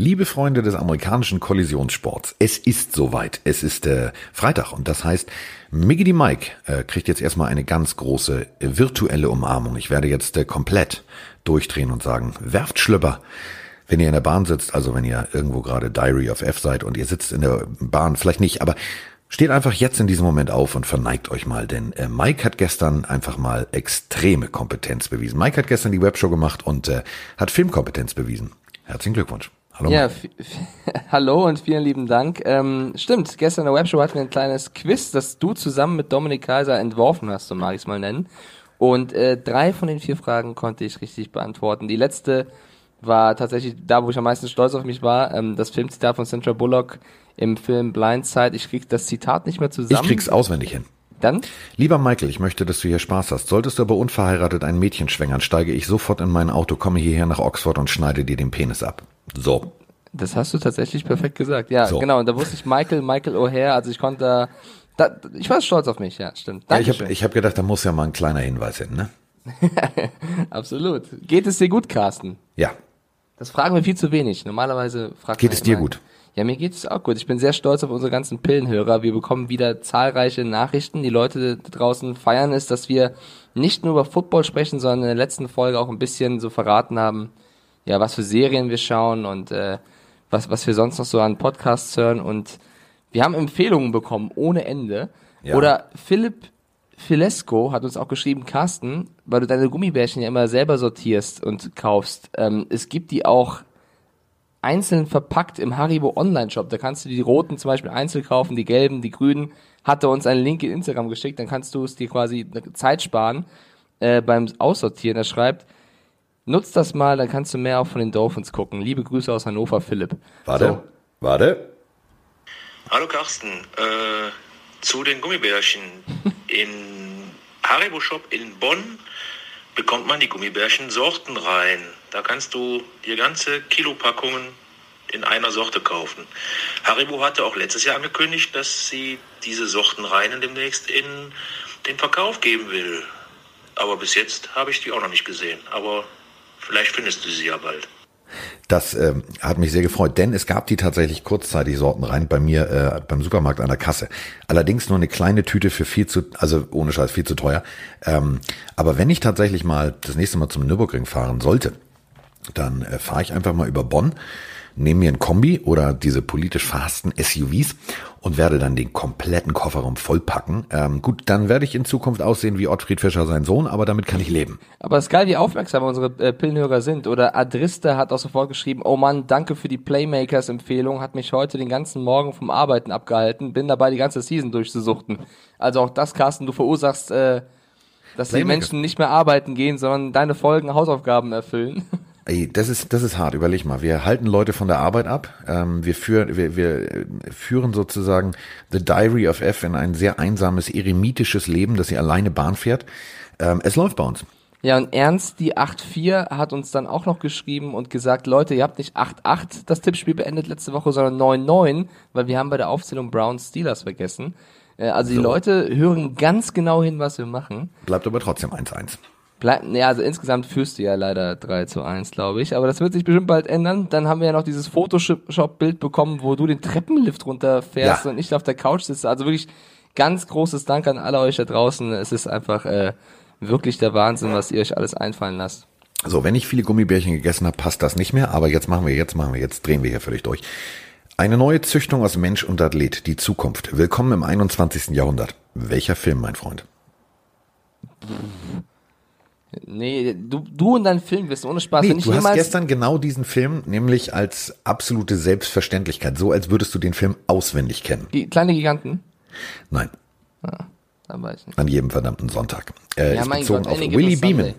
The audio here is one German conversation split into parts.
Liebe Freunde des amerikanischen Kollisionssports, es ist soweit. Es ist äh, Freitag und das heißt, Miggity Mike äh, kriegt jetzt erstmal eine ganz große äh, virtuelle Umarmung. Ich werde jetzt äh, komplett durchdrehen und sagen, werft Schlüpper. Wenn ihr in der Bahn sitzt, also wenn ihr irgendwo gerade Diary of F seid und ihr sitzt in der Bahn, vielleicht nicht, aber steht einfach jetzt in diesem Moment auf und verneigt euch mal, denn äh, Mike hat gestern einfach mal extreme Kompetenz bewiesen. Mike hat gestern die Webshow gemacht und äh, hat Filmkompetenz bewiesen. Herzlichen Glückwunsch. Hallo. Ja, hallo und vielen lieben Dank. Ähm, stimmt, gestern in der Webshow hatten wir ein kleines Quiz, das du zusammen mit Dominik Kaiser entworfen hast, so mag ich es mal nennen. Und äh, drei von den vier Fragen konnte ich richtig beantworten. Die letzte war tatsächlich da, wo ich am meisten stolz auf mich war, ähm, das Filmzitat von Sandra Bullock im Film Blindside. Ich krieg das Zitat nicht mehr zusammen. Ich krieg's auswendig hin. Dann? Lieber Michael, ich möchte, dass du hier Spaß hast. Solltest du aber unverheiratet ein Mädchen schwängern, steige ich sofort in mein Auto, komme hierher nach Oxford und schneide dir den Penis ab. So. Das hast du tatsächlich perfekt gesagt. Ja, so. genau. Und da wusste ich Michael, Michael O'Hare. Also ich konnte da, ich war stolz auf mich, ja, stimmt. Ja, ich habe ich hab gedacht, da muss ja mal ein kleiner Hinweis hin, ne? Absolut. Geht es dir gut, Carsten? Ja. Das fragen wir viel zu wenig. Normalerweise fragt Geht es dir gut? Ja, mir geht es auch gut. Ich bin sehr stolz auf unsere ganzen Pillenhörer. Wir bekommen wieder zahlreiche Nachrichten. Die Leute draußen feiern es, dass wir nicht nur über Football sprechen, sondern in der letzten Folge auch ein bisschen so verraten haben, ja, was für Serien wir schauen und äh, was, was wir sonst noch so an Podcasts hören. Und wir haben Empfehlungen bekommen ohne Ende. Ja. Oder Philipp Filesco hat uns auch geschrieben, Carsten, weil du deine Gummibärchen ja immer selber sortierst und kaufst. Ähm, es gibt die auch einzeln verpackt im Haribo Online-Shop. Da kannst du die roten zum Beispiel einzeln kaufen, die gelben, die grünen. Hat er uns einen Link in Instagram geschickt, dann kannst du es dir quasi Zeit sparen äh, beim Aussortieren. Er schreibt, nutzt das mal, dann kannst du mehr auch von den Dolphins gucken. Liebe Grüße aus Hannover, Philipp. Warte, so. warte. Hallo Carsten, äh, zu den Gummibärchen. In Haribo Shop in Bonn bekommt man die Gummibärchen Sorten rein. Da kannst du dir ganze Kilopackungen in einer Sorte kaufen. Haribo hatte auch letztes Jahr angekündigt, dass sie diese Sorten rein demnächst in den Verkauf geben will. Aber bis jetzt habe ich die auch noch nicht gesehen. Aber vielleicht findest du sie ja bald. Das äh, hat mich sehr gefreut, denn es gab die tatsächlich kurzzeitig Sorten rein bei mir äh, beim Supermarkt an der Kasse. Allerdings nur eine kleine Tüte für viel zu, also ohne Scheiß viel zu teuer. Ähm, aber wenn ich tatsächlich mal das nächste Mal zum Nürburgring fahren sollte, dann äh, fahre ich einfach mal über Bonn nehme mir ein Kombi oder diese politisch verhassten SUVs und werde dann den kompletten Kofferraum vollpacken. Ähm, gut, dann werde ich in Zukunft aussehen wie Ottfried Fischer sein Sohn, aber damit kann ich leben. Aber es ist geil, wie aufmerksam unsere äh, Pillenhörer sind. Oder Adrista hat auch sofort geschrieben, oh Mann, danke für die Playmakers-Empfehlung, hat mich heute den ganzen Morgen vom Arbeiten abgehalten, bin dabei die ganze Season durchzusuchten. Also auch das, Carsten, du verursachst, äh, dass die Menschen nicht mehr arbeiten gehen, sondern deine Folgen Hausaufgaben erfüllen. Ey, das ist, das ist hart. Überleg mal. Wir halten Leute von der Arbeit ab. Ähm, wir, führen, wir, wir führen sozusagen The Diary of F in ein sehr einsames, eremitisches Leben, dass sie alleine Bahn fährt. Ähm, es läuft bei uns. Ja, und Ernst, die 8-4, hat uns dann auch noch geschrieben und gesagt, Leute, ihr habt nicht 8-8 das Tippspiel beendet letzte Woche, sondern 9-9, weil wir haben bei der Aufzählung Browns Steelers vergessen. Äh, also die so. Leute hören ganz genau hin, was wir machen. Bleibt aber trotzdem 1-1. Bleibt, ja, also insgesamt führst du ja leider 3 zu 1, glaube ich. Aber das wird sich bestimmt bald ändern. Dann haben wir ja noch dieses Photoshop-Bild bekommen, wo du den Treppenlift runterfährst ja. und ich auf der Couch sitze. Also wirklich ganz großes Dank an alle euch da draußen. Es ist einfach äh, wirklich der Wahnsinn, was ihr euch alles einfallen lasst. So, wenn ich viele Gummibärchen gegessen habe, passt das nicht mehr. Aber jetzt machen wir, jetzt machen wir, jetzt drehen wir hier völlig durch. Eine neue Züchtung aus Mensch und Athlet, die Zukunft. Willkommen im 21. Jahrhundert. Welcher Film, mein Freund? Nee, du, du und dein Film wissen, ohne Spaß. Nee, du hast gestern genau diesen Film nämlich als absolute Selbstverständlichkeit, so als würdest du den Film auswendig kennen. Die kleine Giganten? Nein. Ah, dann weiß ich nicht. An jedem verdammten Sonntag. Äh, ja, ist bezogen Gott, auf Willy Beeman.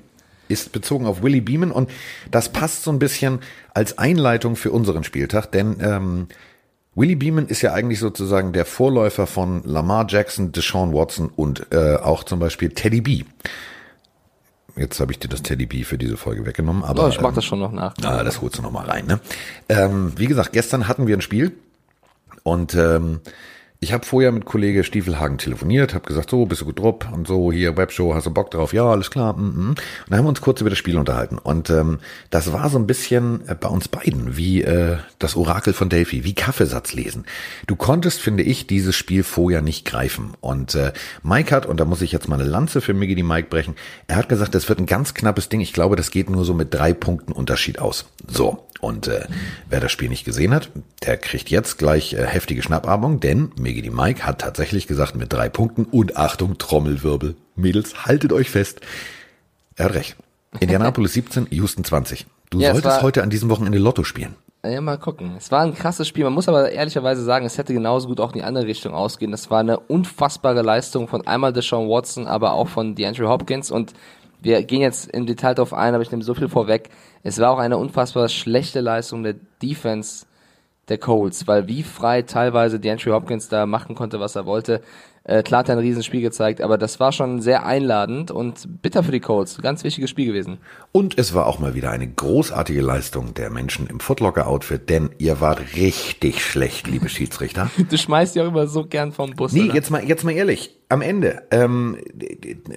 Ist bezogen auf Willy Beeman und das passt so ein bisschen als Einleitung für unseren Spieltag, denn ähm, Willie Beeman ist ja eigentlich sozusagen der Vorläufer von Lamar Jackson, Deshaun Watson und äh, auch zum Beispiel Teddy B. Jetzt habe ich dir das Teddy B für diese Folge weggenommen. Aber, oh, ich mach das schon noch nach. Ah, das holst du noch mal rein. Ne? Ähm, wie gesagt, gestern hatten wir ein Spiel und ähm, Ich habe vorher mit Kollege Stiefelhagen telefoniert, habe gesagt, so, bist du gut drupp und so, hier Webshow, hast du Bock drauf? Ja, alles klar. Mm -mm. Und dann haben wir uns kurz über das Spiel unterhalten. Und ähm, das war so ein bisschen äh, bei uns beiden wie äh, das Orakel von Delphi, wie Kaffeesatz lesen. Du konntest, finde ich, dieses Spiel vorher nicht greifen. Und äh, Mike hat, und da muss ich jetzt mal eine Lanze für Miggy die Mike brechen, er hat gesagt, das wird ein ganz knappes Ding. Ich glaube, das geht nur so mit drei Punkten Unterschied aus. So, und äh, wer das Spiel nicht gesehen hat, der kriegt jetzt gleich äh, heftige Schnappatmung, denn Megi die Mike hat tatsächlich gesagt mit drei Punkten und Achtung, Trommelwirbel. Mädels, haltet euch fest. Er hat recht. Indianapolis 17, Houston 20. Du Ja, es solltest heute an diesem Wochenende Lotto spielen. Ja, mal gucken. Es war ein krasses Spiel. Man muss aber ehrlicherweise sagen, es hätte genauso gut auch in die andere Richtung ausgehen. Das war eine unfassbare Leistung von einmal Deshaun Watson, aber auch von DeAndre Hopkins. Und wir gehen jetzt im Detail darauf ein, aber ich nehme so viel vorweg. Es war auch eine unfassbar schlechte Leistung der Defense der Colts, weil wie frei teilweise DeAndre Hopkins da machen konnte, was er wollte. Äh, klar hat er ein Riesenspiel gezeigt, aber das war schon sehr einladend und bitter für die Colts. Ganz wichtiges Spiel gewesen. Und es war auch mal wieder eine großartige Leistung der Menschen im Footlocker-Outfit, denn ihr wart richtig schlecht, liebe Schiedsrichter. Du schmeißt ja auch immer so gern vom Bus. Nee, oder? jetzt mal, jetzt mal ehrlich. Am Ende, ähm,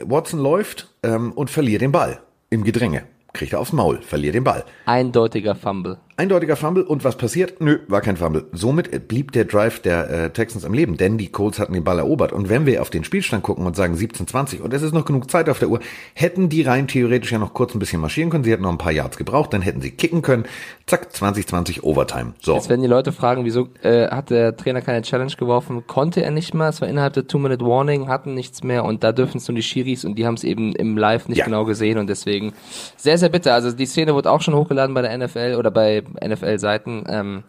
Watson läuft ähm, und verliert den Ball im Gedränge. Kriegt er aufs Maul, verliert den Ball. Eindeutiger Fumble. Eindeutiger Fumble und was passiert? Nö, war kein Fumble. Somit blieb der Drive der äh, Texans am Leben, denn die Colts hatten den Ball erobert. Und wenn wir auf den Spielstand gucken und sagen 17-20 und es ist noch genug Zeit auf der Uhr, hätten die rein theoretisch ja noch kurz ein bisschen marschieren können. Sie hätten noch ein paar Yards gebraucht, dann hätten sie kicken können. Zack, 20-20 Overtime. So. Jetzt werden die Leute fragen, wieso äh, hat der Trainer keine Challenge geworfen? Konnte er nicht mal. Es war innerhalb der Two-Minute-Warning, hatten nichts mehr und da dürfen es nur die Schiris und die haben es eben im Live nicht Ja. genau gesehen und deswegen sehr, sehr bitter. Also die Szene wurde auch schon hochgeladen bei der NFL oder bei NFL-Seiten. Ähm,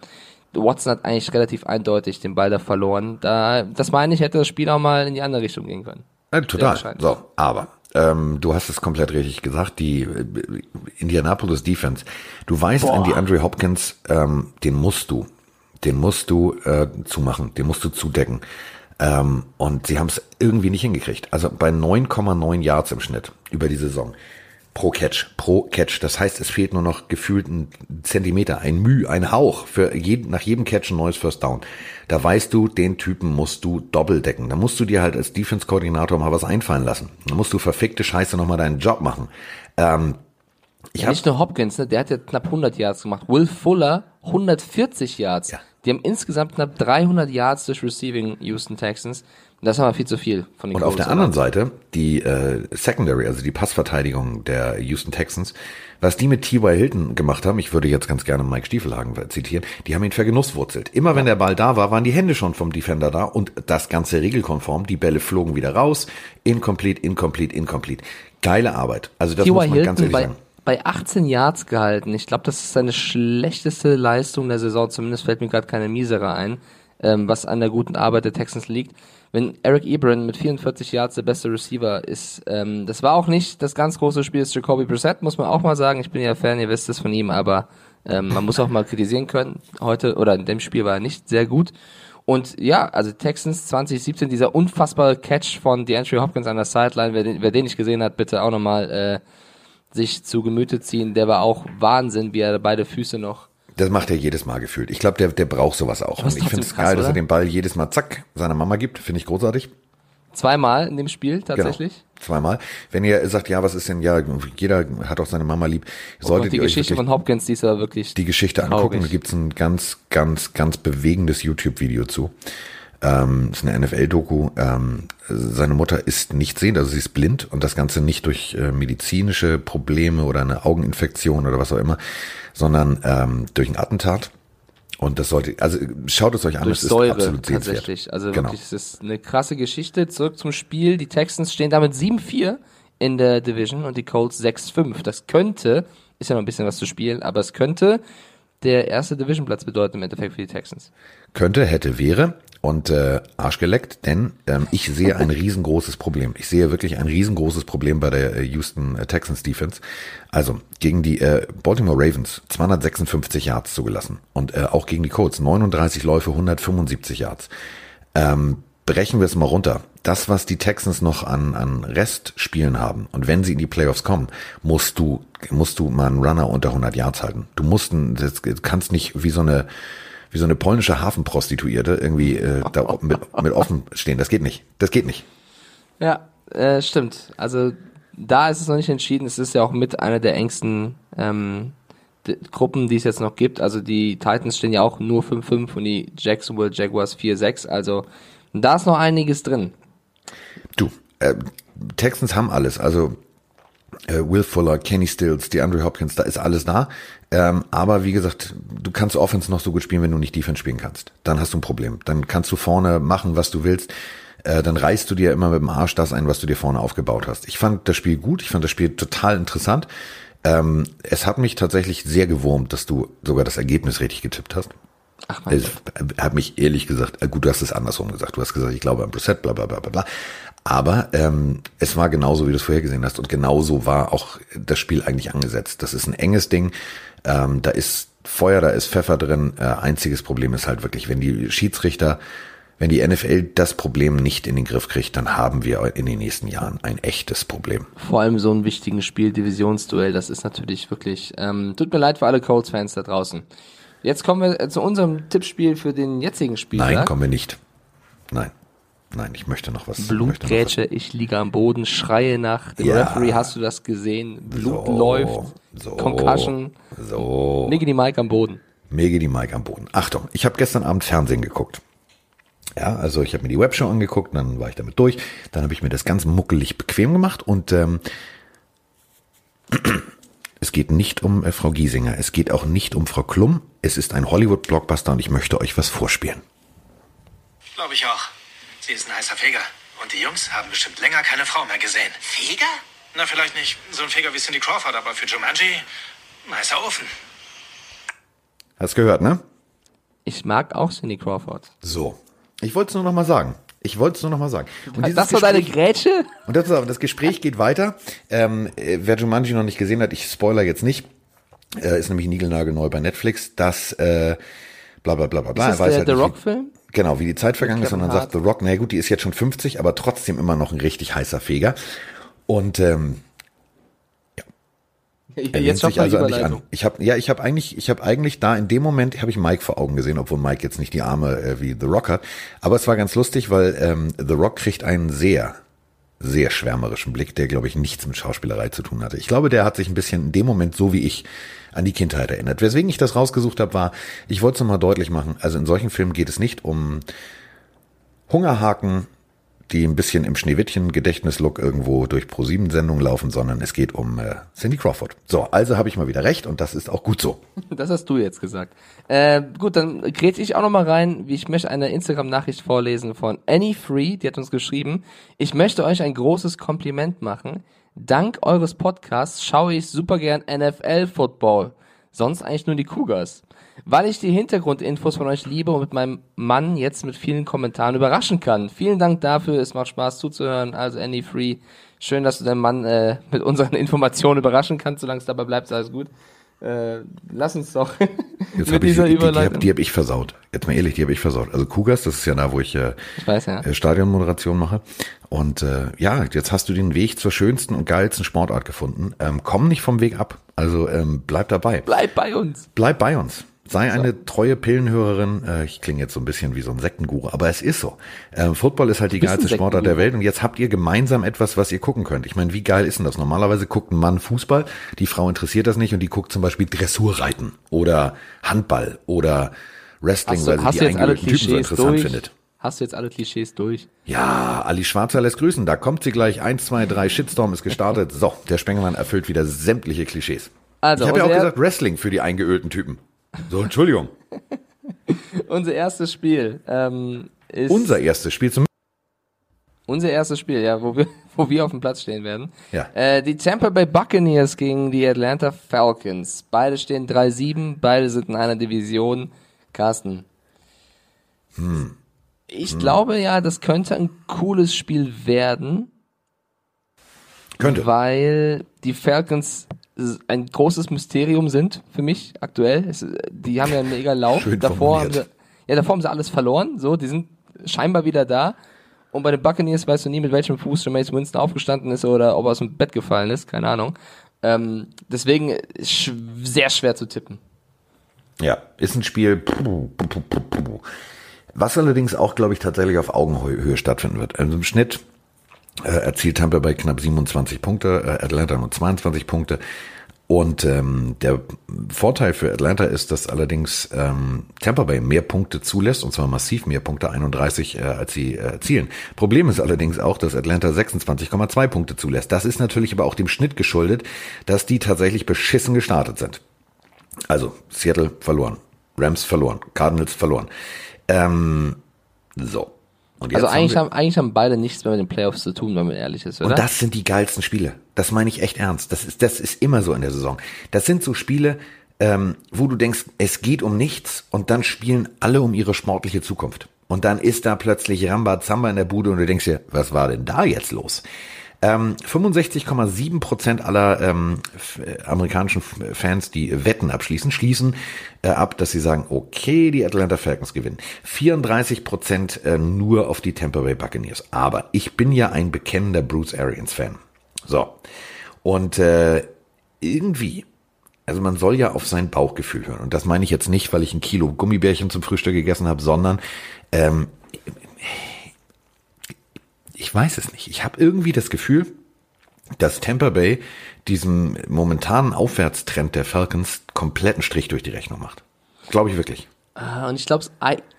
Watson hat eigentlich relativ eindeutig den Ball da verloren. Da, das meine ich, hätte das Spiel auch mal in die andere Richtung gehen können. Ja, total. wahrscheinlich. So, aber ähm, du hast es komplett richtig gesagt. Die äh, Indianapolis Defense. Du weißt, an die Andre Hopkins, ähm, den musst du, den musst du äh, zumachen, den musst du zudecken. Ähm, und sie haben es irgendwie nicht hingekriegt. Also bei 9,9 Yards im Schnitt über die Saison. Pro Catch, pro Catch. Das heißt, es fehlt nur noch gefühlt ein Zentimeter, ein Müh, ein Hauch für jeden, nach jedem Catch ein neues First Down. Da weißt du, den Typen musst du doppeldecken. Da musst du dir halt als Defense-Koordinator mal was einfallen lassen. Da musst du verfickte Scheiße nochmal deinen Job machen. Ähm, ich hab, Nicht nur Hopkins, ne? der hat ja knapp 100 Yards gemacht. Will Fuller 140 Yards. Ja. Die haben insgesamt knapp 300 Yards durch Receiving Houston Texans. Und das ist aber viel zu viel von den Und auf Colts, der anderen Seite die äh, Secondary, also die Passverteidigung der Houston Texans, was die mit T.Y. Hilton gemacht haben, ich würde jetzt ganz gerne Mike Stiefelhagen zitieren, die haben ihn vergenusswurzelt. Immer wenn der Ball da war, waren die Hände schon vom Defender da und das Ganze regelkonform. Die Bälle flogen wieder raus. Incomplete, incomplete, incomplete. Geile Arbeit. Also das muss man ganz Hilton ehrlich bei, sagen. bei 18 Yards gehalten. Ich glaube, das ist seine schlechteste Leistung der Saison. Zumindest fällt mir gerade keine misere ein, ähm, was an der guten Arbeit der Texans liegt. Wenn Eric Ebron mit 44 Yards der beste Receiver ist, ähm, das war auch nicht das ganz große Spiel des Jacoby Brissett, muss man auch mal sagen. Ich bin ja Fan, ihr wisst es von ihm, aber ähm, man muss auch mal kritisieren können. Heute oder in dem Spiel war er nicht sehr gut. Und ja, also Texans 2017, dieser unfassbare Catch von DeAndre Hopkins an der Sideline, wer den, wer den nicht gesehen hat, bitte auch nochmal äh, sich zu Gemüte ziehen. Der war auch Wahnsinn, wie er beide Füße noch. Das macht er jedes Mal gefühlt. Ich glaube, der, der braucht sowas auch. Und ich finde es geil, dass er oder? den Ball jedes Mal zack seiner Mama gibt. Finde ich großartig. Zweimal in dem Spiel tatsächlich. Genau. Zweimal. Wenn ihr sagt, ja, was ist denn, ja, jeder hat auch seine Mama lieb, solltet die ihr Geschichte von Hopkins, die ist aber wirklich die Geschichte angucken. Da gibt's ein ganz, ganz, ganz bewegendes YouTube-Video zu. Ähm, ist eine NFL-Doku. Ähm, seine Mutter ist nicht sehend, also sie ist blind und das Ganze nicht durch äh, medizinische Probleme oder eine Augeninfektion oder was auch immer, sondern ähm, durch ein Attentat. Und das sollte, also schaut es euch an, durch es ist Säure absolut sehenswert. tatsächlich. Also genau. wirklich, es ist eine krasse Geschichte. Zurück zum Spiel. Die Texans stehen damit 7-4 in der Division und die Colts 6-5. Das könnte, ist ja noch ein bisschen was zu spielen, aber es könnte der erste Divisionplatz bedeuten im Endeffekt für die Texans. Könnte, hätte, wäre und äh, arschgeleckt, denn ähm, ich sehe ein riesengroßes Problem. Ich sehe wirklich ein riesengroßes Problem bei der äh, Houston äh, Texans Defense. Also gegen die äh, Baltimore Ravens 256 Yards zugelassen und äh, auch gegen die Colts 39 Läufe 175 Yards. Ähm, brechen wir es mal runter. Das, was die Texans noch an, an Restspielen haben und wenn sie in die Playoffs kommen, musst du, musst du mal einen Runner unter 100 Yards halten. Du musst, das kannst nicht wie so eine, wie so eine polnische Hafenprostituierte irgendwie äh, da mit, mit offen stehen. Das geht nicht. Das geht nicht. Ja, äh, stimmt. Also da ist es noch nicht entschieden. Es ist ja auch mit einer der engsten ähm, Gruppen, die es jetzt noch gibt. Also die Titans stehen ja auch nur 5-5 und die Jacksonville Jaguars 4-6. Also da ist noch einiges drin. Du, äh, Texans haben alles. Also Will Fuller, Kenny Stills, DeAndre Hopkins, da ist alles da. Ähm, aber wie gesagt, du kannst Offense noch so gut spielen, wenn du nicht Defense spielen kannst. Dann hast du ein Problem. Dann kannst du vorne machen, was du willst. Äh, dann reißt du dir immer mit dem Arsch das ein, was du dir vorne aufgebaut hast. Ich fand das Spiel gut. Ich fand das Spiel total interessant. Ähm, es hat mich tatsächlich sehr gewurmt, dass du sogar das Ergebnis richtig getippt hast. Ach es hat mich ehrlich gesagt, äh, gut, du hast es andersrum gesagt. Du hast gesagt, ich glaube an Brissett, bla bla bla bla bla. Aber ähm, es war genauso, wie du es vorher gesehen hast. Und genauso war auch das Spiel eigentlich angesetzt. Das ist ein enges Ding. Ähm, da ist Feuer, da ist Pfeffer drin. Äh, einziges Problem ist halt wirklich, wenn die Schiedsrichter, wenn die NFL das Problem nicht in den Griff kriegt, dann haben wir in den nächsten Jahren ein echtes Problem. Vor allem so ein wichtiges Spiel, Divisionsduell, das ist natürlich wirklich, ähm, tut mir leid für alle Colts-Fans da draußen. Jetzt kommen wir zu unserem Tippspiel für den jetzigen Spiel. Nein, kommen wir nicht. Nein. Nein, ich möchte noch was. Blutgrätsche, ich liege am Boden, schreie nach dem ja. Referee, hast du das gesehen? Blut so, läuft, so, Concussion. So. Mege die Mike am Boden. Mege die Mike am Boden. Achtung, ich habe gestern Abend Fernsehen geguckt. Ja, also ich habe mir die Webshow angeguckt, dann war ich damit durch, dann habe ich mir das ganz muckelig bequem gemacht und ähm, es geht nicht um äh, Frau Giesinger, es geht auch nicht um Frau Klum, es ist ein Hollywood-Blockbuster und ich möchte euch was vorspielen. Glaube ich auch. Sie ist ein heißer Feger. Und die Jungs haben bestimmt länger keine Frau mehr gesehen. Feger? Na, vielleicht nicht so ein Feger wie Cindy Crawford, aber für Jumanji ein heißer Ofen. Hast gehört, ne? Ich mag auch Cindy Crawford. So. Ich wollte es nur noch mal sagen. Ich wollte es nur noch mal sagen. Und das war deine Grätsche? Und das, das Gespräch geht weiter. Ähm, äh, wer Jumanji noch nicht gesehen hat, ich spoiler jetzt nicht, äh, ist nämlich niegelnagelneu bei Netflix, dass äh, bla bla bla bla bla. Ist das der, halt der Rock-Film? Genau, wie die Zeit vergangen ist und dann sagt The Rock, na gut, die ist jetzt schon 50, aber trotzdem immer noch ein richtig heißer Feger. Und ähm. Er jetzt sich also an dich an. Ich habe ja, ich habe eigentlich, ich habe eigentlich da in dem Moment habe ich Mike vor Augen gesehen, obwohl Mike jetzt nicht die Arme äh, wie The Rock hat. Aber es war ganz lustig, weil ähm, The Rock kriegt einen sehr, sehr schwärmerischen Blick, der glaube ich nichts mit Schauspielerei zu tun hatte. Ich glaube, der hat sich ein bisschen in dem Moment so wie ich an die Kindheit erinnert. Weswegen ich das rausgesucht habe, war, ich wollte es nochmal deutlich machen, also in solchen Filmen geht es nicht um Hungerhaken, die ein bisschen im Schneewittchen-Gedächtnislook irgendwo durch Pro-7-Sendungen laufen, sondern es geht um äh, Cindy Crawford. So, also habe ich mal wieder recht und das ist auch gut so. Das hast du jetzt gesagt. Äh, gut, dann grätsch ich auch noch mal rein. Ich möchte eine Instagram-Nachricht vorlesen von Annie Free, die hat uns geschrieben, ich möchte euch ein großes Kompliment machen. Dank eures Podcasts schaue ich super gern NFL-Football. Sonst eigentlich nur die Cougars. Weil ich die Hintergrundinfos von euch liebe und mit meinem Mann jetzt mit vielen Kommentaren überraschen kann. Vielen Dank dafür, es macht Spaß zuzuhören. Also Andy Free, schön, dass du deinen Mann äh, mit unseren Informationen überraschen kannst. Solange es dabei bleibt, ist alles gut. Äh, lass uns doch Jetzt mit dieser ich, die, Die, die habe hab ich versaut. Jetzt mal ehrlich, die habe ich versaut. Also Kugas, das ist ja da, wo ich, äh, ich weiß, ja. Äh, Stadionmoderation mache. Und äh, ja, jetzt hast du den Weg zur schönsten und geilsten Sportart gefunden. Ähm, komm nicht vom Weg ab. Also ähm, bleib dabei. Bleib bei uns. Bleib bei uns. Sei eine treue Pillenhörerin. Äh, ich klinge jetzt so ein bisschen wie so ein Sektenguru, aber es ist so. Äh, Football ist halt die geilste Sportart der Welt und jetzt habt ihr gemeinsam etwas, was ihr gucken könnt. Ich meine, wie geil ist denn das? Normalerweise guckt ein Mann Fußball, die Frau interessiert das nicht und die guckt zum Beispiel Dressurreiten oder Handball oder Wrestling, du, weil sie die eingeübten Typen so interessant durch? findet. Hast du jetzt alle Klischees durch? Ja, Ali Schwarzer lässt grüßen. Da kommt sie gleich. Eins, zwei, drei, Shitstorm ist gestartet. So, der Spengemann erfüllt wieder sämtliche Klischees. Also, ich habe ja auch gesagt, Wrestling für die eingeölten Typen. So, Entschuldigung. Unser erstes Spiel ähm, ist. Unser erstes Spiel zum. Unser erstes Spiel, ja, wo wir, wo wir auf dem Platz stehen werden. Ja. Äh, die Tampa Bay Buccaneers gegen die Atlanta Falcons. Beide stehen 3-7, beide sind in einer Division. Carsten. Hm. Ich hm. glaube ja, das könnte ein cooles Spiel werden. Könnte. Weil die Falcons ein großes Mysterium sind für mich aktuell. Es, die haben ja einen mega Lauf. Schön davor haben sie, ja, davor haben sie alles verloren. So, die sind scheinbar wieder da. Und bei den Buccaneers weißt du nie, mit welchem Fuß Jameis Winston aufgestanden ist oder ob er aus dem Bett gefallen ist. Keine Ahnung. Ähm, deswegen sch sehr schwer zu tippen. Ja, ist ein Spiel, was allerdings auch, glaube ich, tatsächlich auf Augenhöhe stattfinden wird. Also im Schnitt erzielt Tampa bei knapp 27 Punkte, äh, Atlanta nur 22 Punkte. Und ähm, der Vorteil für Atlanta ist, dass allerdings ähm, Tampa Bay mehr Punkte zulässt, und zwar massiv mehr Punkte, 31, äh, als sie äh, erzielen. Problem ist allerdings auch, dass Atlanta 26,2 Punkte zulässt. Das ist natürlich aber auch dem Schnitt geschuldet, dass die tatsächlich beschissen gestartet sind. Also Seattle verloren, Rams verloren, Cardinals verloren. Ähm, so. Also eigentlich haben, eigentlich haben beide nichts mehr mit den Playoffs zu tun, wenn man ehrlich ist, oder? Und das sind die geilsten Spiele. Das meine ich echt ernst. Das ist, das ist immer so in der Saison. Das sind so Spiele, ähm, wo du denkst, es geht um nichts und dann spielen alle um ihre sportliche Zukunft. Und dann ist da plötzlich Ramba Zamba in der Bude und du denkst dir, was war denn da jetzt los? Ähm, 65,7 Prozent aller ähm, amerikanischen Fans, die Wetten abschließen, schließen äh, ab, dass sie sagen, okay, die Atlanta Falcons gewinnen. 34 Prozent äh, nur auf die Tampa Bay Buccaneers. Aber ich bin ja ein bekennender Bruce Arians Fan. So. Und äh, irgendwie also man soll ja auf sein Bauchgefühl hören. Und das meine ich jetzt nicht, weil ich ein Kilo Gummibärchen zum Frühstück gegessen habe, sondern ähm, ich weiß es nicht. Ich habe irgendwie das Gefühl, dass Tampa Bay diesem momentanen Aufwärtstrend der Falcons kompletten Strich durch die Rechnung macht. Glaube ich wirklich. Ah, und ich glaube es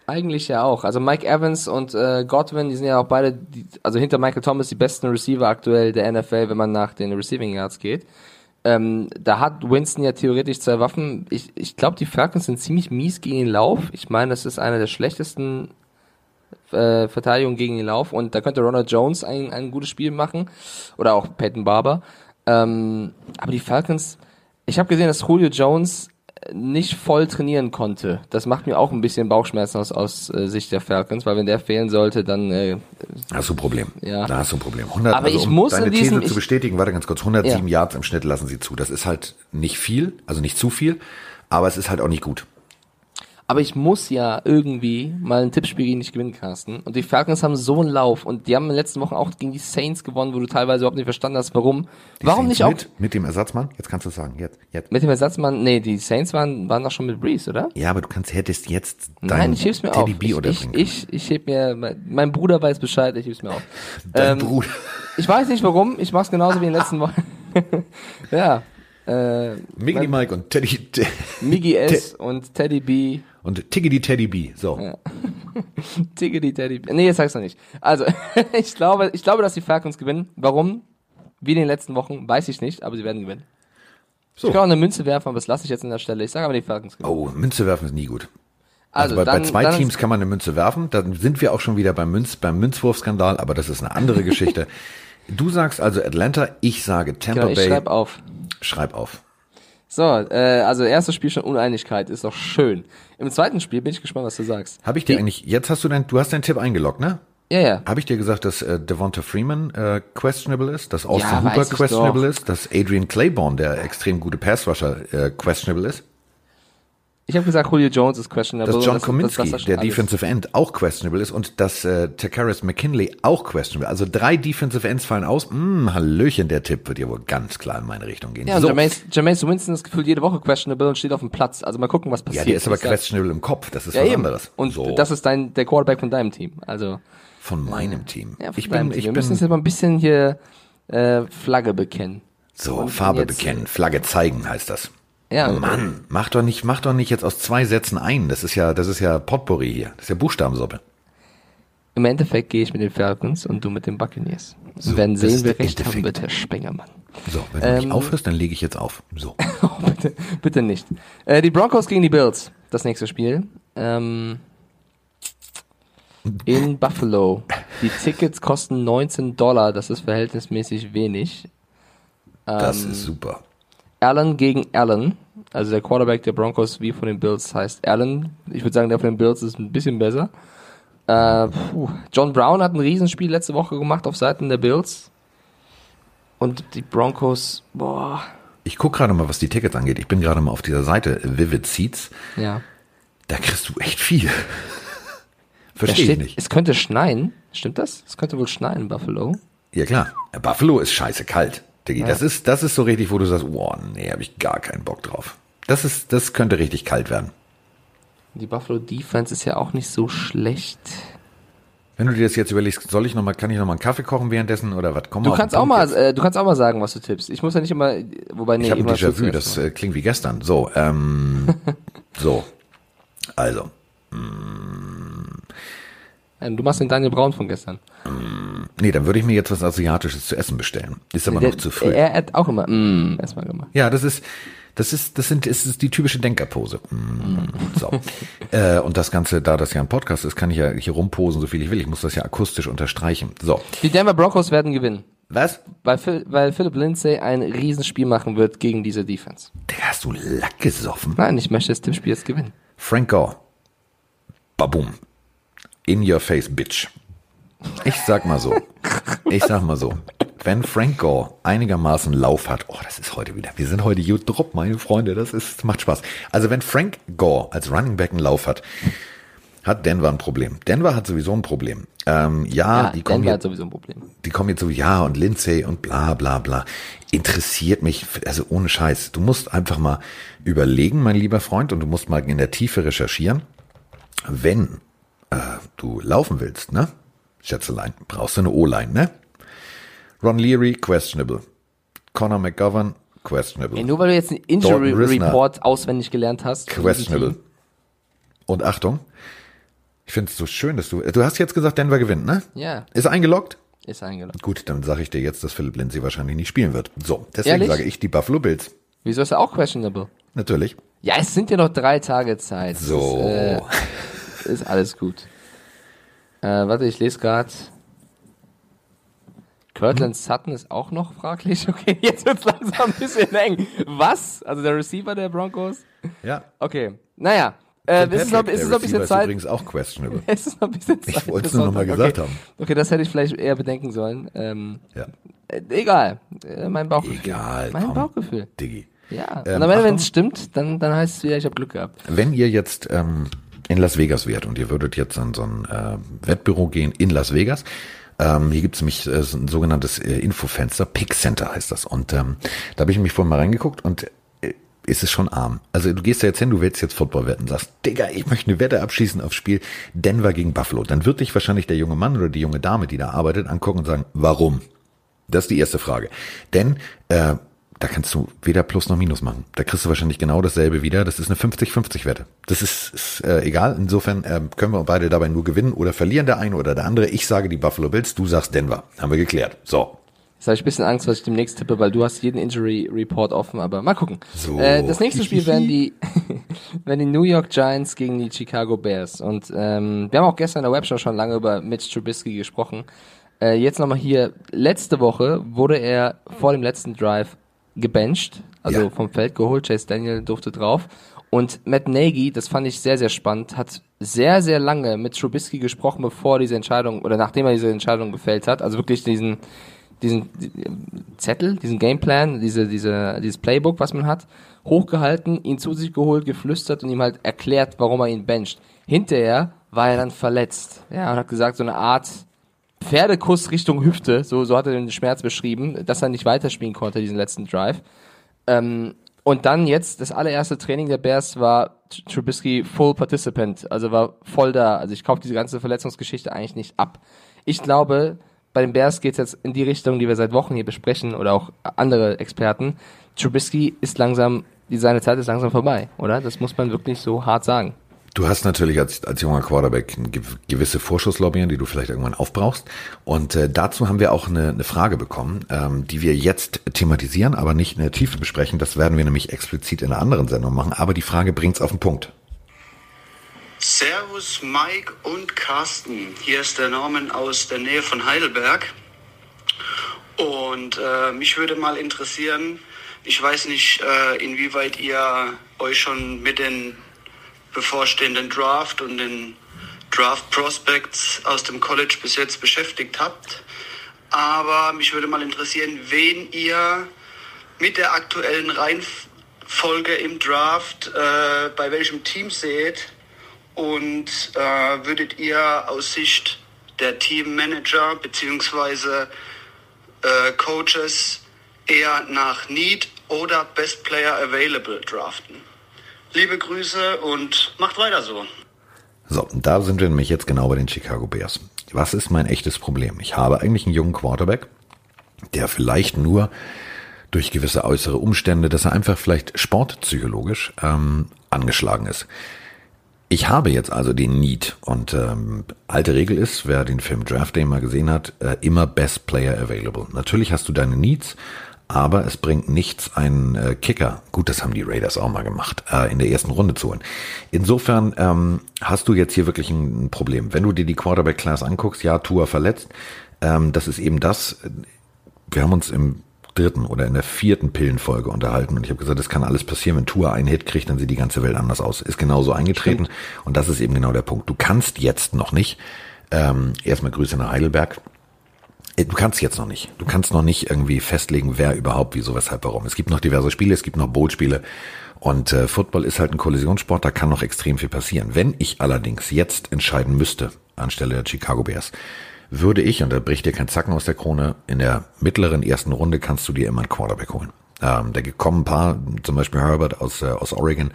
eigentlich ja auch. Also Mike Evans und äh, Godwin, die sind ja auch beide, die, also hinter Michael Thomas die besten Receiver aktuell der NFL, wenn man nach den Receiving Yards geht. Ähm, da hat Winston ja theoretisch zwei Waffen. Ich, ich glaube, die Falcons sind ziemlich mies gegen den Lauf. Ich meine, das ist einer der schlechtesten äh, Verteidigung gegen den Lauf und da könnte Ronald Jones ein, ein gutes Spiel machen oder auch Peyton Barber. Ähm, aber die Falcons, ich habe gesehen, dass Julio Jones nicht voll trainieren konnte. Das macht mir auch ein bisschen Bauchschmerzen aus, aus äh, Sicht der Falcons, weil wenn der fehlen sollte, dann äh, hast du ein Problem. Ja. Da hast du ein Problem. 100, aber also, ich um muss deine in diesem, These zu bestätigen, warte ganz kurz, 107 ja. Yards im Schnitt lassen sie zu. Das ist halt nicht viel, also nicht zu viel, aber es ist halt auch nicht gut. Aber ich muss ja irgendwie mal ein Tippspiel gegen dich gewinnen, Carsten. Und die Falcons haben so einen Lauf und die haben in den letzten Wochen auch gegen die Saints gewonnen, wo du teilweise überhaupt nicht verstanden hast, warum. Die warum Saints nicht auch? Mit, mit dem Ersatzmann? Jetzt kannst du es sagen. Jetzt, jetzt. Mit dem Ersatzmann? Nee, die Saints waren, waren doch schon mit Breeze, oder? Ja, aber du kannst, hättest jetzt Nein, ich heb's mir Teddy auf. B ich, oder ich, ich, ich heb mir, mein, mein Bruder weiß Bescheid, ich heb's mir auf. Dein ähm, Bruder. Ich weiß nicht warum, ich mach's genauso wie in den letzten Wochen. ja. Äh, Miggy Mike und Teddy. Miggy S und Teddy B und Tiggedy Teddy B. So. Ja. Tiggedy Teddy B. Nee, jetzt sag's noch nicht. Also, ich glaube, ich glaube, dass die Falcons gewinnen. Warum? Wie in den letzten Wochen, weiß ich nicht, aber sie werden gewinnen. So. Ich kann auch eine Münze werfen, aber das lasse ich jetzt an der Stelle. Ich sage aber, die Falcons gewinnen. Oh, Münze werfen ist nie gut. Also, also bei, dann, bei, zwei Teams kann man eine Münze werfen. Dann sind wir auch schon wieder beim, Münz, beim Münzwurfskandal, aber das ist eine andere Geschichte. Du sagst also Atlanta, ich sage Tampa genau, ich Bay. Schreib auf. Schreib auf. So, äh, also erstes Spiel schon Uneinigkeit, ist doch schön. Im zweiten Spiel bin ich gespannt, was du sagst. Habe ich dir Die, eigentlich, jetzt hast du dein, du hast deinen Tipp eingeloggt, ne? Ja, ja. Habe ich dir gesagt, dass äh, Devonta Freeman äh, questionable ist, dass Austin ja, Hooper questionable doch. ist, dass Adrian Claiborne, der extrem gute Passrusher, äh, questionable ist? Ich habe gesagt, Julio Jones ist questionable. Dass John Kominski, der Defensive End, auch questionable ist und dass äh, Takaris McKinley auch questionable. Also drei Defensive Ends fallen aus. Hm, Hallöchen, der Tipp wird ja wohl ganz klar in meine Richtung gehen. Ja, so. und Jameis, Winston ist gefühlt jede Woche questionable und steht auf dem Platz. Also mal gucken, was passiert. Ja, der ist aber questionable im Kopf. Das ist ja, was eben. anderes. Und so. das ist dein der Quarterback von deinem Team. Also von meinem äh, Team. Ja, von ich bin, Team. Ich Wir müssen jetzt mal ein bisschen hier äh, Flagge bekennen. So, Farbe bekennen, Flagge zeigen heißt das. Ja. Oh Mann, mach doch nicht, mach doch nicht jetzt aus zwei Sätzen ein. Das ist ja, das ist ja Potpourri hier. Das ist ja Buchstabensuppe. Im Endeffekt gehe ich mit den Falcons und du mit den Buccaneers. So, wir werden sehen, wer recht haben wird, Herr Spengermann. So, wenn du ähm, nicht aufhörst, dann lege ich jetzt auf. So. oh, bitte, bitte nicht. Äh, die Broncos gegen die Bills, das nächste Spiel. Ähm, in Buffalo. Die Tickets kosten 19 Dollar, das ist verhältnismäßig wenig. Ähm, das ist super. Allen gegen Allen. Also der Quarterback der Broncos wie von den Bills heißt Allen. Ich würde sagen, der von den Bills ist ein bisschen besser. Äh, John Brown hat ein Riesenspiel letzte Woche gemacht auf Seiten der Bills. Und die Broncos, boah. Ich gucke gerade mal, was die Tickets angeht. Ich bin gerade mal auf dieser Seite Vivid Seats. Ja. Da kriegst du echt viel. Verstehe ich nicht. Es könnte schneien. Stimmt das? Es könnte wohl schneien in Buffalo. Ja klar. Buffalo ist scheiße kalt. Diggi, ja. das ist, das ist so richtig, wo du sagst, boah, nee, habe ich gar keinen Bock drauf. Das ist, das könnte richtig kalt werden. Die Buffalo Defense ist ja auch nicht so schlecht. Wenn du dir das jetzt überlegst, soll ich noch mal, kann ich noch mal einen Kaffee kochen währenddessen oder was? Komm Du kannst auch mal, äh, du kannst auch mal sagen, was du tippst. Ich muss ja nicht immer, wobei nee, Ich habe ein Déjà-vu, das äh, klingt wie gestern. So, ähm, so. Also, Ähm, Du machst den Daniel Braun von gestern. nee, dann würde ich mir jetzt was Asiatisches zu essen bestellen. Ist aber Der- noch zu früh. Er hat auch immer, mm, erstmal gemacht. Ja, das ist, das ist, das sind, ist, ist die typische Denkerpose. Mm, so. äh, und das Ganze, da das ja ein Podcast ist, kann ich ja hier rumposen, so viel ich will. Ich muss das ja akustisch unterstreichen. So. Die Denver Broncos werden gewinnen. Was? Weil, Phil, weil Philip Lindsay ein Riesenspiel machen wird gegen diese Defense. Digga, hast du Lack gesoffen? Nein, ich möchte das Tippspiel jetzt gewinnen. Frank Gore. Baboom. In your face, bitch. Ich sag mal so. Ich sag mal so. Wenn Frank Gore einigermaßen Lauf hat, oh, das ist heute wieder, wir sind heute gut drop, meine Freunde, das ist, macht Spaß. Also wenn Frank Gore als Running Back einen Lauf hat, hat Denver ein Problem. Denver hat sowieso ein Problem. Ähm, ja, die kommen Denver jetzt hat sowieso ein Problem. die kommen jetzt so, ja, und Lindsay und bla bla bla. Interessiert mich, also ohne Scheiß. Du musst einfach mal überlegen, mein lieber Freund, und du musst mal in der Tiefe recherchieren. Wenn äh, du laufen willst, ne? Schätzelein, brauchst du eine O-Line, ne? Ron Leary, questionable. Connor McGovern, questionable. Ey, nur weil du jetzt einen Injury. Report auswendig gelernt hast. questionable. Und Achtung, ich finde es so schön, dass du, du hast jetzt gesagt, Denver gewinnt, ne? Ja, Ist eingeloggt? ist eingeloggt. Gut, dann sage ich dir jetzt, dass Philipp Lindsay wahrscheinlich nicht spielen wird. So, deswegen Ehrlich? sage ich die Buffalo Bills. Wieso ist er auch questionable? Natürlich. Ja, es sind ja noch drei Tage Zeit. So. Das, äh, ist alles gut. Äh, warte, ich lese gerade. Cortland Sutton ist auch noch fraglich. Okay, jetzt wird's langsam ein bisschen eng. Was? Also der Receiver der Broncos? Ja. Okay. Naja. Äh, ist es noch, ist es noch ein bisschen ist Zeit? übrigens auch questionable. Es ist noch ein bisschen Zeit. Ich wollte es nur noch mal Sonntag. gesagt okay. haben. Okay, das hätte ich vielleicht eher bedenken sollen. Ähm, Ja. äh, egal. Äh, mein Bauchgefühl. Egal, Mein komm. Bauchgefühl. Diggi. Ja. Ähm, Und am Ende, wenn es stimmt, dann, dann heißt es wieder, ich habe Glück gehabt. Wenn ihr jetzt ähm, in Las Vegas wärt und ihr würdet jetzt an so ein äh, Wettbüro gehen in Las Vegas, ähm, hier gibt's nämlich äh, ein sogenanntes äh, Infofenster, Pick Center heißt das. Und ähm, da habe ich mich vorhin mal reingeguckt und äh, ist es schon arm. Also du gehst da jetzt hin, du willst jetzt Football wetten, sagst, Digga, ich möchte eine Wette abschließen aufs Spiel Denver gegen Buffalo. Dann wird dich wahrscheinlich der junge Mann oder die junge Dame, die da arbeitet, angucken und sagen, warum? Das ist die erste Frage. Denn äh, da kannst du weder Plus noch Minus machen. Da kriegst du wahrscheinlich genau dasselbe wieder. Das ist eine 50-50-Wette. Das ist, ist äh, egal. Insofern äh, können wir beide dabei nur gewinnen oder verlieren, der eine oder der andere. Ich sage die Buffalo Bills, du sagst Denver. Haben wir geklärt. So. Jetzt habe ich ein bisschen Angst, was ich demnächst tippe, weil du hast jeden Injury Report offen, aber mal gucken. So. Äh, das nächste Spiel werden die, werden die New York Giants gegen die Chicago Bears. Und ähm, wir haben auch gestern in der Webshow schon lange über Mitch Trubisky gesprochen. Äh, jetzt nochmal hier, letzte Woche wurde er vor dem letzten Drive gebencht, also Ja. vom Feld geholt, Chase Daniel durfte drauf. Und Matt Nagy, das fand ich sehr, sehr spannend, hat sehr, sehr lange mit Trubisky gesprochen, bevor diese Entscheidung, oder nachdem er diese Entscheidung gefällt hat. Also wirklich diesen, diesen Zettel, diesen Gameplan, diese, diese, dieses Playbook, was man hat, hochgehalten, ihn zu sich geholt, geflüstert und ihm halt erklärt, warum er ihn bencht. Hinterher war er dann verletzt. Ja, und hat gesagt, so eine Art Pferdekuss Richtung Hüfte, so, so hat er den Schmerz beschrieben, dass er nicht weiterspielen konnte, diesen letzten Drive. Ähm, und dann jetzt, das allererste Training der Bears war Tr- Trubisky Full Participant, also war voll da. Also ich kaufe diese ganze Verletzungsgeschichte eigentlich nicht ab. Ich glaube, bei den Bears geht es jetzt in die Richtung, die wir seit Wochen hier besprechen, oder auch andere Experten. Trubisky ist langsam, seine Zeit ist langsam vorbei, oder? Das muss man wirklich so hart sagen. Du hast natürlich als, als junger Quarterback gewisse Vorschusslorbeeren, die du vielleicht irgendwann aufbrauchst. Und äh, dazu haben wir auch eine, eine Frage bekommen, ähm, die wir jetzt thematisieren, aber nicht in der Tiefe besprechen. Das werden wir nämlich explizit in einer anderen Sendung machen. Aber die Frage bringt's auf den Punkt. Servus Mike und Carsten. Hier ist der Norman aus der Nähe von Heidelberg. Und äh, mich würde mal interessieren, ich weiß nicht, äh, inwieweit ihr euch schon mit den bevorstehenden Draft und den Draft Prospects aus dem College bis jetzt beschäftigt habt. Aber mich würde mal interessieren, wen ihr mit der aktuellen Reihenfolge im Draft äh, bei welchem Team seht und äh, würdet ihr aus Sicht der Teammanager bzw. Äh, Coaches eher nach Need oder Best Player Available draften? Liebe Grüße und macht weiter so. So, da sind wir nämlich jetzt genau bei den Chicago Bears. Was ist mein echtes Problem? Ich habe eigentlich einen jungen Quarterback, der vielleicht nur durch gewisse äußere Umstände, dass er einfach vielleicht sportpsychologisch ähm, angeschlagen ist. Ich habe jetzt also den Need und ähm, alte Regel ist, wer den Film Draft Day mal gesehen hat, äh, immer Best Player Available. Natürlich hast du deine Needs, aber es bringt nichts, einen äh, Kicker, gut, das haben die Raiders auch mal gemacht, äh, in der ersten Runde zu holen. Insofern ähm, hast du jetzt hier wirklich ein, Problem. Wenn du dir die Quarterback-Class anguckst, ja, Tua verletzt, ähm, das ist eben das. Wir haben uns im dritten oder in der vierten Pillenfolge unterhalten und ich habe gesagt, es kann alles passieren, wenn Tua einen Hit kriegt, dann sieht die ganze Welt anders aus. Ist genauso eingetreten Stimmt. und das ist eben genau der Punkt. Du kannst jetzt noch nicht, ähm, erstmal Grüße nach Heidelberg, Du kannst jetzt noch nicht. Du kannst noch nicht irgendwie festlegen, wer überhaupt, wieso, weshalb, warum. Es gibt noch diverse Spiele, es gibt noch Bootspiele. Und äh, Football ist halt ein Kollisionssport, da kann noch extrem viel passieren. Wenn ich allerdings jetzt entscheiden müsste, anstelle der Chicago Bears, würde ich, und da bricht dir kein Zacken aus der Krone, in der mittleren ersten Runde kannst du dir immer einen Quarterback holen. Ähm, da kommen ein paar, zum Beispiel Herbert aus, äh, aus Oregon,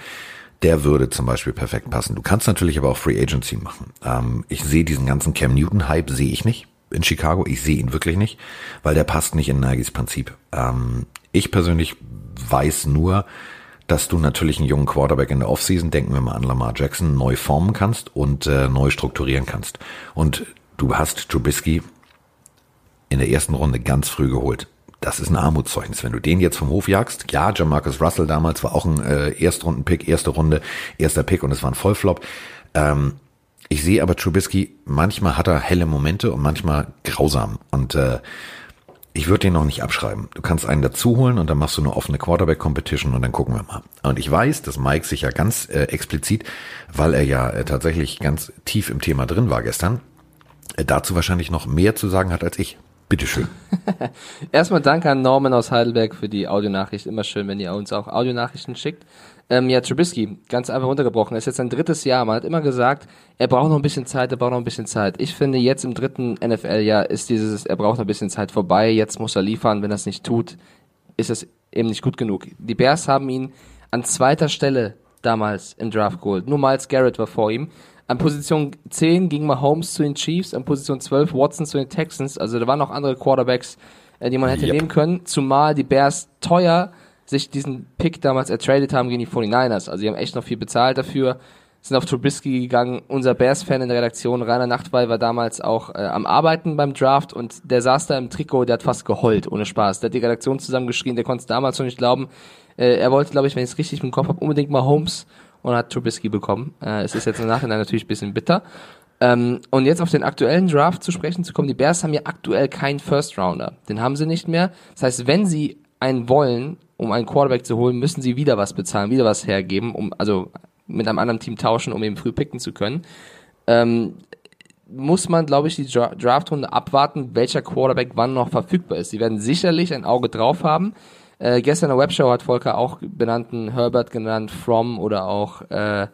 der würde zum Beispiel perfekt passen. Du kannst natürlich aber auch Free Agency machen. Ähm, ich sehe diesen ganzen Cam Newton-Hype, sehe ich nicht in Chicago. Ich sehe ihn wirklich nicht, weil der passt nicht in Nagis Prinzip. Ähm, ich persönlich weiß nur, dass du natürlich einen jungen Quarterback in der Offseason, denken wir mal an Lamar Jackson, neu formen kannst und äh, neu strukturieren kannst. Und du hast Trubisky in der ersten Runde ganz früh geholt. Das ist ein Armutszeugnis. Wenn du den jetzt vom Hof jagst, ja, Jamarcus Russell damals war auch ein äh, Erstrunden-Pick, erste Runde, erster Pick und es war ein Vollflop. Ähm, ich sehe aber Trubisky, manchmal hat er helle Momente und manchmal grausam. Und äh, ich würde den noch nicht abschreiben. Du kannst einen dazu holen und dann machst du eine offene Quarterback-Competition und dann gucken wir mal. Und ich weiß, dass Mike sich ja ganz äh, explizit, weil er ja äh, tatsächlich ganz tief im Thema drin war gestern, äh, dazu wahrscheinlich noch mehr zu sagen hat als ich. Bitteschön. Erstmal danke an Norman aus Heidelberg für die Audionachricht. Immer schön, wenn ihr uns auch Audionachrichten schickt. Ähm, ja, Trubisky, ganz einfach runtergebrochen, ist jetzt sein drittes Jahr. Man hat immer gesagt, er braucht noch ein bisschen Zeit, er braucht noch ein bisschen Zeit. Ich finde, jetzt im dritten NFL-Jahr ist dieses, er braucht noch ein bisschen Zeit vorbei. Jetzt muss er liefern. Wenn er es nicht tut, ist es eben nicht gut genug. Die Bears haben ihn an zweiter Stelle damals im Draft geholt. Nur Miles Garrett war vor ihm. An Position 10 ging Mahomes zu den Chiefs, an Position 12 Watson zu den Texans. Also da waren noch andere Quarterbacks, äh, die man hätte yep. nehmen können. Zumal die Bears teuer sich diesen Pick damals ertradet haben gegen die 49ers. Also die haben echt noch viel bezahlt dafür. Sind auf Trubisky gegangen. Unser Bears-Fan in der Redaktion, Rainer Nachtwey, war damals auch äh, am Arbeiten beim Draft und der saß da im Trikot, der hat fast geheult, ohne Spaß. Der hat die Redaktion zusammengeschrien, der konnte es damals schon nicht glauben. Äh, er wollte, glaube ich, wenn ich es richtig im Kopf habe, unbedingt mal Holmes und hat Trubisky bekommen. Äh, es ist jetzt im Nachhinein natürlich ein bisschen bitter. Ähm, und jetzt auf den aktuellen Draft zu sprechen zu kommen, die Bears haben ja aktuell keinen First Rounder. Den haben sie nicht mehr. Das heißt, wenn sie einen wollen, um einen Quarterback zu holen, müssen sie wieder was bezahlen, wieder was hergeben, um also mit einem anderen Team tauschen, um eben früh picken zu können. Ähm, muss man, glaube ich, die Dra Draftrunde abwarten, welcher Quarterback wann noch verfügbar ist. Sie werden sicherlich ein Auge drauf haben. Äh, gestern in der Webshow hat Volker auch benannten Herbert genannt, From oder auch äh,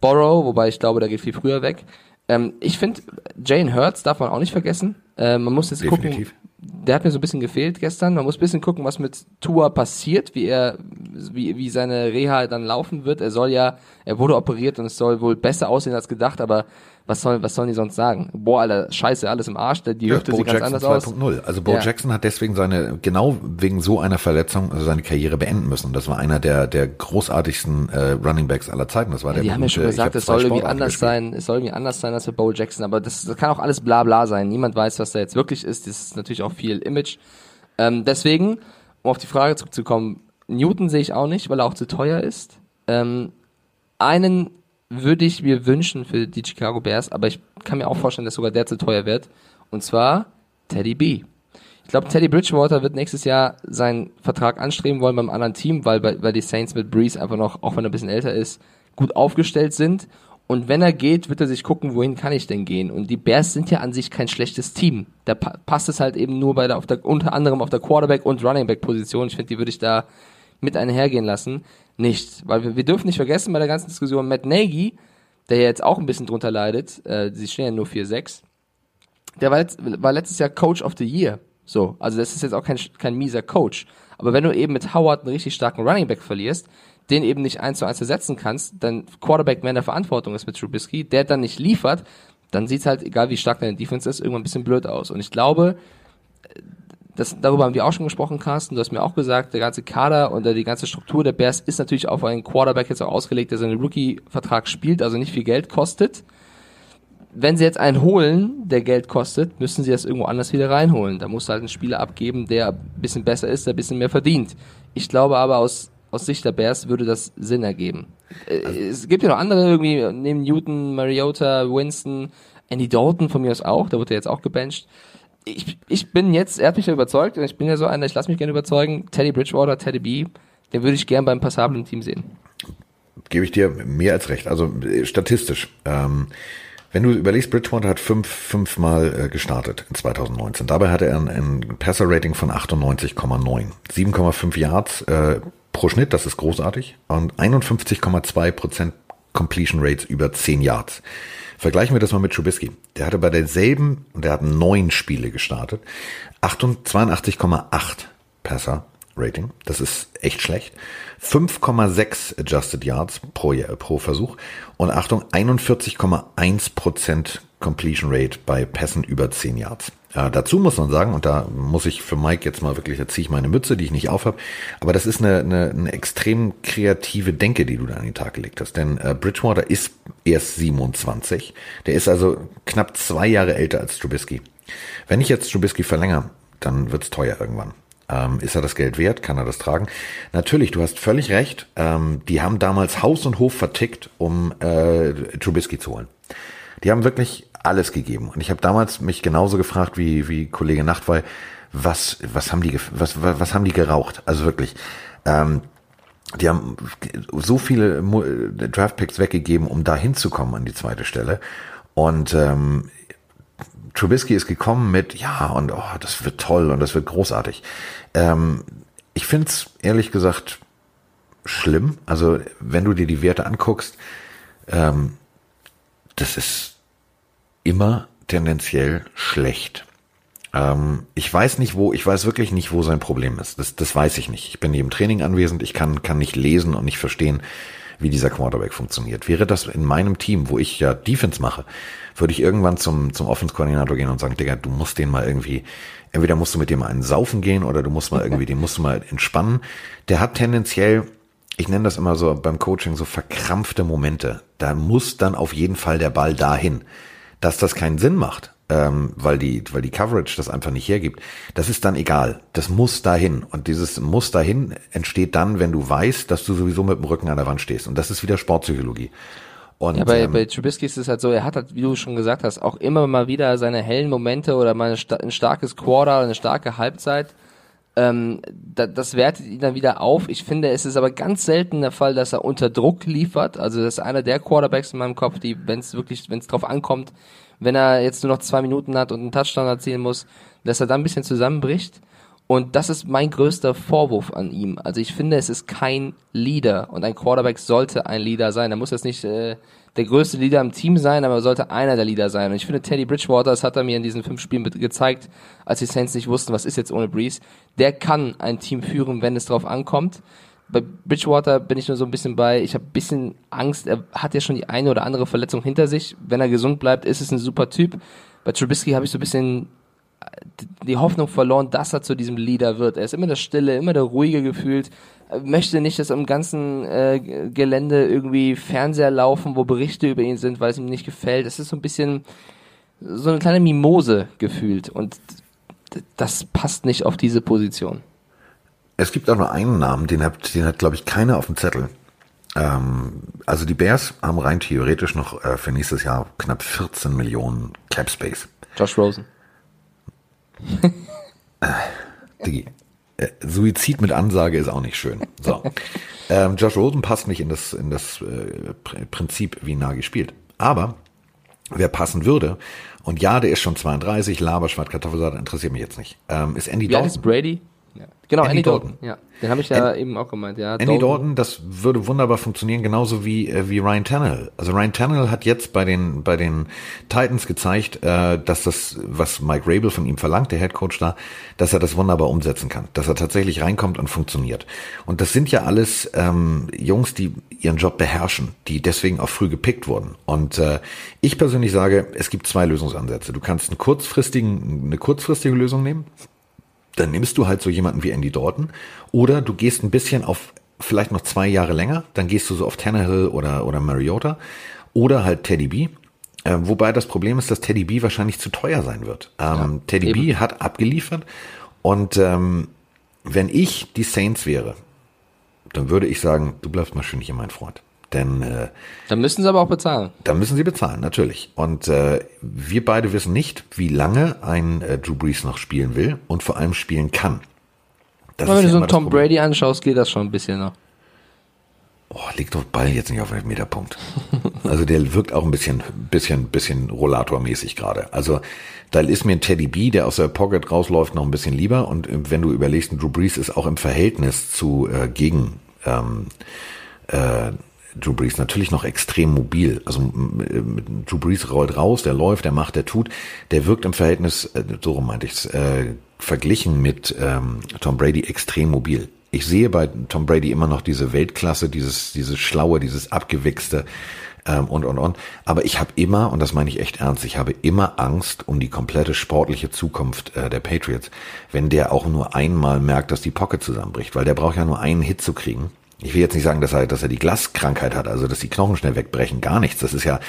Borrow, wobei ich glaube, da geht viel früher weg. Ähm, ich finde, Jane Hurts darf man auch nicht vergessen. Äh, man muss jetzt Definitiv. gucken. Der hat mir so ein bisschen gefehlt gestern. Man muss ein bisschen gucken, was mit Tua passiert, wie er, wie, wie seine Reha dann laufen wird. Er soll ja, er wurde operiert und es soll wohl besser aussehen als gedacht, aber was sollen, was sollen die sonst sagen? Boah, Alter, scheiße, alles im Arsch, die Hüfte ja, sieht ganz Jackson anders 2. aus. Also Bo ja. Jackson hat deswegen seine, genau wegen so einer Verletzung, also seine Karriere beenden müssen. Das war einer der, der großartigsten äh, Running Backs aller Zeiten. Das war ja, der Die haben ja schon gesagt, es soll irgendwie anders gespielt. sein, es soll irgendwie anders sein als für Bo Jackson, aber das, das kann auch alles bla bla sein. Niemand weiß, was da jetzt wirklich ist. Das ist natürlich auch viel Image. Ähm, deswegen, um auf die Frage zurückzukommen, Newton sehe ich auch nicht, weil er auch zu teuer ist. Ähm, einen würde ich mir wünschen für die Chicago Bears, aber ich kann mir auch vorstellen, dass sogar der zu teuer wird. Und zwar Teddy B. Ich glaube, Teddy Bridgewater wird nächstes Jahr seinen Vertrag anstreben wollen beim anderen Team, weil, weil die Saints mit Breeze einfach noch, auch wenn er ein bisschen älter ist, gut aufgestellt sind. Und wenn er geht, wird er sich gucken, wohin kann ich denn gehen? Und die Bears sind ja an sich kein schlechtes Team. Da passt es halt eben nur bei der, auf der, unter anderem auf der Quarterback- und Running Back-Position. Ich finde, die würde ich da mit einhergehen lassen nicht. Weil wir, wir dürfen nicht vergessen bei der ganzen Diskussion, Matt Nagy, der ja jetzt auch ein bisschen drunter leidet, äh, sie stehen ja nur 4-6, der war, letzt, war letztes Jahr Coach of the Year. So, also das ist jetzt auch kein, kein mieser Coach. Aber wenn du eben mit Howard einen richtig starken Running Back verlierst, den eben nicht eins zu eins ersetzen kannst, dann Quarterback mehr in der Verantwortung ist mit Trubisky, der dann nicht liefert, dann sieht's halt, egal wie stark deine Defense ist, irgendwann ein bisschen blöd aus. Und ich glaube, das, darüber haben wir auch schon gesprochen, Carsten. Du hast mir auch gesagt, der ganze Kader und die ganze Struktur der Bears ist natürlich auf einen Quarterback jetzt auch ausgelegt, der seinen Rookie-Vertrag spielt, also nicht viel Geld kostet. Wenn sie jetzt einen holen, der Geld kostet, müssen sie das irgendwo anders wieder reinholen. Da muss halt ein Spieler abgeben, der ein bisschen besser ist, der ein bisschen mehr verdient. Ich glaube aber aus, aus Sicht der Bears würde das Sinn ergeben. Also es gibt ja noch andere irgendwie, neben Newton, Mariota, Winston, Andy Dalton von mir aus auch, da wird er jetzt auch gebencht ich, ich bin jetzt, er hat mich ja überzeugt ich bin ja so einer, ich lasse mich gerne überzeugen, Teddy Bridgewater, Teddy B, den würde ich gern beim passablen Team sehen. Gebe ich dir mehr als recht. Also äh, statistisch. Ähm, wenn du überlegst, Bridgewater hat fünf, fünfmal äh, gestartet in 2019. Dabei hatte er ein, ein Passer-Rating von 98,9. 7,5 Yards äh, pro Schnitt, das ist großartig. Und 51,2 Prozent Completion Rates über 10 Yards. Vergleichen wir das mal mit Trubisky. Der hatte bei derselben, und der hat neun Spiele gestartet, 82,8 Passer Rating. Das ist echt schlecht. 5,6 Adjusted Yards pro, pro Versuch. Und Achtung, 41,1% Completion Rate bei Pässen über 10 Yards. Äh, dazu muss man sagen, und da muss ich für Mike jetzt mal wirklich, da ziehe ich meine Mütze, die ich nicht aufhab, aber das ist eine, eine, eine extrem kreative Denke, die du da an den Tag gelegt hast. Denn äh, Bridgewater ist erst 27. Der ist also knapp zwei Jahre älter als Trubisky. Wenn ich jetzt Trubisky verlängere, dann wird's teuer irgendwann. Ähm, ist er das Geld wert? Kann er das tragen? Natürlich, du hast völlig recht. Ähm, die haben damals Haus und Hof vertickt, um äh, Trubisky zu holen. Die haben wirklich alles gegeben. Und ich habe damals mich genauso gefragt wie, wie Kollege Nachtwey, was, was haben die, was, was, haben die geraucht? Also wirklich, ähm, die haben so viele Draftpicks weggegeben, um da hinzukommen an die zweite Stelle. Und ähm, Trubisky ist gekommen mit, ja, und oh, das wird toll und das wird großartig. Ähm, ich finde es ehrlich gesagt schlimm. Also wenn du dir die Werte anguckst, ähm, das ist immer tendenziell schlecht. Ähm, ich weiß nicht, wo, ich weiß wirklich nicht, wo sein Problem ist. Das, das weiß ich nicht. Ich bin neben Training anwesend, ich kann, kann nicht lesen und nicht verstehen, wie dieser Quarterback funktioniert. Wäre das in meinem Team, wo ich ja Defense mache, würde ich irgendwann zum, zum Offense-Koordinator gehen und sagen, Digga, du musst den mal irgendwie, entweder musst du mit dem einen saufen gehen oder du musst mal irgendwie, den musst du mal entspannen. Der hat tendenziell, ich nenne das immer so beim Coaching so verkrampfte Momente. Da muss dann auf jeden Fall der Ball dahin dass das keinen Sinn macht, ähm, weil die, weil die Coverage das einfach nicht hergibt. Das ist dann egal. Das muss dahin. Und dieses muss dahin entsteht dann, wenn du weißt, dass du sowieso mit dem Rücken an der Wand stehst. Und das ist wieder Sportpsychologie. Und, ja, bei, ähm, bei Trubisky ist es halt so, er hat halt, wie du schon gesagt hast, auch immer mal wieder seine hellen Momente oder mal ein starkes Quarter oder eine starke Halbzeit. Ähm, da, das wertet ihn dann wieder auf. Ich finde, es ist aber ganz selten der Fall, dass er unter Druck liefert. Also das ist einer der Quarterbacks in meinem Kopf, die, wenn es wirklich, wenn es drauf ankommt, wenn er jetzt nur noch zwei Minuten hat und einen Touchdown erzielen muss, dass er dann ein bisschen zusammenbricht. Und das ist mein größter Vorwurf an ihm. Also ich finde, es ist kein Leader und ein Quarterback sollte ein Leader sein. Er muss jetzt nicht äh, der größte Leader im Team sein, aber er sollte einer der Leader sein. Und ich finde, Teddy Bridgewater, das hat er mir in diesen fünf Spielen gezeigt, als die Saints nicht wussten, was ist jetzt ohne Breeze, der kann ein Team führen, wenn es drauf ankommt. Bei Bridgewater bin ich nur so ein bisschen bei, ich habe ein bisschen Angst, er hat ja schon die eine oder andere Verletzung hinter sich. Wenn er gesund bleibt, ist es ein super Typ. Bei Trubisky habe ich so ein bisschen die Hoffnung verloren, dass er zu diesem Leader wird. Er ist immer der Stille, immer der Ruhige gefühlt möchte nicht, dass am ganzen äh, Gelände irgendwie Fernseher laufen, wo Berichte über ihn sind, weil es ihm nicht gefällt. Es ist so ein bisschen so eine kleine Mimose gefühlt und das passt nicht auf diese Position. Es gibt auch nur einen Namen, den hat, den hat glaube ich keiner auf dem Zettel. Ähm, also die Bears haben rein theoretisch noch äh, für nächstes Jahr knapp 14 Millionen Cap Space. Josh Rosen. äh, Digi, äh, Suizid mit Ansage ist auch nicht schön. So. ähm, Josh Rosen passt nicht in das, in das äh, Prinzip, wie Nagy spielt. Aber wer passen würde, und ja, der ist schon 32, Laberschwart, Kartoffelsalat, interessiert mich jetzt nicht, ähm, ist Andy Wie alt ist Brady? Genau, Andy Andy, Dalton. Dalton. Ja, den habe ich ja eben auch gemeint. Ja, Andy Dalton, das würde wunderbar funktionieren, genauso wie, äh, wie Ryan Tannehill. Also Ryan Tannehill hat jetzt bei den, bei den Titans gezeigt, äh, dass das, was Mike Rabel von ihm verlangt, der Head Coach da, dass er das wunderbar umsetzen kann, dass er tatsächlich reinkommt und funktioniert. Und das sind ja alles ähm, Jungs, die ihren Job beherrschen, die deswegen auch früh gepickt wurden. Und äh, ich persönlich sage, es gibt zwei Lösungsansätze. Du kannst einen kurzfristigen, eine kurzfristige Lösung nehmen, dann nimmst du halt so jemanden wie Andy Dalton oder du gehst ein bisschen auf vielleicht noch zwei Jahre länger, dann gehst du so auf Tannehill oder, oder Mariota oder halt Teddy B. Äh, wobei das Problem ist, dass Teddy B wahrscheinlich zu teuer sein wird. Ähm, Teddy B eben. hat abgeliefert und ähm, wenn ich die Saints wäre, dann würde ich sagen, du bleibst mal schön hier, mein Freund. Denn äh, Dann müssen sie aber auch bezahlen. da müssen sie bezahlen, natürlich. Und äh, wir beide wissen nicht, wie lange ein äh, Drew Brees noch spielen will und vor allem spielen kann. Das Aber wenn ja du so einen Tom Problem. Brady anschaust, geht das schon ein bisschen noch. Oh, leg doch Ball jetzt nicht auf den Meterpunkt. Also der wirkt auch ein bisschen, bisschen, bisschen Rollatormäßig gerade. Also da ist mir ein Teddy B, der aus der Pocket rausläuft, noch ein bisschen lieber. Und äh, wenn du überlegst, ein Drew Brees ist auch im Verhältnis zu äh, gegen ähm, äh, Drew Brees natürlich noch extrem mobil. Also Drew Brees rollt raus, der läuft, der macht, der tut. Der wirkt im Verhältnis, äh, so rum meinte ich's, äh, verglichen mit ähm, Tom Brady extrem mobil. Ich sehe bei Tom Brady immer noch diese Weltklasse, dieses, dieses Schlaue, dieses Abgewichste ähm, und, und, und. Aber ich habe immer, und das meine ich echt ernst, ich habe immer Angst um die komplette sportliche Zukunft äh, der Patriots, wenn der auch nur einmal merkt, dass die Pocket zusammenbricht, weil der braucht ja nur einen Hit zu kriegen. Ich will jetzt nicht sagen, dass er, dass er die Glaskrankheit hat, also dass die Knochen schnell wegbrechen, gar nichts. Das ist ja,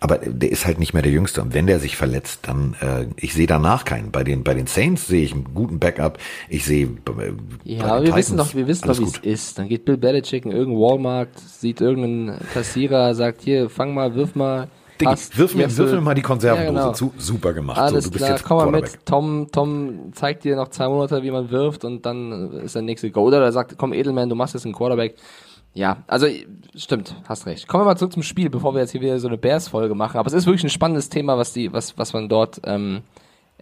aber der ist halt nicht mehr der Jüngste. Und wenn der sich verletzt, dann, äh, ich sehe danach keinen. Bei den, bei den Saints sehe ich einen guten Backup. Ich sehe, äh, Ja, bei aber den wir wissen Titans doch, wir wissen doch, wie es ist. Dann geht Bill Belichick in irgendeinen Walmart, sieht irgendeinen Kassierer, sagt hier, fang mal, wirf mal. Diggi, wirf mir, wirf mir mal die Konservendose ja, genau. zu. Super gemacht. Alles so, du bist klar, jetzt komm mal mit. Tom, Tom zeigt dir noch zwei Monate, wie man wirft und dann ist der nächste Go. Oder er sagt, komm Edelman, du machst jetzt einen Quarterback. Ja, also stimmt, hast recht. Kommen wir mal zurück zum Spiel, bevor wir jetzt hier wieder so eine Bears-Folge machen. Aber es ist wirklich ein spannendes Thema, was die, was, was man dort ähm,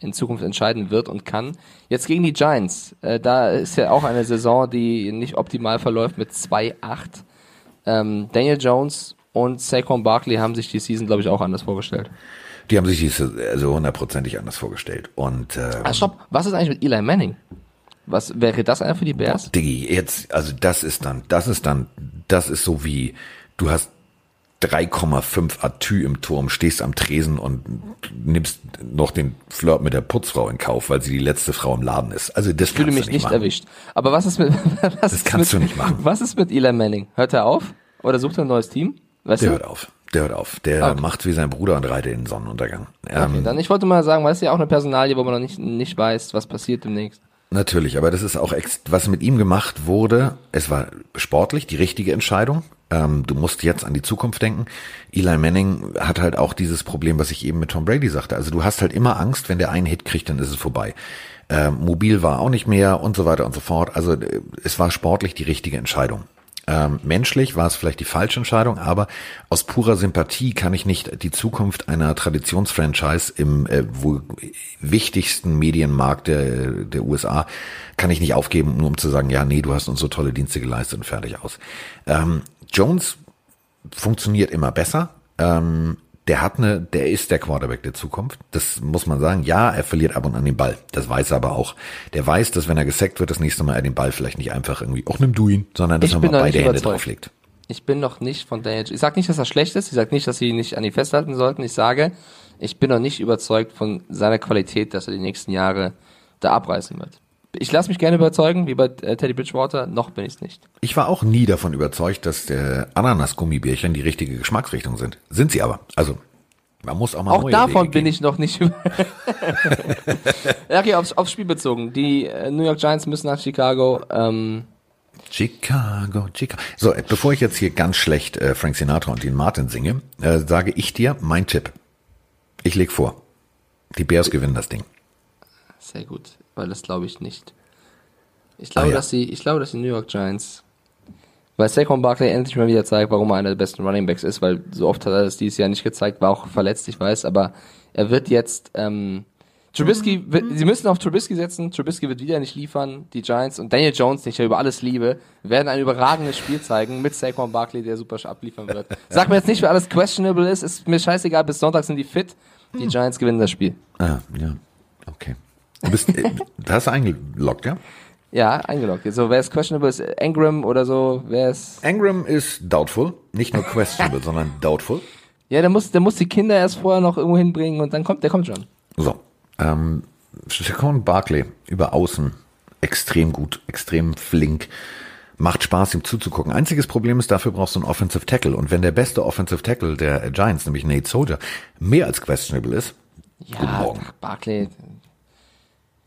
in Zukunft entscheiden wird und kann. Jetzt gegen die Giants. Äh, da ist ja auch eine Saison, die nicht optimal verläuft mit 2-8. Ähm, Daniel Jones und Saquon Barkley haben sich die Season, glaube ich, auch anders vorgestellt. Die haben sich diese also hundertprozentig anders vorgestellt. Und äh, Ah, stopp. Was ist eigentlich mit Eli Manning? Was wäre das einer für die Bears? Diggi, jetzt, also das ist dann, das ist dann, das ist so wie, du hast 3,5 Atü im Turm, stehst am Tresen und nimmst noch den Flirt mit der Putzfrau in Kauf, weil sie die letzte Frau im Laden ist. Also das Ich fühle mich du nicht machen. erwischt. Aber was ist mit was Das kannst mit, du nicht machen. Was ist mit Eli Manning? Hört er auf? Oder sucht er ein neues Team? Weißt Der du? hört auf. Der hört auf. Der Okay. macht wie sein Bruder und reitet in den Sonnenuntergang. Okay, Ähm, dann ich wollte mal sagen, weil es ja auch eine Personalie, wo man noch nicht, nicht weiß, was passiert demnächst. Natürlich, aber das ist auch, was mit ihm gemacht wurde. Es war sportlich die richtige Entscheidung. Ähm, du musst jetzt an die Zukunft denken. Eli Manning hat halt auch dieses Problem, was ich eben mit Tom Brady sagte. Also du hast halt immer Angst, wenn der einen Hit kriegt, dann ist es vorbei. Ähm, mobil war auch nicht mehr und so weiter und so fort. Also äh, es war sportlich die richtige Entscheidung. Ähm, menschlich war es vielleicht die falsche Entscheidung, aber aus purer Sympathie kann ich nicht die Zukunft einer Traditionsfranchise im äh, wohl wichtigsten Medienmarkt der, der USA kann ich nicht aufgeben, nur um zu sagen, ja, nee, du hast uns so tolle Dienste geleistet und fertig aus. Ähm, Jones funktioniert immer besser. Ähm, der hat eine, der ist der Quarterback der Zukunft. Das muss man sagen. Ja, er verliert ab und an den Ball. Das weiß er aber auch. Der weiß, dass wenn er gesackt wird, das nächste Mal er den Ball vielleicht nicht einfach irgendwie, ach nimm du ihn, sondern dass Ich er mal beide Hände drauflegt. Ich bin noch nicht von Daniel. Ich sage nicht, dass er schlecht ist. Ich sage nicht, dass sie nicht an ihn festhalten sollten. Ich sage, ich bin noch nicht überzeugt von seiner Qualität, dass er die nächsten Jahre da abreißen wird. Ich lasse mich gerne überzeugen, wie bei äh, Teddy Bridgewater. Noch bin ich es nicht. Ich war auch nie davon überzeugt, dass der Ananas-Gummibärchen die richtige Geschmacksrichtung sind. Sind sie aber. Also, man muss auch mal Auch davon Wege bin gehen. ich noch nicht über. ja, okay, aufs, aufs Spiel bezogen. Die äh, New York Giants müssen nach Chicago. Ähm, Chicago, Chicago. So, äh, bevor ich jetzt hier ganz schlecht äh, Frank Sinatra und Dean Martin singe, äh, sage ich dir mein Tipp. Ich leg vor. Die Bears gewinnen das Ding. Sehr gut, weil das glaube ich nicht. Ich glaube, Ah, ja. dass die, ich glaube, dass die New York Giants, weil Saquon Barkley endlich mal wieder zeigt, warum er einer der besten Running Backs ist, weil so oft hat er das dieses Jahr nicht gezeigt, war auch verletzt, ich weiß, aber er wird jetzt, ähm, Trubisky, wird- sie müssen auf Trubisky setzen. Trubisky wird wieder nicht liefern. Die Giants und Daniel Jones, den ich ja über alles liebe, werden ein überragendes Spiel zeigen mit Saquon Barkley, der super abliefern wird. Sag mir jetzt nicht, wer alles questionable ist. Ist mir scheißegal. Bis Sonntag sind die fit. Die Giants gewinnen das Spiel. Ah, ja. Okay. Du bist, äh, da hast du eingeloggt, ja? Ja, eingeloggt. So, wer ist questionable? Ist Engram oder so? Wer ist? Engram ist doubtful. Nicht nur questionable, sondern doubtful. Ja, der muss, der muss die Kinder erst vorher noch irgendwo hinbringen und dann kommt, der kommt schon. So. Ähm, Shaquan Barkley über außen extrem gut, extrem flink. Macht Spaß, ihm zuzugucken. Einziges Problem ist, dafür brauchst du einen Offensive Tackle. Und wenn der beste Offensive Tackle der Giants, nämlich Nate Soldier, mehr als questionable ist, Guten Ja, Morgen. Barkley,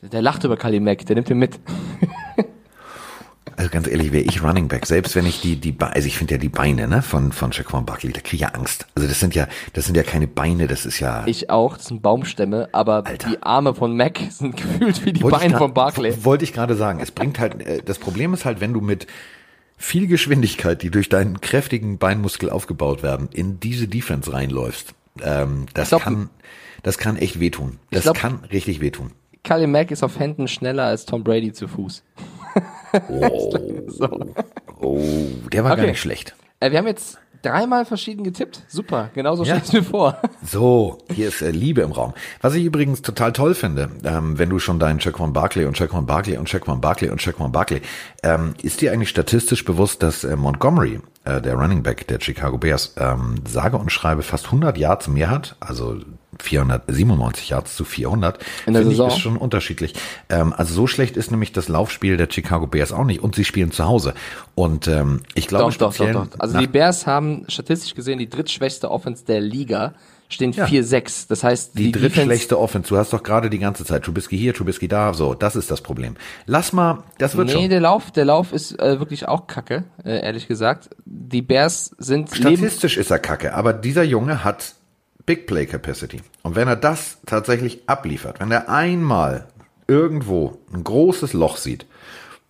der, lacht über Kali Mack, der nimmt ihn mit. also ganz ehrlich, wäre ich Running Back, selbst wenn ich die, die, Be- also ich finde ja die Beine, ne, von, von Shaquan Barkley, da kriege ich ja Angst. Also das sind ja, das sind ja keine Beine, das ist ja. Ich auch, das sind Baumstämme, aber Alter. die Arme von Mac sind gefühlt wie die Wollte Beine von Barkley. Wollte ich gerade sagen. Es bringt halt, äh, das Problem ist halt, wenn du mit viel Geschwindigkeit, die durch deinen kräftigen Beinmuskel aufgebaut werden, in diese Defense reinläufst, ähm, das glaub, kann, das kann echt wehtun. Das glaub- kann richtig wehtun. Kali Mack ist auf Händen schneller als Tom Brady zu Fuß. Oh, oh der war gar Okay. nicht schlecht. Äh, wir haben jetzt dreimal verschieden getippt. Super, genauso Ja. stelle ich mir vor. So, hier ist äh, Liebe im Raum. Was ich übrigens total toll finde, ähm, wenn du schon deinen Shaquan Barkley und Shaquan Barkley und Shaquan Barkley und Shaquan Barkley, ähm, ist dir eigentlich statistisch bewusst, dass äh, Montgomery, äh, der Running Back der Chicago Bears, ähm, sage und schreibe fast 100 Yards mehr hat, also 497 Yards zu 400, In der finde ich Saison? ist schon unterschiedlich. Ähm, also so schlecht ist nämlich das Laufspiel der Chicago Bears auch nicht und sie spielen zu Hause. Und ähm, ich glaube Doch, doch, doch, doch. Also die Bears haben statistisch gesehen die drittschwächste Offense der Liga, stehen 4-6. Das heißt, Die, die, drittschlechte Offense. Du hast doch gerade die ganze Zeit Trubisky hier, Trubisky da. So, das ist das Problem. Lass mal, das wird Nee, schon. der Lauf, der Lauf ist äh, wirklich auch kacke, äh, ehrlich gesagt. Die Bears sind Statistisch ist er kacke, aber dieser Junge hat Big Play Capacity. Und wenn er das tatsächlich abliefert, wenn er einmal irgendwo ein großes Loch sieht,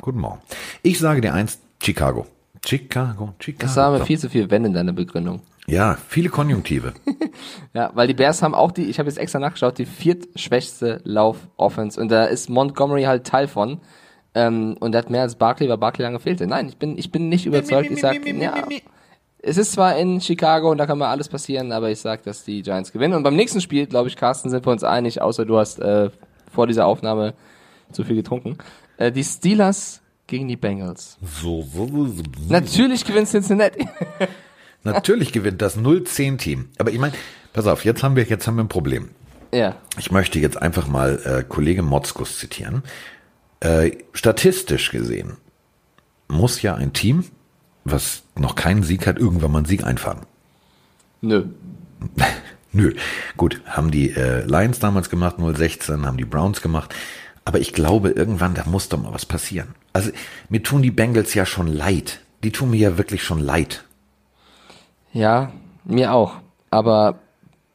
guten Morgen. Ich sage dir eins, Chicago. Chicago, Chicago. das mir So. viel zu viel Wenn in deiner Begründung. Ja, viele Konjunktive. Ja, weil die Bears haben auch die, ich habe jetzt extra nachgeschaut, die viertschwächste Lauf-Offense. Und da ist Montgomery halt Teil von. Ähm, und der hat mehr als Barkley, weil Barkley lange fehlte. Nein, ich bin, ich bin nicht überzeugt. Ich sag, ja, es ist zwar in Chicago und da kann mal alles passieren, aber ich sag, dass die Giants gewinnen. Und beim nächsten Spiel, glaube ich, Carsten, sind wir uns einig, außer du hast äh, vor dieser Aufnahme zu viel getrunken. Äh, die Steelers gegen die Bengals. So, so, so, so. Natürlich gewinnt Cincinnati. Natürlich gewinnt das 0-10-Team. Aber ich meine, pass auf, jetzt haben wir, jetzt haben wir ein Problem. ja. Ich möchte jetzt einfach mal äh, Kollege Motzkus zitieren. Äh, statistisch gesehen muss ja ein Team, was noch keinen Sieg hat, irgendwann mal einen Sieg einfahren. Nö. Nö. Gut, haben die äh, Lions damals gemacht, 016, haben die Browns gemacht. Aber ich glaube, irgendwann, da muss doch mal was passieren. Also, mir tun die Bengals ja schon leid. Die tun mir ja wirklich schon leid. Ja, mir auch. Aber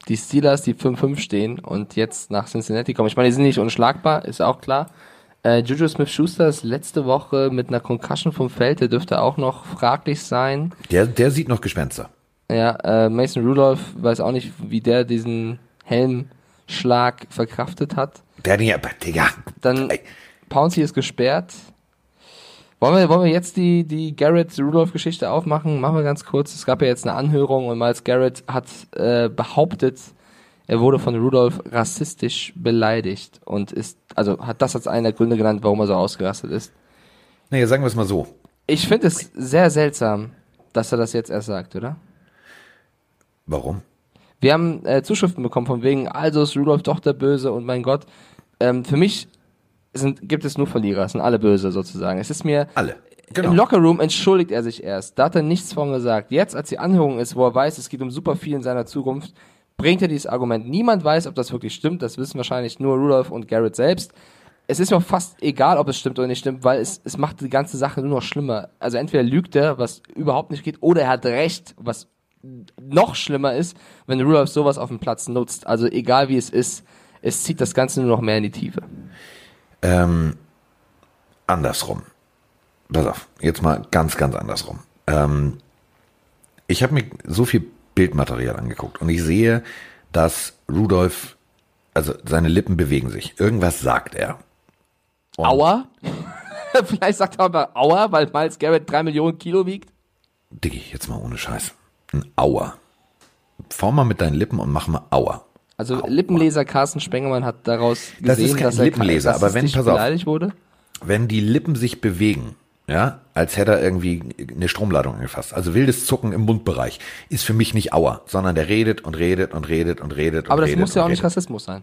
die Steelers, die 5-5 stehen und jetzt nach Cincinnati kommen, ich meine, die sind nicht unschlagbar, ist auch klar. Äh, Juju Smith-Schuster ist letzte Woche mit einer Concussion vom Feld, der dürfte auch noch fraglich sein. Der, der sieht noch Gespenster. Ja, äh, Mason Rudolph weiß auch nicht, wie der diesen Helmschlag verkraftet hat. Der, der, Digga. Dann. Pouncy ist gesperrt. Wollen wir, wollen wir jetzt die, die Garrett-Rudolph-Geschichte aufmachen? Machen wir ganz kurz. Es gab ja jetzt eine Anhörung und Miles Garrett hat äh, behauptet, er wurde von Rudolph rassistisch beleidigt und ist, also hat das als einen der Gründe genannt, warum er so ausgerastet ist. Nee, sagen wir es mal so. Ich finde es sehr seltsam, dass er das jetzt erst sagt, oder? Warum? Wir haben äh, Zuschriften bekommen von wegen, also ist Rudolf doch der Böse und mein Gott. Ähm, für mich sind, gibt es nur Verlierer, es sind alle böse sozusagen. Es ist mir, Alle. Genau. im Lockerroom entschuldigt er sich erst. Da hat er nichts von gesagt. Jetzt, als die Anhörung ist, wo er weiß, es geht um super viel in seiner Zukunft, bringt er dieses Argument. Niemand weiß, ob das wirklich stimmt. Das wissen wahrscheinlich nur Rudolph und Garrett selbst. Es ist mir fast egal, ob es stimmt oder nicht stimmt, weil es, es macht die ganze Sache nur noch schlimmer. Also entweder lügt er, was überhaupt nicht geht, oder er hat recht, was noch schlimmer ist, wenn Rudolph sowas auf dem Platz nutzt. Also egal wie es ist, es zieht das Ganze nur noch mehr in die Tiefe. Ähm, andersrum. Pass auf, jetzt mal ganz, ganz andersrum. Ähm, ich habe mir so viel Bildmaterial angeguckt und ich sehe, dass Rudolf also seine Lippen bewegen sich. Irgendwas sagt er. Und Aua? Vielleicht sagt er aber Aua, weil Miles Garrett drei Millionen Kilo wiegt. Diggi, jetzt mal ohne Scheiß. Ein Aua. Form mal mit deinen Lippen und mach mal Aua. Also Lippenleser Carsten Spengemann hat daraus Das ist gesehen, kein dass er Lippenleser, dass aber wenn- pass auf. wurde. Wenn die Lippen sich bewegen, ja, als hätte er irgendwie eine Stromladung angefasst. Also wildes Zucken im Mundbereich ist für mich nicht Aua, sondern der redet und redet und redet und redet und Aber das redet muss ja und auch nicht redet. Rassismus sein.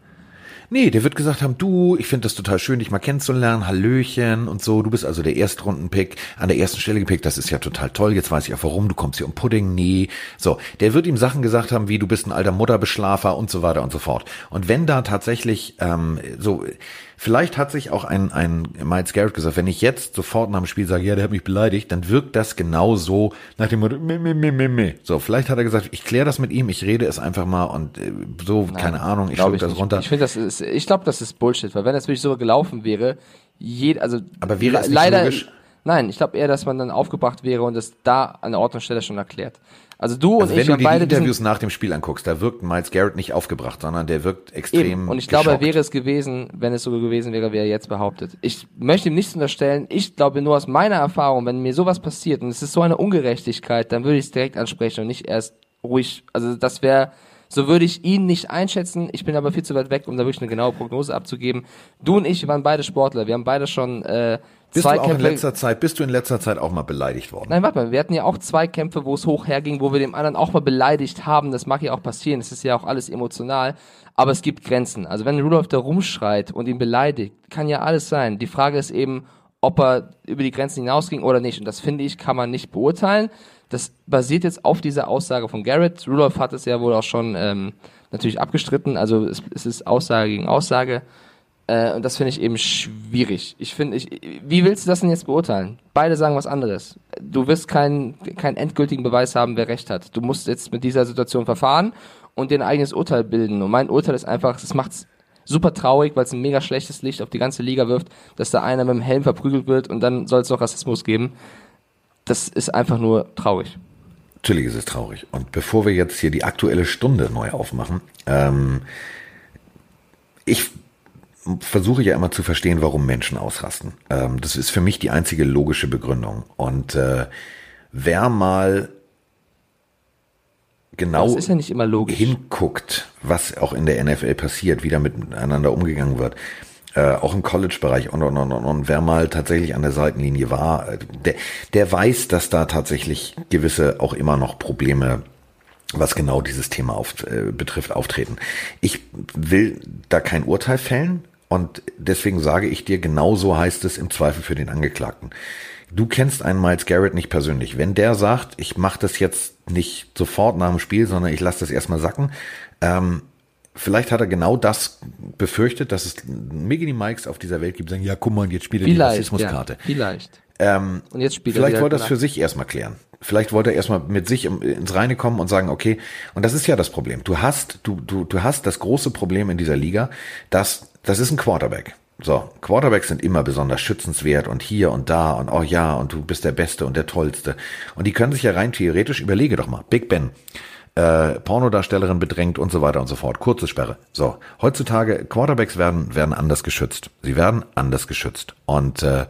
Nee, der wird gesagt haben, du, ich finde das total schön, dich mal kennenzulernen, Hallöchen und so. Du bist also der Erstrundenpick, an der ersten Stelle gepickt, das ist ja total toll. Jetzt weiß ich auch warum, du kommst hier um Pudding, nee. So, der wird ihm Sachen gesagt haben, wie du bist ein alter Mutterbeschlafer und so weiter und so fort. Und wenn da tatsächlich ähm, so, vielleicht hat sich auch ein, ein Miles Garrett gesagt, wenn ich jetzt sofort nach dem Spiel sage, ja, der hat mich beleidigt, dann wirkt das genau so nach dem Motto, meh, meh, meh, meh, meh. So, vielleicht hat er gesagt, ich kläre das mit ihm, ich rede es einfach mal und äh, so, keine Ahnung, ich schluck das nicht. runter. Ich finde, das ist, ich glaube, das ist Bullshit, weil wenn das wirklich so gelaufen wäre, jed, also Aber wäre es nicht leider, logisch? nein, ich glaube eher, dass man dann aufgebracht wäre und es da an der Ort und Stelle schon erklärt. Also du Also und wenn ich du dir die beide diesen- Interviews nach dem Spiel anguckst, da wirkt Miles Garrett nicht aufgebracht, sondern der wirkt extrem Eben. Und ich glaube, er geschockt. wäre es gewesen, wenn es so gewesen wäre, wie er jetzt behauptet. Ich möchte ihm nichts unterstellen. Ich glaube nur aus meiner Erfahrung, wenn mir sowas passiert und es ist so eine Ungerechtigkeit, dann würde ich es direkt ansprechen und nicht erst ruhig. Also das wäre, so würde ich ihn nicht einschätzen. Ich bin aber viel zu weit weg, um da wirklich eine genaue Prognose abzugeben. Du und ich, waren beide Sportler. Wir haben beide schon äh, bist du auch in Zweikämpfe letzter Zeit, bist du in letzter Zeit auch mal beleidigt worden? Nein, warte mal, wir hatten ja auch zwei Kämpfe, wo es hoch herging, wo wir dem anderen auch mal beleidigt haben. Das mag ja auch passieren, es ist ja auch alles emotional. Aber es gibt Grenzen. Also wenn Rudolf da rumschreit und ihn beleidigt, kann ja alles sein. Die Frage ist eben, ob er über die Grenzen hinausging oder nicht. Und das finde ich, kann man nicht beurteilen. Das basiert jetzt auf dieser Aussage von Garrett. Rudolf hat es ja wohl auch schon ähm, natürlich abgestritten. Also es, es ist Aussage gegen Aussage. Äh, und das finde ich eben schwierig. Ich finde, ich, wie willst du das denn jetzt beurteilen? Beide sagen was anderes. Du wirst keinen keinen endgültigen Beweis haben, wer recht hat. Du musst jetzt mit dieser Situation verfahren und dir ein eigenes Urteil bilden. Und mein Urteil ist einfach, es macht's super traurig, weil es ein mega schlechtes Licht auf die ganze Liga wirft, dass da einer mit dem Helm verprügelt wird und dann soll es noch Rassismus geben. Das ist einfach nur traurig. Natürlich ist es traurig. Und bevor wir jetzt hier die aktuelle Stunde neu aufmachen, ähm, ich versuche ja immer zu verstehen, warum Menschen ausrasten. Ähm, das ist für mich die einzige logische Begründung. Und äh, wer mal genau ja logisch. hinguckt, was auch in der NFL passiert, wie da miteinander umgegangen wird, äh, auch im College-Bereich und, und, und, und, und wer mal tatsächlich an der Seitenlinie war, äh, der, der weiß, dass da tatsächlich gewisse auch immer noch Probleme was genau dieses Thema auf, äh, betrifft, auftreten. Ich will da kein Urteil fällen und deswegen sage ich dir, genauso heißt es im Zweifel für den Angeklagten. Du kennst einen Miles Garrett nicht persönlich. Wenn der sagt, ich mache das jetzt nicht sofort nach dem Spiel, sondern ich lasse das erstmal sacken, ähm, vielleicht hat er genau das befürchtet, dass es Miggity Mikes auf dieser Welt gibt, die sagen, ja, guck mal, jetzt spielt er die Rassismuskarte. ja, vielleicht. Ähm, Und jetzt spielt er Vielleicht wieder wollte er es nach- für sich erstmal klären. Vielleicht wollte er erstmal mit sich ins Reine kommen und sagen, okay, und das ist ja das Problem. Du hast, du, du, du hast das große Problem in dieser Liga, dass, das ist ein Quarterback. So, Quarterbacks sind immer besonders schützenswert und hier und da und oh ja, und du bist der Beste und der Tollste. Und die können sich ja rein theoretisch, überlege doch mal, Big Ben, äh, Pornodarstellerin bedrängt und so weiter und so fort. Kurze Sperre. So, heutzutage, Quarterbacks werden, werden anders geschützt. Sie werden anders geschützt. Und äh,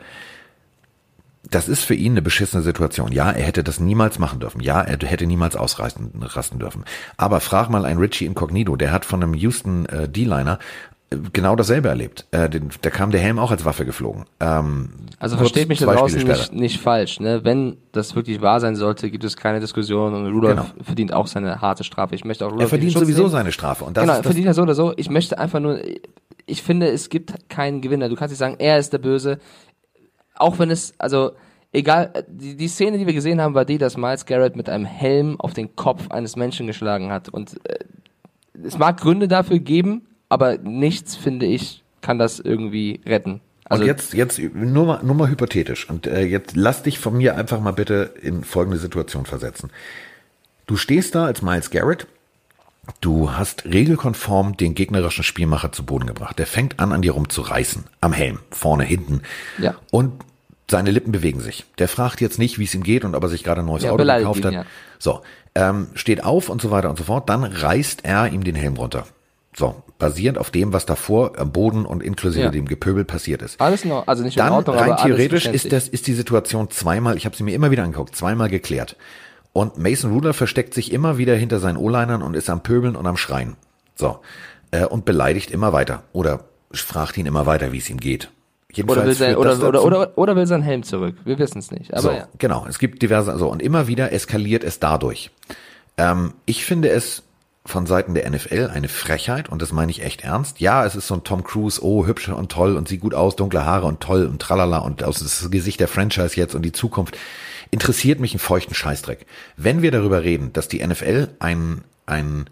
das ist für ihn eine beschissene Situation. Ja, er hätte das niemals machen dürfen. Ja, er hätte niemals ausrasten rasten dürfen. Aber frag mal einen Richie Incognito, der hat von einem Houston äh, D-Liner genau dasselbe erlebt. Äh, den, da kam der Helm auch als Waffe geflogen. Ähm, Also versteht mich da draußen nicht, nicht falsch. Ne? Wenn das wirklich wahr sein sollte, gibt es keine Diskussion und Rudolph Genau. verdient auch seine harte Strafe. Ich möchte auch Er Rudolph verdient sowieso nehmen. seine Strafe. Und das genau, er verdient ja so oder so. Ich möchte einfach nur, ich finde, es gibt keinen Gewinner. Du kannst nicht sagen, er ist der Böse. Auch wenn es, also, egal, die, die Szene, die wir gesehen haben, war die, dass Miles Garrett mit einem Helm auf den Kopf eines Menschen geschlagen hat. Und äh, es mag Gründe dafür geben, aber nichts, finde ich, kann das irgendwie retten. Also, und jetzt, jetzt nur mal, nur mal hypothetisch. Und äh, jetzt lass dich von mir einfach mal bitte in folgende Situation versetzen. Du stehst da als Miles Garrett. Du hast regelkonform den gegnerischen Spielmacher zu Boden gebracht. Der fängt an, an dir rumzureißen. Am Helm. Vorne, hinten. Ja. Und seine Lippen bewegen sich. Der fragt jetzt nicht, wie es ihm geht und ob er sich gerade ein neues Ja, Auto gekauft ihn, hat. ja. So. Ähm, steht auf und so weiter und so fort. Dann reißt er ihm den Helm runter. So, basierend auf dem, was davor am Boden und inklusive Ja. dem Gepöbel passiert ist. Alles noch, also nicht in Dann Ordnung, rein theoretisch ist das ist die Situation zweimal, ich habe sie mir immer wieder angeguckt, zweimal geklärt. Und Mason Rudolph versteckt sich immer wieder hinter seinen O-Linern und ist am Pöbeln und am Schreien. So. Äh, und beleidigt immer weiter. Oder fragt ihn immer weiter, wie es ihm geht. Oder will, sein, oder, oder, oder, oder will sein Helm zurück. Wir wissen es nicht. Aber so, ja. genau. Es gibt diverse, so, und immer wieder eskaliert es dadurch. Ähm, ich finde es von Seiten der NFL eine Frechheit, und das meine ich echt ernst. Ja, es ist so ein Tom Cruise, oh, hübsch und toll und sieht gut aus, dunkle Haare und toll und tralala und aus das Gesicht der Franchise jetzt und die Zukunft interessiert mich einen feuchten Scheißdreck. Wenn wir darüber reden, dass die NFL ein, ein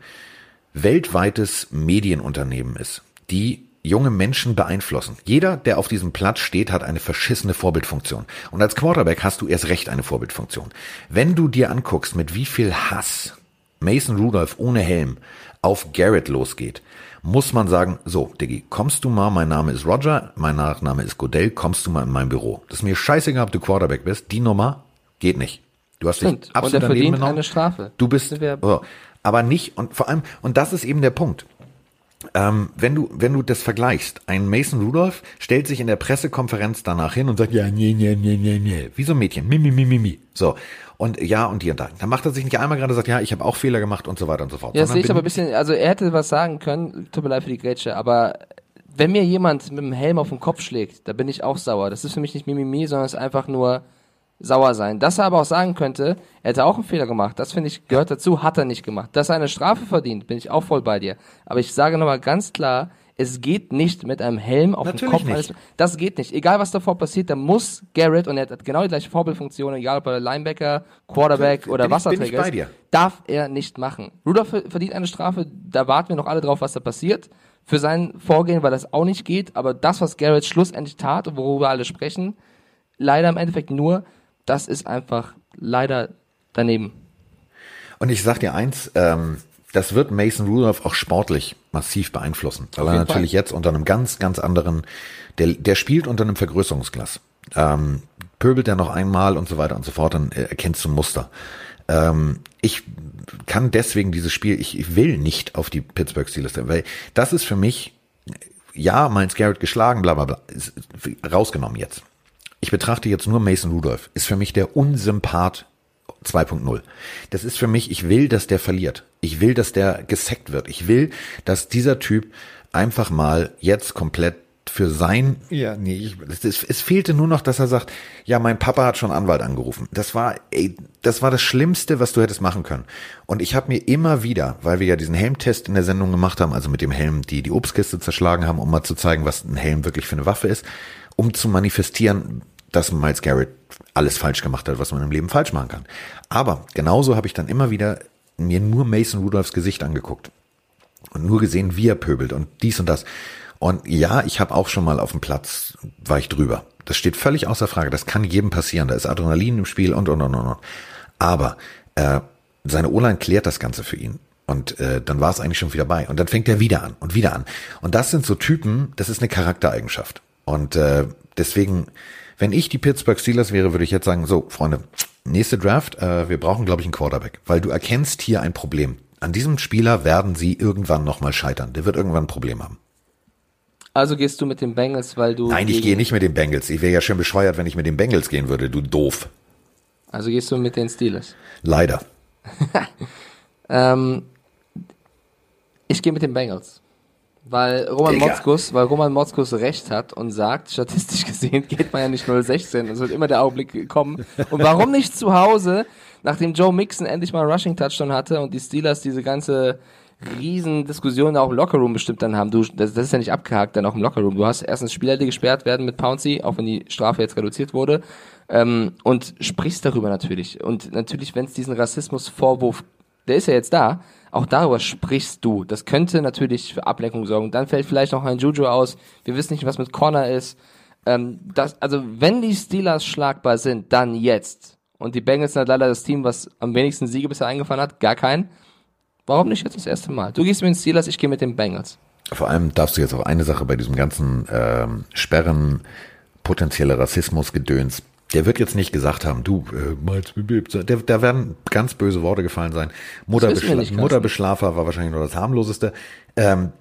weltweites Medienunternehmen ist, die junge Menschen beeinflussen. Jeder, der auf diesem Platz steht, hat eine verschissene Vorbildfunktion. Und als Quarterback hast du erst recht eine Vorbildfunktion. Wenn du dir anguckst, mit wie viel Hass Mason Rudolph ohne Helm auf Garrett losgeht, muss man sagen, so, Diggi, kommst du mal, mein Name ist Roger, mein Nachname ist Godell, kommst du mal in mein Büro. Das ist mir scheißegal, ob du Quarterback bist, die Nummer geht nicht. Du hast Stimmt. dich Und absolut er daneben verdient genommen. eine Strafe. Du bist, oh, aber nicht, und vor allem, und das ist eben der Punkt. Ähm, wenn du, wenn du das vergleichst, ein Mason Rudolph stellt sich in der Pressekonferenz danach hin und sagt, ja, nee, nee, nee, nee, nee, wie so ein Mädchen, mi, mi, mi, mi, mi. So. Und ja, und die und da. Dann macht er sich nicht einmal gerade und sagt, ja, ich habe auch Fehler gemacht und so weiter und so fort. Ja, das sehe ich aber ein bisschen, also er hätte was sagen können, tut mir leid für die Grätsche, aber wenn mir jemand mit dem Helm auf den Kopf schlägt, da bin ich auch sauer. Das ist für mich nicht Mimimi, sondern es ist einfach nur sauer sein. Dass er aber auch sagen könnte, er hätte auch einen Fehler gemacht, das finde ich gehört dazu, hat er nicht gemacht. Dass er eine Strafe verdient, bin ich auch voll bei dir. Aber ich sage nochmal ganz klar, es geht nicht mit einem Helm auf Natürlich dem Kopf. nicht. Alles, das geht nicht. Egal was davor passiert, da muss Garrett, und er hat genau die gleiche Vorbildfunktion, egal ob er Linebacker, Quarterback Bin oder ich- Wasserträger ist, darf er nicht machen. Rudolph ver- verdient eine Strafe, da warten wir noch alle drauf, was da passiert. Für sein Vorgehen, weil das auch nicht geht, aber das, was Garrett schlussendlich tat und worüber alle sprechen, leider im Endeffekt nur, das ist einfach leider daneben. Und ich sag dir eins, ähm, das wird Mason Rudolph auch sportlich massiv beeinflussen, weil er natürlich jetzt unter einem ganz, ganz anderen, der, der spielt unter einem Vergrößerungsglas. Ähm, pöbelt er noch einmal und so weiter und so fort, dann erkennst du Muster. Ähm, ich kann deswegen dieses Spiel, ich, ich will nicht auf die Pittsburgh Steelers, weil das ist für mich, ja, Miles Garrett geschlagen, bla bla bla, rausgenommen jetzt. Ich betrachte jetzt nur Mason Rudolph, ist für mich der Unsympath 2.0. Das ist für mich, ich will, dass der verliert. Ich will, dass der gesackt wird. Ich will, dass dieser Typ einfach mal jetzt komplett für sein, ja, nee, ich, es, es, fehlte nur noch, dass er sagt, ja, mein Papa hat schon Anwalt angerufen. Das war, ey, das war das Schlimmste, was du hättest machen können. Und ich habe mir immer wieder, weil wir ja diesen Helmtest in der Sendung gemacht haben, also mit dem Helm, die die Obstkiste zerschlagen haben, um mal zu zeigen, was ein Helm wirklich für eine Waffe ist, um zu manifestieren, dass Miles Garrett alles falsch gemacht hat, was man im Leben falsch machen kann. Aber genauso habe ich dann immer wieder mir nur Mason Rudolphs Gesicht angeguckt und nur gesehen, wie er pöbelt und dies und das. Und ja, ich habe auch schon mal auf dem Platz, war ich drüber. Das steht völlig außer Frage. Das kann jedem passieren. Da ist Adrenalin im Spiel und, und, und, und. und. Aber äh, seine O-Line klärt das Ganze für ihn. Und äh, dann war es eigentlich schon wieder bei. Und dann fängt er wieder an und wieder an. Und das sind so Typen, das ist eine Charaktereigenschaft. Und äh, deswegen, wenn ich die Pittsburgh Steelers wäre, würde ich jetzt sagen, so, Freunde, nächste Draft, äh, wir brauchen, glaube ich, einen Quarterback. Weil du erkennst hier ein Problem. An diesem Spieler werden sie irgendwann nochmal scheitern. Der wird irgendwann ein Problem haben. Also gehst du mit den Bengals, weil du. Nein, ich gehe nicht mit den Bengals. Ich wäre ja schon bescheuert, wenn ich mit den Bengals gehen würde, du doof. Also gehst du mit den Steelers. Leider. Ähm, ich gehe mit den Bengals. Weil Roman Digga. Motzkus, weil Roman Motzkus recht hat und sagt, statistisch gesehen geht man ja nicht 016. Es wird immer der Augenblick kommen. Und warum nicht zu Hause, nachdem Joe Mixon endlich mal einen Rushing Touchdown hatte und die Steelers diese ganze riesen Diskussion auch im Lockerroom bestimmt dann haben. Du, das, das ist ja nicht abgehakt dann auch im Lockerroom. Du hast erstens Spieler, die gesperrt werden mit Pouncy, auch wenn die Strafe jetzt reduziert wurde. Ähm, und sprichst darüber natürlich. Und natürlich, wenn es diesen Rassismusvorwurf der ist ja jetzt da, auch darüber sprichst du. Das könnte natürlich für Ablenkung sorgen. Dann fällt vielleicht noch ein Juju aus. Wir wissen nicht, was mit Connor ist. Ähm, das, also wenn die Steelers schlagbar sind, dann jetzt. Und die Bengals sind halt leider das Team, was am wenigsten Siege bisher eingefahren hat. Gar keinen. Warum nicht jetzt das erste Mal? Du gehst mit den Steelers, ich gehe mit den Bengals. Vor allem darfst du jetzt auch eine Sache bei diesem ganzen ähm, Sperren, potenzielle Rassismus-Gedöns, der wird jetzt nicht gesagt haben, du, äh, der, da werden ganz böse Worte gefallen sein. Mutterbeschla. Mutterbeschlafer war wahrscheinlich nur das harmloseste. Ähm,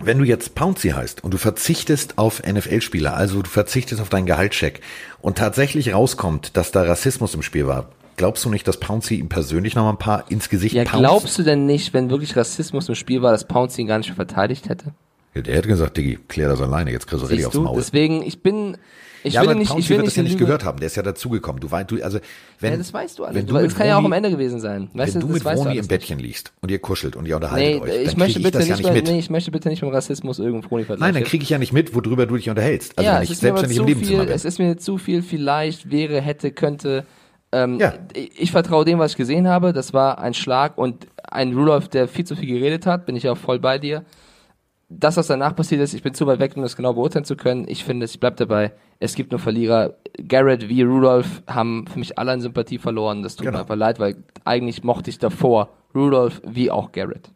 wenn du jetzt Pouncy heißt und du verzichtest auf NFL-Spieler, also du verzichtest auf deinen Gehaltscheck und tatsächlich rauskommt, dass da Rassismus im Spiel war, glaubst du nicht, dass Pouncy ihm persönlich noch mal ein paar ins Gesicht Ja, pounced? glaubst du denn nicht, wenn wirklich Rassismus im Spiel war, dass Pouncy ihn gar nicht verteidigt hätte? Ja, Der hätte gesagt, Diggi, klär das alleine, jetzt kriegst du richtig aufs? Maul. Deswegen, ich bin, ich ja, will aber nicht, Pouncy ich will wird nicht, das ja nicht gehört haben. Der ist ja dazugekommen. Du, weißt, du, also, wenn, Ja, das weißt du alles. Wenn du das kann ja auch am Ende gewesen sein. Weißt wenn du, mit weißt Roni im Bettchen liegst und ihr kuschelt und ihr unterhaltet Nee, euch, ich dann möchte kriege ich bitte das ja nicht, mehr, mit. nee, ich möchte bitte nicht mit Rassismus irgendwo Roni Nein, dann kriege ich ja nicht mit, worüber du dich unterhältst. Also ja, wenn ich mir aber selbstständig im Nebenzimmer bin. es ist mir zu viel vielleicht, wäre, hätte, könnte. Ähm, Ja. ich, ich vertraue dem, was ich gesehen habe. Das war ein Schlag und ein Rudolph, der viel zu viel geredet hat, bin ich auch voll bei dir. Das, was danach passiert ist, ich bin zu weit weg, um das genau beurteilen zu können. Ich finde, ich bleib dabei. Es gibt nur Verlierer. Garrett wie Rudolph haben für mich alle an Sympathie verloren. Das tut Genau. mir einfach leid, weil eigentlich mochte ich davor Rudolph wie auch Garrett.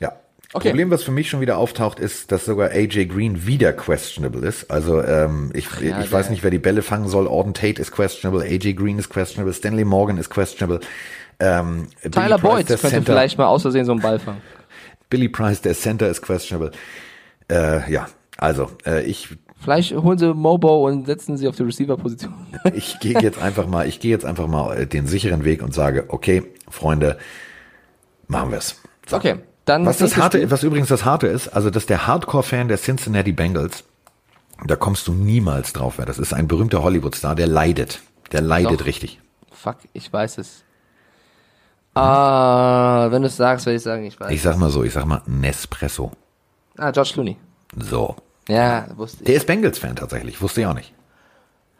Ja. Okay. Problem, was für mich schon wieder auftaucht, ist, dass sogar AJ Green wieder questionable ist. Also ähm, ich, ja, ich weiß nicht, wer die Bälle fangen soll. Auden Tate ist questionable, AJ Green ist questionable, Stanley Morgan ist questionable. Ähm, Tyler Boyd könnte Center, vielleicht mal aus Versehen so einen Ball fangen. Billy Price, der Center ist questionable. Äh, ja, also äh, ich Vielleicht holen sie Mobo und setzen sie auf die Receiver-Position. ich gehe jetzt einfach mal, ich gehe jetzt einfach mal äh, den sicheren Weg und sage, okay, Freunde, machen wir's. So. Okay, dann Was das harte, Spiel. was übrigens das harte ist, also dass der Hardcore-Fan der Cincinnati Bengals, da kommst du niemals drauf. wer Das ist ein berühmter Hollywood-Star, der leidet, der leidet Doch. richtig. Fuck, ich weiß es. Ah, wenn du es sagst, werde ich sagen, ich weiß. Ich sag mal so, ich sag mal Nespresso. ah, George Clooney. So, Ja, wusste ich. der ist Bengals-Fan tatsächlich, wusste ich auch nicht.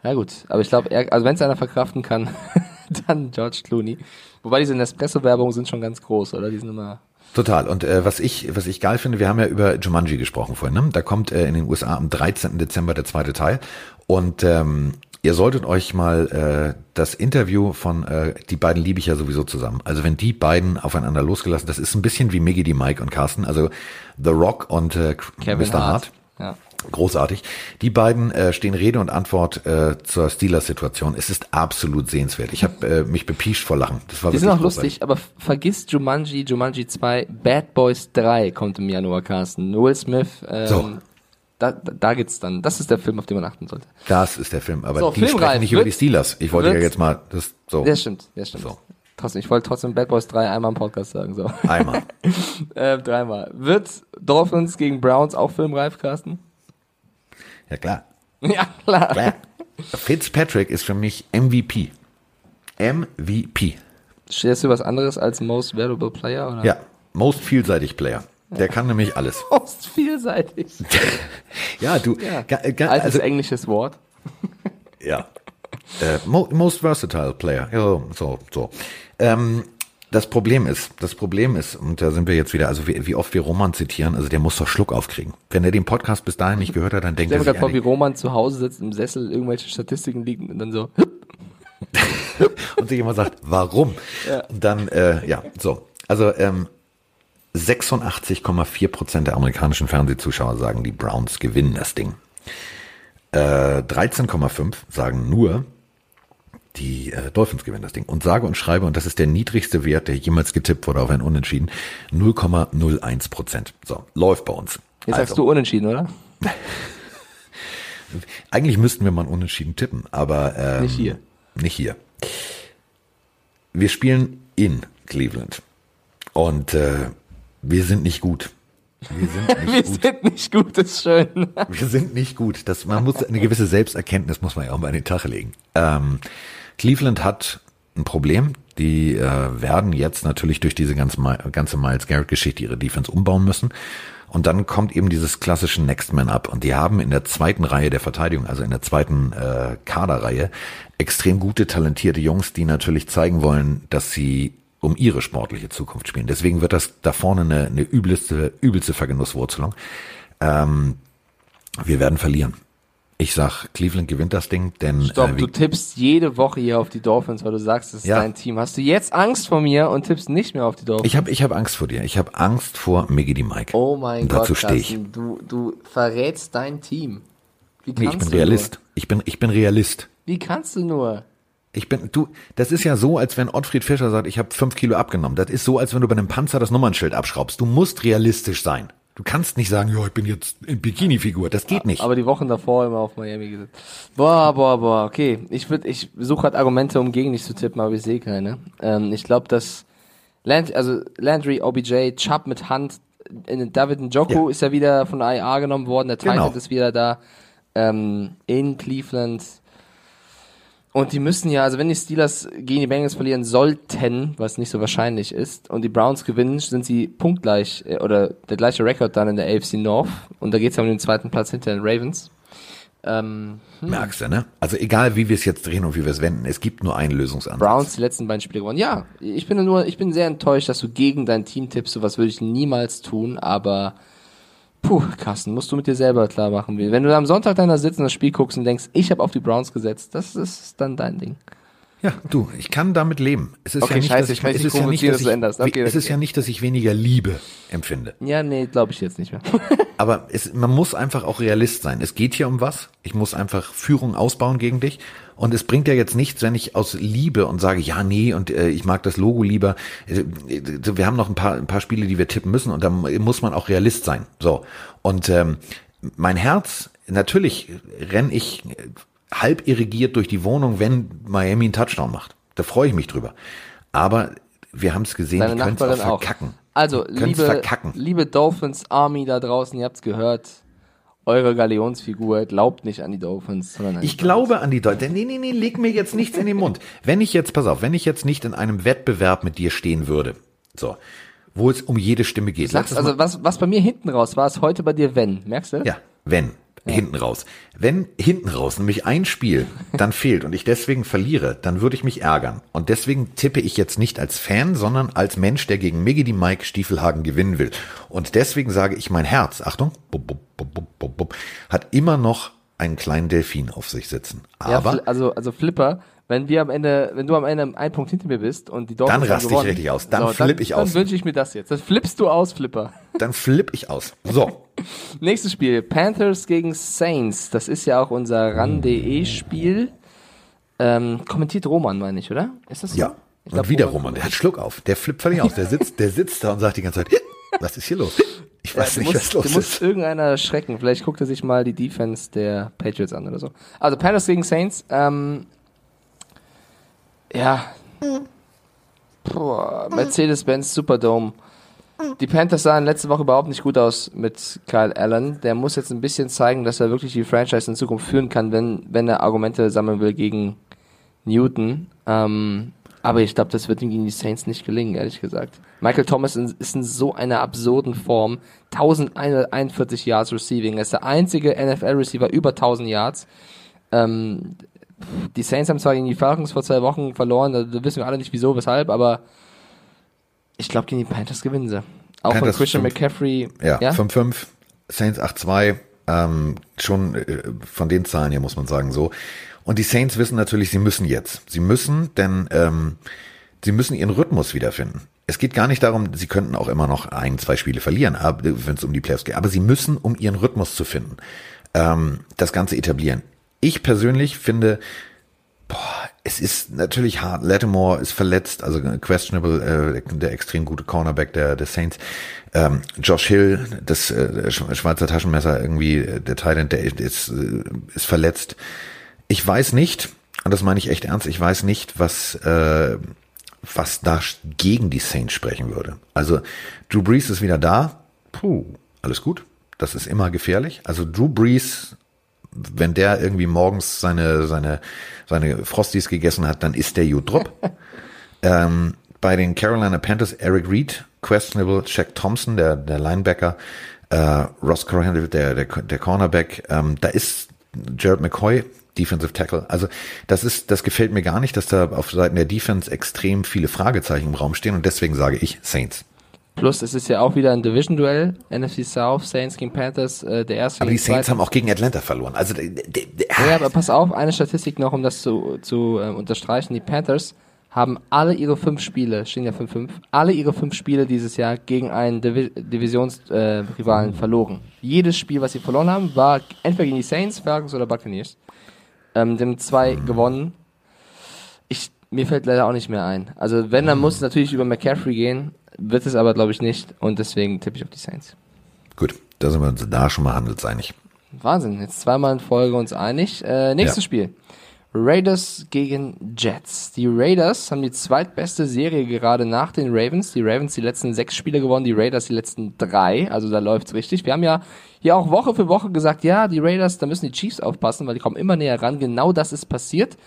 Ja gut, aber ich glaube, also wenn es einer verkraften kann, dann George Clooney. Wobei diese Nespresso-Werbungen sind schon ganz groß, oder? Die sind immer... Total. Und äh, was ich was ich geil finde, wir haben ja über Jumanji gesprochen vorhin. Ne? Da kommt äh, in den USA am 13. Dezember der zweite Teil. Und ähm, ihr solltet euch mal äh, das Interview von äh, die beiden liebe ich ja sowieso zusammen. Also wenn die beiden aufeinander losgelassen, das ist ein bisschen wie Miggy, die Mike und Carsten. Also The Rock und äh, Kevin Mr. Hart. Ja. Großartig. Die beiden äh, stehen Rede und Antwort äh, zur Steelers-Situation. Es ist absolut sehenswert. Ich habe äh, mich bepiescht vor Lachen. Das war Die sind auch großartig. lustig, aber vergiss Jumanji, Jumanji 2, Bad Boys 3 kommt im Januar, Carsten. Will Smith, ähm, So. Da, da, geht's dann. Das ist der Film, auf den man achten sollte. Das ist der Film. Aber So, die filmreif. sprechen nicht über die Steelers. Ich wollte ja jetzt mal das so Der stimmt, der stimmt. So. Trotzdem, ich wollte trotzdem Bad Boys 3 einmal im Podcast sagen, so. einmal. äh, dreimal. Wird Dolphins gegen Browns auch filmreif, Carsten? Ja klar. Ja, klar. klar. Fitzpatrick ist für mich MVP. MVP. Stellst du was anderes als Most Valuable Player? Oder? Ja, most vielseitig Player. Der kann nämlich alles. Most vielseitig. Ja, du. Ja. Ga, ga, Altes also, englisches Wort. ja. Äh, mo, most versatile Player. Ja, so, so. Ähm, das Problem ist, das Problem ist, und da sind wir jetzt wieder, also wie, wie oft wir Roman zitieren, also der muss doch Schluck aufkriegen. Wenn er den Podcast bis dahin nicht gehört hat, dann denkt Ich er sich mir gerade vor, wie Roman zu Hause sitzt im Sessel, irgendwelche Statistiken liegen und dann so. und sich immer sagt, warum? Und dann, äh, ja, so. Also ähm, 86,4 Prozent der amerikanischen Fernsehzuschauer sagen, die Browns gewinnen das Ding. Äh, 13,5 sagen nur, die äh, Dolphins gewinnen das Ding. Und sage und schreibe, und das ist der niedrigste Wert, der jemals getippt wurde auf ein Unentschieden, 0,01 Prozent. So, läuft bei uns. Jetzt Also, sagst du unentschieden, oder? Eigentlich müssten wir mal Unentschieden tippen, aber ähm, Nicht hier. Nicht hier. Wir spielen in Cleveland und äh, wir sind nicht gut. Wir sind Wir nicht gut. sind nicht gut, ist schön. Wir sind nicht gut. Das, man muss eine gewisse Selbsterkenntnis muss man ja auch mal an den Tag legen. Ähm, Cleveland hat ein Problem. Die äh, werden jetzt natürlich durch diese ganze, ganze Miles Garrett-Geschichte ihre Defense umbauen müssen. Und dann kommt eben dieses klassische Next Man Up. Und die haben in der zweiten Reihe der Verteidigung, also in der zweiten äh, Kaderreihe, extrem gute, talentierte Jungs, die natürlich zeigen wollen, dass sie um ihre sportliche Zukunft spielen. Deswegen wird das da vorne eine, eine übelste, übelste Vergenusswurzelung. Ähm, wir werden verlieren. Ich sag, Cleveland gewinnt das Ding, denn Stopp, äh, du tippst jede Woche hier auf die Dolphins, weil du sagst, es ist Ja. dein Team. Hast du jetzt Angst vor mir und tippst nicht mehr auf die Dolphins? ich habe ich hab Angst vor dir. Ich habe Angst vor Miggy die Mike. oh mein Und Gott, dazu stehe ich. Du, du verrätst dein Team. Wie Nee, kannst ich bin du Realist. Ich bin, ich bin Realist. Nur? Wie kannst du nur? Ich bin, du, das ist ja so, als wenn Ottfried Fischer sagt, ich habe fünf Kilo abgenommen. Das ist so, als wenn du bei einem Panzer das Nummernschild abschraubst. Du musst realistisch sein. Du kannst nicht sagen, ja, ich bin jetzt in Bikini-Figur. Das geht nicht. Aber die Wochen davor immer auf Miami gesetzt. Boah, boah, boah, okay. Ich würd, ich suche halt Argumente, um gegen dich zu tippen, aber ich sehe keine. Ähm, ich glaube, dass Land, also Landry, OBJ, Chubb mit Hand, in David Njoku Ja. ist ja wieder von der IA genommen worden, der Titan Genau. ist wieder da ähm, in Cleveland. Und die müssen ja, also wenn die Steelers gegen die Bengals verlieren sollten, was nicht so wahrscheinlich ist, und die Browns gewinnen, sind sie punktgleich äh, oder der gleiche Rekord dann in der AFC North. Und da geht es ja um den zweiten Platz hinter den Ravens. Ähm, Merkst du, ne? Also egal, wie wir es jetzt drehen und wie wir es wenden, es gibt nur einen Lösungsansatz. Browns die letzten beiden Spiele gewonnen. Ja, ich bin nur, ich bin sehr enttäuscht, dass du gegen dein Team tippst. Sowas würde ich niemals tun, aber puh, Carsten, musst du mit dir selber klar machen. Wenn du am Sonntag dann da sitzt und das Spiel guckst und denkst, ich habe auf die Browns gesetzt, das ist dann dein Ding. Ja, du, ich kann damit leben. Es ist Okay, ja nicht, scheiße, dass ich ich, es ja nicht, dass ich, änderst. Okay, es ist okay. ja nicht, dass ich weniger Liebe empfinde. Ja, nee, glaube ich jetzt nicht mehr. Aber es, man muss einfach auch Realist sein. Es geht hier um was. Ich muss einfach Führung ausbauen gegen dich. Und es bringt ja jetzt nichts, wenn ich aus Liebe und sage, ja, nee, und äh, ich mag das Logo lieber. Äh, Wir haben noch ein paar, ein paar Spiele, die wir tippen müssen und da muss man auch Realist sein. So. Und ähm, mein Herz, natürlich renn ich äh, halb irrigiert durch die Wohnung, wenn Miami einen Touchdown macht. Da freue ich mich drüber. Aber wir haben es gesehen, Deine die können es auch auch. verkacken. Also, Können's liebe, verkacken. liebe Dolphins Army da draußen, ihr habt's gehört. Eure Galionsfigur glaubt nicht an die Dolphins, sondern an Ich glaube an die Deutschen. Nee, nee, nee, leg mir jetzt nichts in den Mund. Wenn ich jetzt, pass auf, wenn ich jetzt nicht in einem Wettbewerb mit dir stehen würde, so, wo es um jede Stimme geht. Sagst, also was, was bei mir hinten raus war, ist heute bei dir wenn. Merkst du? Ja, wenn, hinten raus. Wenn hinten raus nämlich ein Spiel dann fehlt und ich deswegen verliere, dann würde ich mich ärgern. Und deswegen tippe ich jetzt nicht als Fan, sondern als Mensch, der gegen Miggy die Mike Stiefelhagen gewinnen will. Und deswegen sage ich, mein Herz, Achtung, bub, bub, bub, hat immer noch einen kleinen Delfin auf sich sitzen. Ja, Aber Fli- also, also Flipper, wenn wir am Ende, wenn du am Ende einen Punkt hinter mir bist und die Dolphins Dann raste ich richtig aus. Dann flipp ich dann, aus. Dann wünsche ich mir das jetzt. Dann flippst du aus, Flipper. dann flipp ich aus. So. Nächstes Spiel, Panthers gegen Saints. Das ist ja auch unser RAN.de Spiel. Ähm, kommentiert Roman, meine ich, oder? Ist das so? Ja. Ich glaub, und wieder Roman, der hat Schluck auf. Der flippt völlig aus. Der sitzt, der sitzt da und sagt die ganze Zeit, was ist hier los? Ich weiß Ja, nicht, muss, was los muss ist. irgendeiner schrecken. Vielleicht guckt er sich mal die Defense der Patriots an oder so. Also Panthers gegen Saints. Ähm, ja. Mercedes-Benz Superdome. Die Panthers sahen letzte Woche überhaupt nicht gut aus mit Kyle Allen. Der muss jetzt ein bisschen zeigen, dass er wirklich die Franchise in Zukunft führen kann, wenn, wenn er Argumente sammeln will gegen Newton. Ähm, aber ich glaube, das wird ihm gegen die Saints nicht gelingen, ehrlich gesagt. Michael Thomas ist in so einer absurden Form. 1141 Yards Receiving. Er ist der einzige NFL-Receiver über 1000 Yards. Ähm, die Saints haben zwar gegen die Falcons vor zwei Wochen verloren, da wissen wir alle nicht wieso, weshalb, aber ich glaube, gegen die Panthers gewinnen sie. Auch Panthers von Christian fünf- McCaffrey. Ja, ja? 5-5, Saints 8-2, ähm, schon äh, von den Zahlen hier muss man sagen so. Und die Saints wissen natürlich, sie müssen jetzt. Sie müssen, denn ähm, sie müssen ihren Rhythmus wiederfinden. Es geht gar nicht darum, sie könnten auch immer noch ein, zwei Spiele verlieren, wenn es um die Playoffs geht. Aber sie müssen, um ihren Rhythmus zu finden, ähm, das Ganze etablieren. Ich persönlich finde, boah, es ist natürlich hart. Lattimore ist verletzt, also questionable, äh, der extrem gute Cornerback der, der Saints. Ähm, Josh Hill, das äh, Sch- Schweizer Taschenmesser, irgendwie äh, der Thailand, der ist, äh, ist verletzt. Ich weiß nicht, und das meine ich echt ernst, ich weiß nicht, was, äh, was da gegen die Saints sprechen würde. Also Drew Brees ist wieder da. Puh, alles gut. Das ist immer gefährlich. Also Drew Brees wenn der irgendwie morgens seine, seine, seine Frosties gegessen hat, dann ist der Jutrup. ähm, bei den Carolina Panthers Eric Reed, questionable, Shaq Thompson, der, der Linebacker, äh, Ross Corrigan, der, der, der Cornerback, ähm, da ist Jared McCoy, Defensive Tackle. Also das ist, das gefällt mir gar nicht, dass da auf Seiten der Defense extrem viele Fragezeichen im Raum stehen und deswegen sage ich Saints. Plus, es ist ja auch wieder ein Division-Duell. NFC South, Saints gegen Panthers, äh, der erste Aber die Saints haben auch gegen Atlanta verloren. Also der, der, der, Ja, aber pass auf, eine Statistik noch, um das zu, zu äh, unterstreichen. Die Panthers haben alle ihre fünf Spiele, stehen ja 5-5, alle ihre fünf Spiele dieses Jahr gegen einen Divi Divisionsrivalen äh, Rivalen verloren. Jedes Spiel, was sie verloren haben, war entweder gegen die Saints, Falcons oder Buccaneers. Ähm, haben zwei gewonnen. Ich, mir fällt leider auch nicht mehr ein. Also wenn, dann muss es natürlich über McCaffrey gehen, wird es aber glaube ich nicht und deswegen tippe ich auf die Saints. Gut, da sind wir uns da schon mal handelseinig. Wahnsinn, jetzt zweimal in Folge uns einig. Äh, nächstes Ja. Spiel. Raiders gegen Jets. Die Raiders haben die zweitbeste Serie gerade nach den Ravens. Die Ravens die letzten sechs Spiele gewonnen, die Raiders die letzten drei. Also da läuft's richtig. Wir haben ja hier auch Woche für Woche gesagt, ja, die Raiders, da müssen die Chiefs aufpassen, weil die kommen immer näher ran. Genau das ist passiert.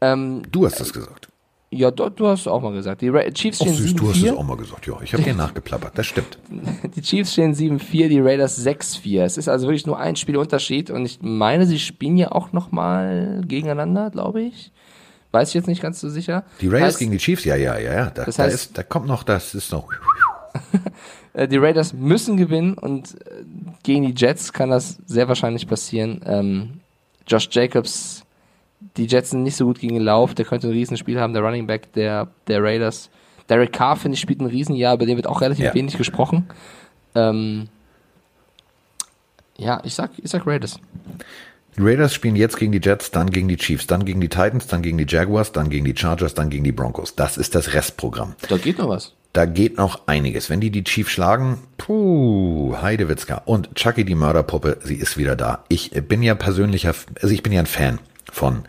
Du hast das gesagt. Ja, du, du hast auch mal gesagt. Die Chiefs Ach stehen süß, du hast es 7-4. auch mal gesagt. Ja, ich habe dir nachgeplappert. Das stimmt. Die Chiefs stehen 7-4, die Raiders 6-4. Es ist also wirklich nur ein Spiel Unterschied und ich meine, sie spielen ja auch nochmal gegeneinander, glaube ich. Weiß ich jetzt nicht ganz so sicher. Die Raiders heißt, gegen die Chiefs, ja, ja, ja, ja. Da, Das da, heißt- ist, da kommt noch, das ist noch. äh, die Raiders müssen gewinnen und äh, gegen die Jets kann das sehr wahrscheinlich passieren. Ähm, Josh Jacobs, die Jets sind nicht so gut gegen den Lauf, der könnte ein Riesenspiel haben, der Running Back der, der Raiders. Derek Carr, finde ich, spielt ein Riesenjahr, über den wird auch relativ Ja. wenig gesprochen. Ähm, ja, ich sag, ich sag Raiders. Die Raiders spielen jetzt gegen die Jets, dann gegen die Chiefs, dann gegen die Titans, dann gegen die Jaguars, dann gegen die Chargers, dann gegen die Broncos. Das ist das Restprogramm. Da geht noch was. Da geht noch einiges. Wenn die die Chiefs schlagen, puh, Heidewitzka. Und Chucky, die Mörderpuppe, sie ist wieder da. Ich bin ja persönlicher, also ich bin ja ein Fan von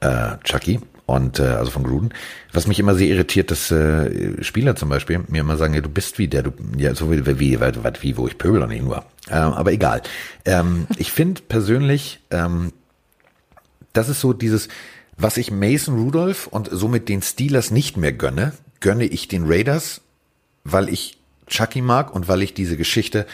äh, Chucky und äh, also von Gruden. Was mich immer sehr irritiert, dass äh, Spieler zum Beispiel mir immer sagen, ja, du bist wie der, du, ja, so wie, wie, wie, wie, wo ich pöbel doch nicht nur. Ähm, aber egal. Ähm, ich finde persönlich, ähm, das ist so dieses, was ich Mason Rudolph und somit den Steelers nicht mehr gönne, gönne ich den Raiders, weil ich Chucky mag und weil ich diese Geschichte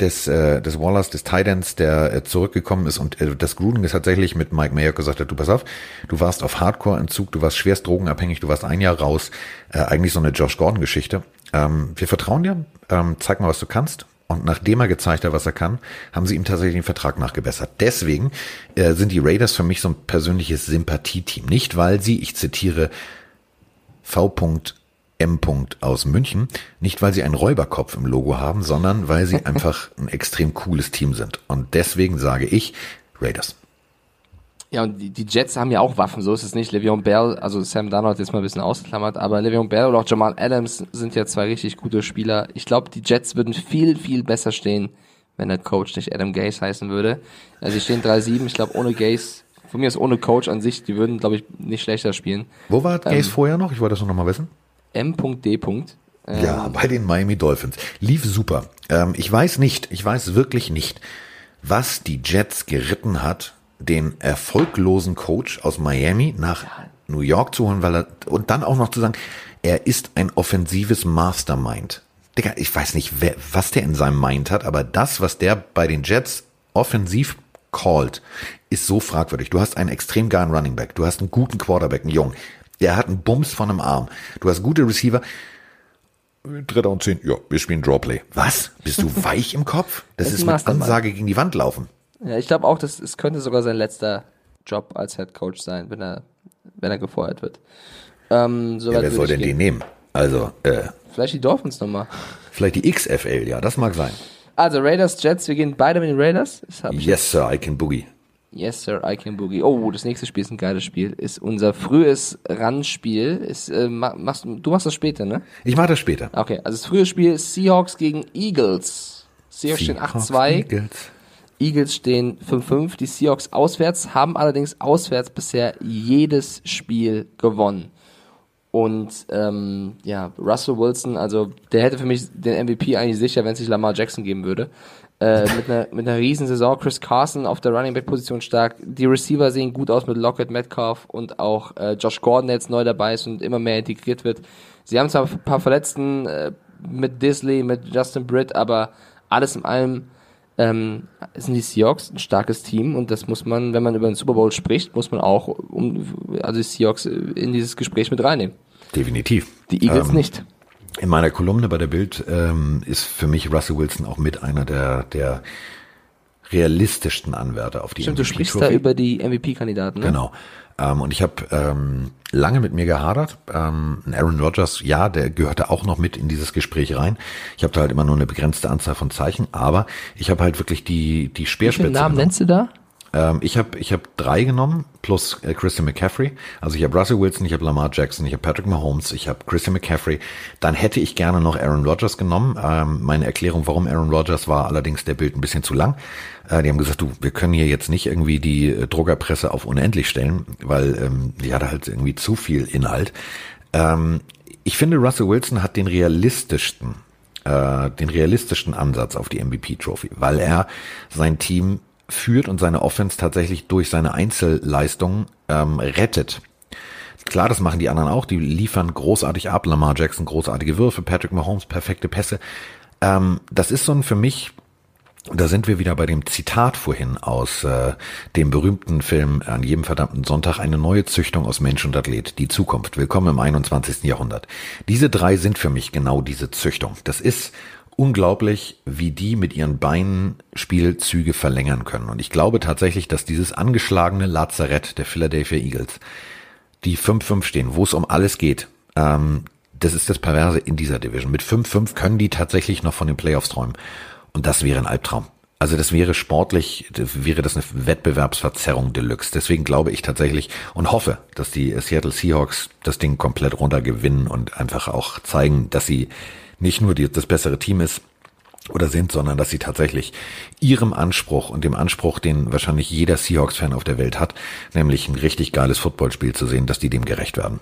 des, äh, des Wallers, des Titans, der äh, zurückgekommen ist und äh, das Gruden ist tatsächlich mit Mike Mayer gesagt hat, du pass auf, du warst auf Hardcore-Entzug, du warst schwerst drogenabhängig, du warst ein Jahr raus, äh, eigentlich so eine Josh Gordon-Geschichte. Ähm, wir vertrauen dir, ähm, zeig mal, was du kannst. Und nachdem er gezeigt hat, was er kann, haben sie ihm tatsächlich den Vertrag nachgebessert. Deswegen äh, sind die Raiders für mich so ein persönliches Sympathieteam. Nicht, weil sie, ich zitiere, V.M. aus München, nicht weil sie einen Räuberkopf im Logo haben, sondern weil sie einfach ein extrem cooles Team sind. Und deswegen sage ich Raiders. Ja, und die, die Jets haben ja auch Waffen, so ist es nicht. Le'Veon Bell, also Sam Darnold jetzt mal ein bisschen ausgeklammert, aber Le'Veon Bell oder auch Jamal Adams sind ja zwei richtig gute Spieler. Ich glaube, die Jets würden viel, viel besser stehen, wenn der Coach nicht Adam Gase heißen würde. Also sie stehen 3-7, ich glaube ohne Gase, von mir ist ohne Coach an sich, die würden, glaube ich, nicht schlechter spielen. Wo war Gaze vorher noch? Ich wollte das nur noch mal wissen. M.D. Ähm, Ja, bei den Miami Dolphins. Lief super. Ähm, ich weiß nicht, ich weiß wirklich nicht, was die Jets geritten hat, den erfolglosen Coach aus Miami nach New York zu holen, weil er, und dann auch noch zu sagen, er ist ein offensives Mastermind. Digga, ich weiß nicht, wer, was der in seinem Mind hat, aber das, was der bei den Jets offensiv called, ist so fragwürdig. Du hast einen extrem geilen Running Back, du hast einen guten Quarterback, einen Jungen. Der hat einen Bums von einem Arm. Du hast gute Receiver. Dritter und zehn. Ja, wir spielen Drawplay. Was? Bist du weich im Kopf? Das, Das ist mit. Ansage gegen die Wand laufen. Ja, ich glaube auch, dass es könnte sogar sein letzter Job als Head Coach sein, wenn er, wenn er gefeuert wird. Ähm, so Ja, wer soll denn gehen. den nehmen? Also, äh, Vielleicht die Dolphins nochmal. vielleicht die XFL, ja, das mag sein. Also Raiders, Jets, wir gehen beide mit den Raiders. Das Yes, Sir, I can boogie. Yes, Sir, I can boogie. Oh, das nächste Spiel ist ein geiles Spiel. Ist unser frühes Run-Spiel. Ist, äh, ma- machst, du machst das später, ne? Ich mache das später. Okay, also das frühe Spiel ist Seahawks gegen Eagles. Seahawks stehen 8-2. Eagles. Eagles stehen 5-5. Die Seahawks auswärts, haben allerdings auswärts bisher jedes Spiel gewonnen. Und ähm, ja, Russell Wilson, also der hätte für mich den MVP eigentlich sicher, wenn es sich Lamar Jackson geben würde. Äh, mit einer mit einer riesen Saison. Chris Carson auf der Running Back Position stark. Die Receiver sehen gut aus mit Lockett, Metcalf und auch äh, Josh Gordon, der jetzt neu dabei ist und immer mehr integriert wird. Sie haben zwar ein paar Verletzten äh, mit Disley, mit Justin Britt, aber alles in allem ähm, sind die Seahawks ein starkes Team und das muss man, wenn man über den Super Bowl spricht, muss man auch um, also die Seahawks in dieses Gespräch mit reinnehmen. Definitiv. Die Eagles Ähm, nicht. In meiner Kolumne bei der Bild ähm, ist für mich Russell Wilson auch mit einer der, der realistischsten Anwärter auf die Stimmt, du MVP sprichst Trophy. da über die MVP-Kandidaten, ne? Genau. Ähm, und ich habe ähm, lange mit mir gehadert. Ähm, Aaron Rodgers, ja, der gehörte auch noch mit in dieses Gespräch rein. Ich habe da halt immer nur eine begrenzte Anzahl von Zeichen, aber ich habe halt wirklich die die Speerspitze. viele Namen genommen. nennst du da? Ähm, ich habe ich hab drei genommen, plus äh, Christian McCaffrey. Also ich habe Russell Wilson, ich habe Lamar Jackson, ich habe Patrick Mahomes, ich habe Christian McCaffrey. Dann hätte ich gerne noch Aaron Rodgers genommen. Ähm, meine Erklärung, warum Aaron Rodgers war allerdings der Bild ein bisschen zu lang. Äh, die haben gesagt, du, wir können hier jetzt nicht irgendwie die äh, Druckerpresse auf unendlich stellen, weil ähm, die hatte halt irgendwie zu viel Inhalt. Ähm, ich finde, Russell Wilson hat den realistischsten äh, den realistischen Ansatz auf die MVP Trophy, weil er sein Team führt und seine Offense tatsächlich durch seine Einzelleistungen ähm, rettet. Klar, das machen die anderen auch. Die liefern großartig ab. Lamar Jackson großartige Würfe, Patrick Mahomes perfekte Pässe. Ähm, das ist so ein für mich da sind wir wieder bei dem Zitat vorhin aus äh, dem berühmten Film An jedem verdammten Sonntag eine neue Züchtung aus Mensch und Athlet, die Zukunft, willkommen im 21. Jahrhundert. Diese drei sind für mich genau diese Züchtung. Das ist unglaublich, wie die mit ihren Beinen Spielzüge verlängern können. Und ich glaube tatsächlich, dass dieses angeschlagene Lazarett der Philadelphia Eagles, die 5-5 stehen, wo es um alles geht, ähm, das ist das Perverse in dieser Division. Mit 5-5 können die tatsächlich noch von den Playoffs träumen. Und das wäre ein Albtraum. Also das wäre sportlich, das wäre das eine Wettbewerbsverzerrung Deluxe. Deswegen glaube ich tatsächlich und hoffe, dass die Seattle Seahawks das Ding komplett runter gewinnen und einfach auch zeigen, dass sie nicht nur die, das bessere Team ist oder sind, sondern dass sie tatsächlich ihrem Anspruch und dem Anspruch, den wahrscheinlich jeder Seahawks-Fan auf der Welt hat, nämlich ein richtig geiles Footballspiel zu sehen, dass die dem gerecht werden.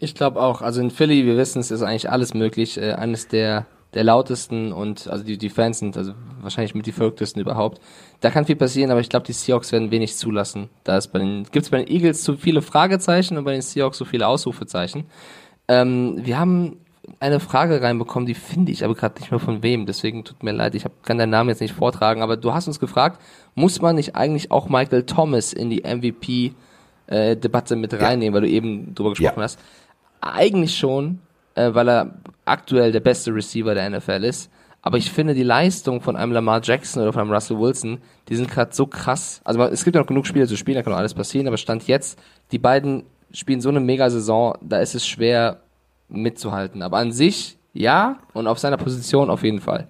Ich glaube auch. Also in Philly, wir wissen, es ist eigentlich alles möglich. Äh, eines der der lautesten und also die, die Fans sind also wahrscheinlich mit die verrücktesten überhaupt. Da kann viel passieren, aber ich glaube, die Seahawks werden wenig zulassen. Da ist bei den, gibt's bei den Eagles zu viele Fragezeichen und bei den Seahawks so viele Ausrufezeichen. Ähm, wir haben eine Frage reinbekommen, die finde ich aber gerade nicht mehr von wem, deswegen tut mir leid, ich hab, kann deinen Namen jetzt nicht vortragen, aber du hast uns gefragt, muss man nicht eigentlich auch Michael Thomas in die MVP-Debatte äh, mit reinnehmen, ja. weil du eben drüber gesprochen ja. hast? Eigentlich schon, äh, weil er aktuell der beste Receiver der NFL ist. Aber ich finde die Leistung von einem Lamar Jackson oder von einem Russell Wilson, die sind gerade so krass. Also es gibt ja noch genug Spiele zu spielen, da kann noch alles passieren, aber Stand jetzt, die beiden spielen so eine Mega-Saison, da ist es schwer mitzuhalten. Aber an sich, ja, und auf seiner Position auf jeden Fall.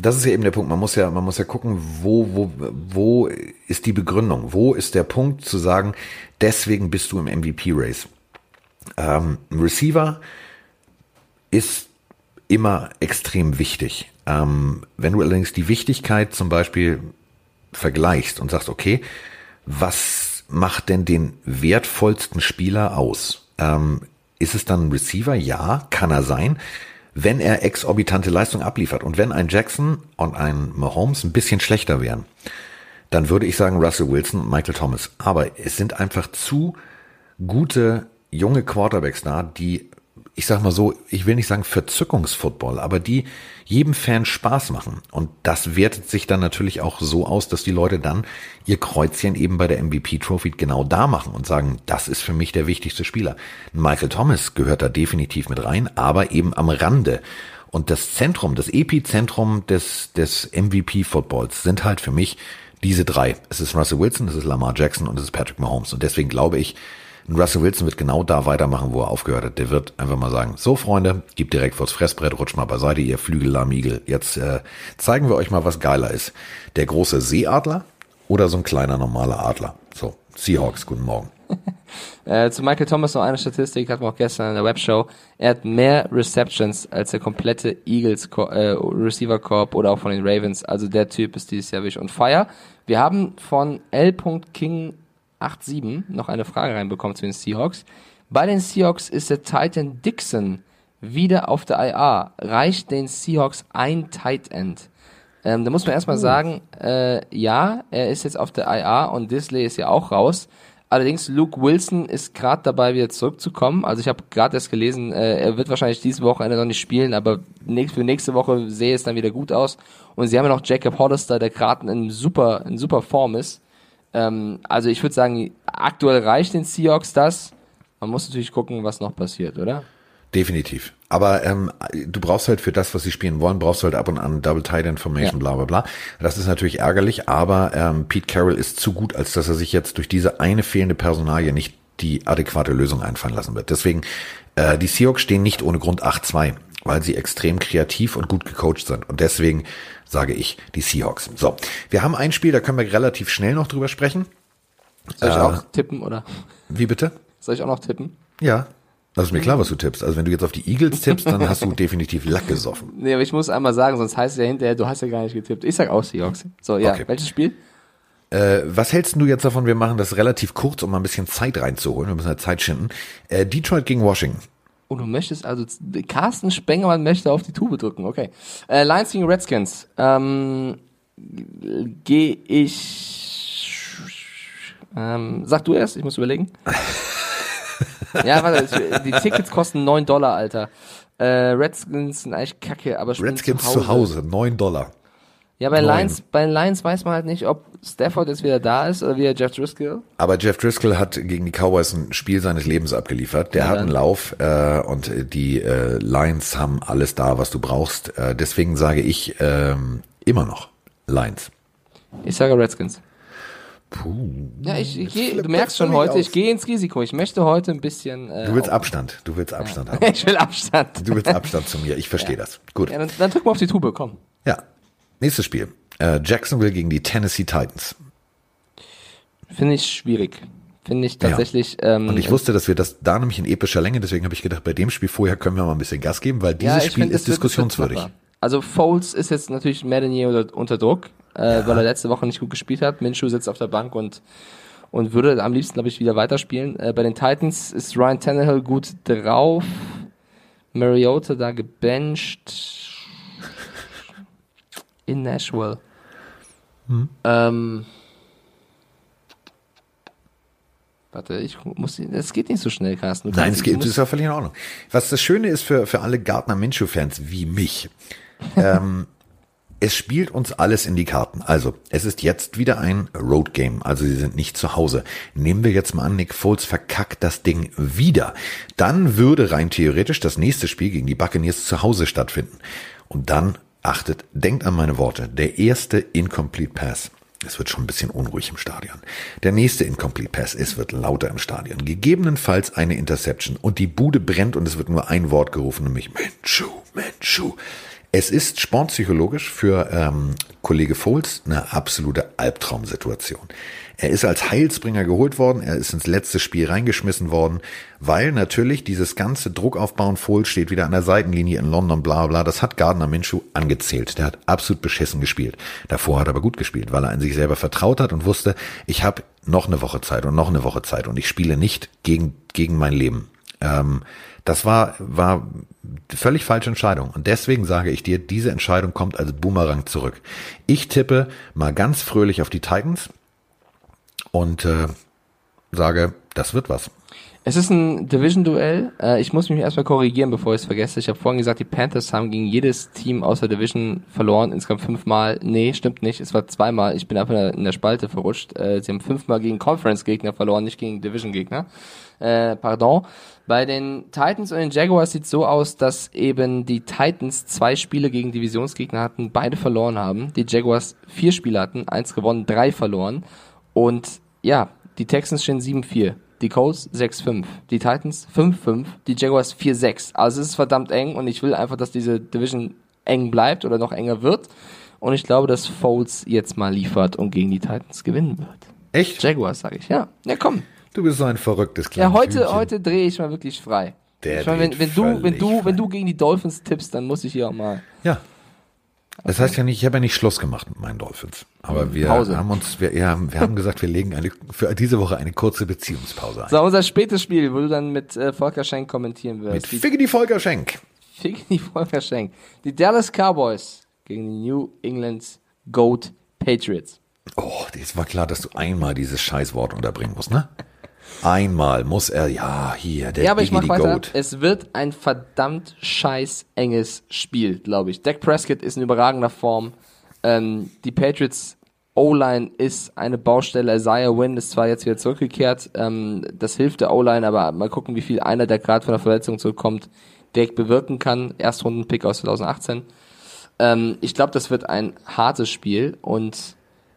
Das ist ja eben der Punkt. Man muss ja, man muss ja gucken, wo, wo, wo ist die Begründung? Wo ist der Punkt zu sagen, deswegen bist du im MVP-Race? Ähm, Receiver, ist immer extrem wichtig. Ähm, wenn du allerdings die Wichtigkeit zum Beispiel vergleichst und sagst, okay, was macht denn den wertvollsten Spieler aus? Ähm, ist es dann ein Receiver? Ja, kann er sein, wenn er exorbitante Leistung abliefert. Und wenn ein Jackson und ein Mahomes ein bisschen schlechter wären, dann würde ich sagen Russell Wilson und Michael Thomas. Aber es sind einfach zu gute junge Quarterbacks da, die ich sag mal so, ich will nicht sagen Verzückungsfootball, aber die jedem Fan Spaß machen. Und das wertet sich dann natürlich auch so aus, dass die Leute dann ihr Kreuzchen eben bei der MVP Trophy genau da machen und sagen, das ist für mich der wichtigste Spieler. Michael Thomas gehört da definitiv mit rein, aber eben am Rande. Und das Zentrum, das Epizentrum des, des MVP Footballs sind halt für mich diese drei. Es ist Russell Wilson, es ist Lamar Jackson und es ist Patrick Mahomes. Und deswegen glaube ich, und Russell Wilson wird genau da weitermachen, wo er aufgehört hat. Der wird einfach mal sagen, so Freunde, gib direkt vors Fressbrett, rutscht mal beiseite, ihr Flügellarmigel. Jetzt äh, zeigen wir euch mal, was geiler ist. Der große Seeadler oder so ein kleiner normaler Adler. So, Seahawks, guten Morgen. äh, zu Michael Thomas noch eine Statistik, hatten wir auch gestern in der Webshow. Er hat mehr Receptions als der komplette Eagles äh, Receiver Corp oder auch von den Ravens. Also der Typ ist dieses Jahr wirklich on fire. Wir haben von L. King 8-7 noch eine Frage reinbekommen zu den Seahawks. Bei den Seahawks ist der Titan Dixon wieder auf der IA. Reicht den Seahawks ein Tight End? Ähm, da muss man erstmal sagen, äh, ja, er ist jetzt auf der IA und Disley ist ja auch raus. Allerdings, Luke Wilson ist gerade dabei, wieder zurückzukommen. Also ich habe gerade erst gelesen, äh, er wird wahrscheinlich diese Wochenende noch nicht spielen, aber für nächste Woche sehe es dann wieder gut aus. Und sie haben ja noch Jacob Hollister, der gerade in super, in super Form ist. Ähm, also ich würde sagen, aktuell reicht den Seahawks das. Man muss natürlich gucken, was noch passiert, oder? Definitiv. Aber ähm, du brauchst halt für das, was sie spielen wollen, brauchst du halt ab und an Double Tight Information, ja. bla bla bla. Das ist natürlich ärgerlich, aber ähm, Pete Carroll ist zu gut, als dass er sich jetzt durch diese eine fehlende Personalie nicht die adäquate Lösung einfallen lassen wird. Deswegen, äh, die Seahawks stehen nicht ohne Grund 8-2. Weil sie extrem kreativ und gut gecoacht sind. Und deswegen sage ich die Seahawks. So, wir haben ein Spiel, da können wir relativ schnell noch drüber sprechen. Soll ich Äh. auch tippen oder Wie bitte? soll ich auch noch tippen? Ja. Das ist mir klar, was du tippst. Also wenn du jetzt auf die Eagles tippst, dann hast du definitiv Lack gesoffen. Nee, aber ich muss einmal sagen, sonst heißt es ja hinterher, du hast ja gar nicht getippt. Ich sag auch Seahawks. So, ja, Okay. welches Spiel? Äh, was hältst du jetzt davon? Wir machen das relativ kurz, um mal ein bisschen Zeit reinzuholen. Wir müssen ja Zeit schinden. Äh, Detroit gegen Washington. Oh, du möchtest also, Carsten Spengemann möchte auf die Tube drücken, okay. Äh, Lions gegen Redskins. Ähm, Gehe ich, ähm, sag du erst, ich muss überlegen. ja, warte, die Tickets kosten 9 Dollar, Alter. Äh, Redskins sind eigentlich kacke, aber Redskins zu Hause, 9 Dollar. Ja, bei. Lions, bei Lions weiß man halt nicht, ob Stafford jetzt wieder da ist oder wieder Jeff Driscoll. Aber Jeff Driscoll hat gegen die Cowboys ein Spiel seines Lebens abgeliefert. Der Ja, hat einen Lauf äh, und die äh, Lions haben alles da, was du brauchst. Äh, deswegen sage ich ähm, immer noch Lions. Ich sage Redskins. Puh. Ja, ich, ich geh, du merkst schon heute, aus. ich gehe ins Risiko. Ich möchte heute ein bisschen. Äh, Du willst Abstand. Du willst Abstand haben. ich will Abstand. Du willst Abstand zu mir. Ich verstehe das. Gut. Ja, dann, dann drück mal auf die Tube, komm. Ja. Nächstes Spiel. Äh, Jacksonville gegen die Tennessee Titans. Finde ich schwierig. Finde ich tatsächlich. Ähm, Und ich wusste, dass wir das da nämlich in epischer Länge, deswegen habe ich gedacht, bei dem Spiel vorher können wir mal ein bisschen Gas geben, weil dieses ja, Spiel find, ist diskussionswürdig. Also Foles ist jetzt natürlich mehr denn je unter, Druck, äh, weil er letzte Woche nicht gut gespielt hat. Minshew sitzt auf der Bank und und würde am liebsten, glaube ich, wieder weiterspielen. Äh, bei den Titans ist Ryan Tannehill gut drauf. Mariota da gebencht. In Nashville. Ähm, warte, ich muss, es geht nicht so schnell, Carsten. Nein, es geht, das ist ja völlig in Ordnung. Was das Schöne ist für, für alle Gardner Minshew-Fans wie mich, ähm, es spielt uns alles in die Karten. Also, es ist jetzt wieder ein Road Game, also sie sind nicht zu Hause. Nehmen wir jetzt mal an, Nick Foles verkackt das Ding wieder. Dann würde rein theoretisch das nächste Spiel gegen die Buccaneers zu Hause stattfinden. Und dann, achtet, denkt an meine Worte, der erste Incomplete Pass. Es wird schon ein bisschen unruhig im Stadion. Der nächste Incomplete Pass, es wird lauter im Stadion. Gegebenenfalls eine Interception und die Bude brennt und es wird nur ein Wort gerufen, nämlich Minshew, Minshew. Es ist sportpsychologisch für ähm, Kollege Foles eine absolute Albtraumsituation. Er ist als Heilsbringer geholt worden, er ist ins letzte Spiel reingeschmissen worden, weil natürlich dieses ganze Druckaufbauen, Foles steht wieder an der Seitenlinie in London, bla bla, das hat Gardner Minshew angezählt. Der hat absolut beschissen gespielt. Davor hat er aber gut gespielt, weil er an sich selber vertraut hat und wusste, ich habe noch eine Woche Zeit und noch eine Woche Zeit und ich spiele nicht gegen, gegen mein Leben. Ähm, das war, war völlig falsche Entscheidung. Und deswegen sage ich dir, diese Entscheidung kommt als Boomerang zurück. Ich tippe mal ganz fröhlich auf die Titans und äh, sage, das wird was. Es ist ein Division-Duell. Äh, ich muss mich erstmal korrigieren, bevor ich es vergesse. Ich habe vorhin gesagt, die Panthers haben gegen jedes Team aus der Division verloren, insgesamt fünfmal. Nee, stimmt nicht. Es war zweimal. Ich bin einfach in der, Spalte verrutscht. Äh, sie haben fünfmal gegen Conference-Gegner verloren, nicht gegen Division-Gegner. Äh, pardon. Bei den Titans und den Jaguars sieht so aus, dass eben die Titans zwei Spiele gegen Divisionsgegner hatten, beide verloren haben. Die Jaguars vier Spiele hatten, eins gewonnen, drei verloren. Und ja, die Texans stehen 7-4. Die Colts 6-5. Die Titans 5-5. Die Jaguars 4-6. Also es ist verdammt eng und ich will einfach, dass diese Division eng bleibt oder noch enger wird. Und ich glaube, dass Foles jetzt mal liefert und gegen die Titans gewinnen wird. Echt? Jaguars, sage ich. Ja, ja komm. Du bist so ein verrücktes Ja, kleines heute, Hühnchen. heute drehe ich mal wirklich frei. Der ich meine, wenn, wenn du, wenn du, frei. wenn du gegen die Dolphins tippst, dann muss ich hier auch mal. Ja. Das heißt ja nicht, ich habe ja nicht Schluss gemacht mit meinen Dolphins. Aber wir Pause. haben uns, wir, ja, wir haben gesagt, wir legen eine, für diese Woche eine kurze Beziehungspause ein. So, unser spätes Spiel, wo du dann mit äh, Volker Schenk kommentieren wirst. Mit Die- Figgedy Volker Schenk. Die Volker Schenk. Die Dallas Cowboys gegen die New England Goat Patriots. Oh, es war klar, dass du einmal dieses Scheißwort unterbringen musst, ne? Einmal muss er, ja, hier, der Ja, aber ich mach weiter. Goat. Es wird ein verdammt scheiß enges Spiel, glaube ich. Dak Prescott ist in überragender Form. Ähm, die Patriots O-Line ist eine Baustelle. Isaiah Wynn ist zwar jetzt wieder zurückgekehrt. Ähm, das hilft der O-Line, aber mal gucken, wie viel einer, der gerade von der Verletzung zurückkommt, Dak bewirken kann. Erstrunden-Pick aus 2018. Ähm, ich glaube, das wird ein hartes Spiel und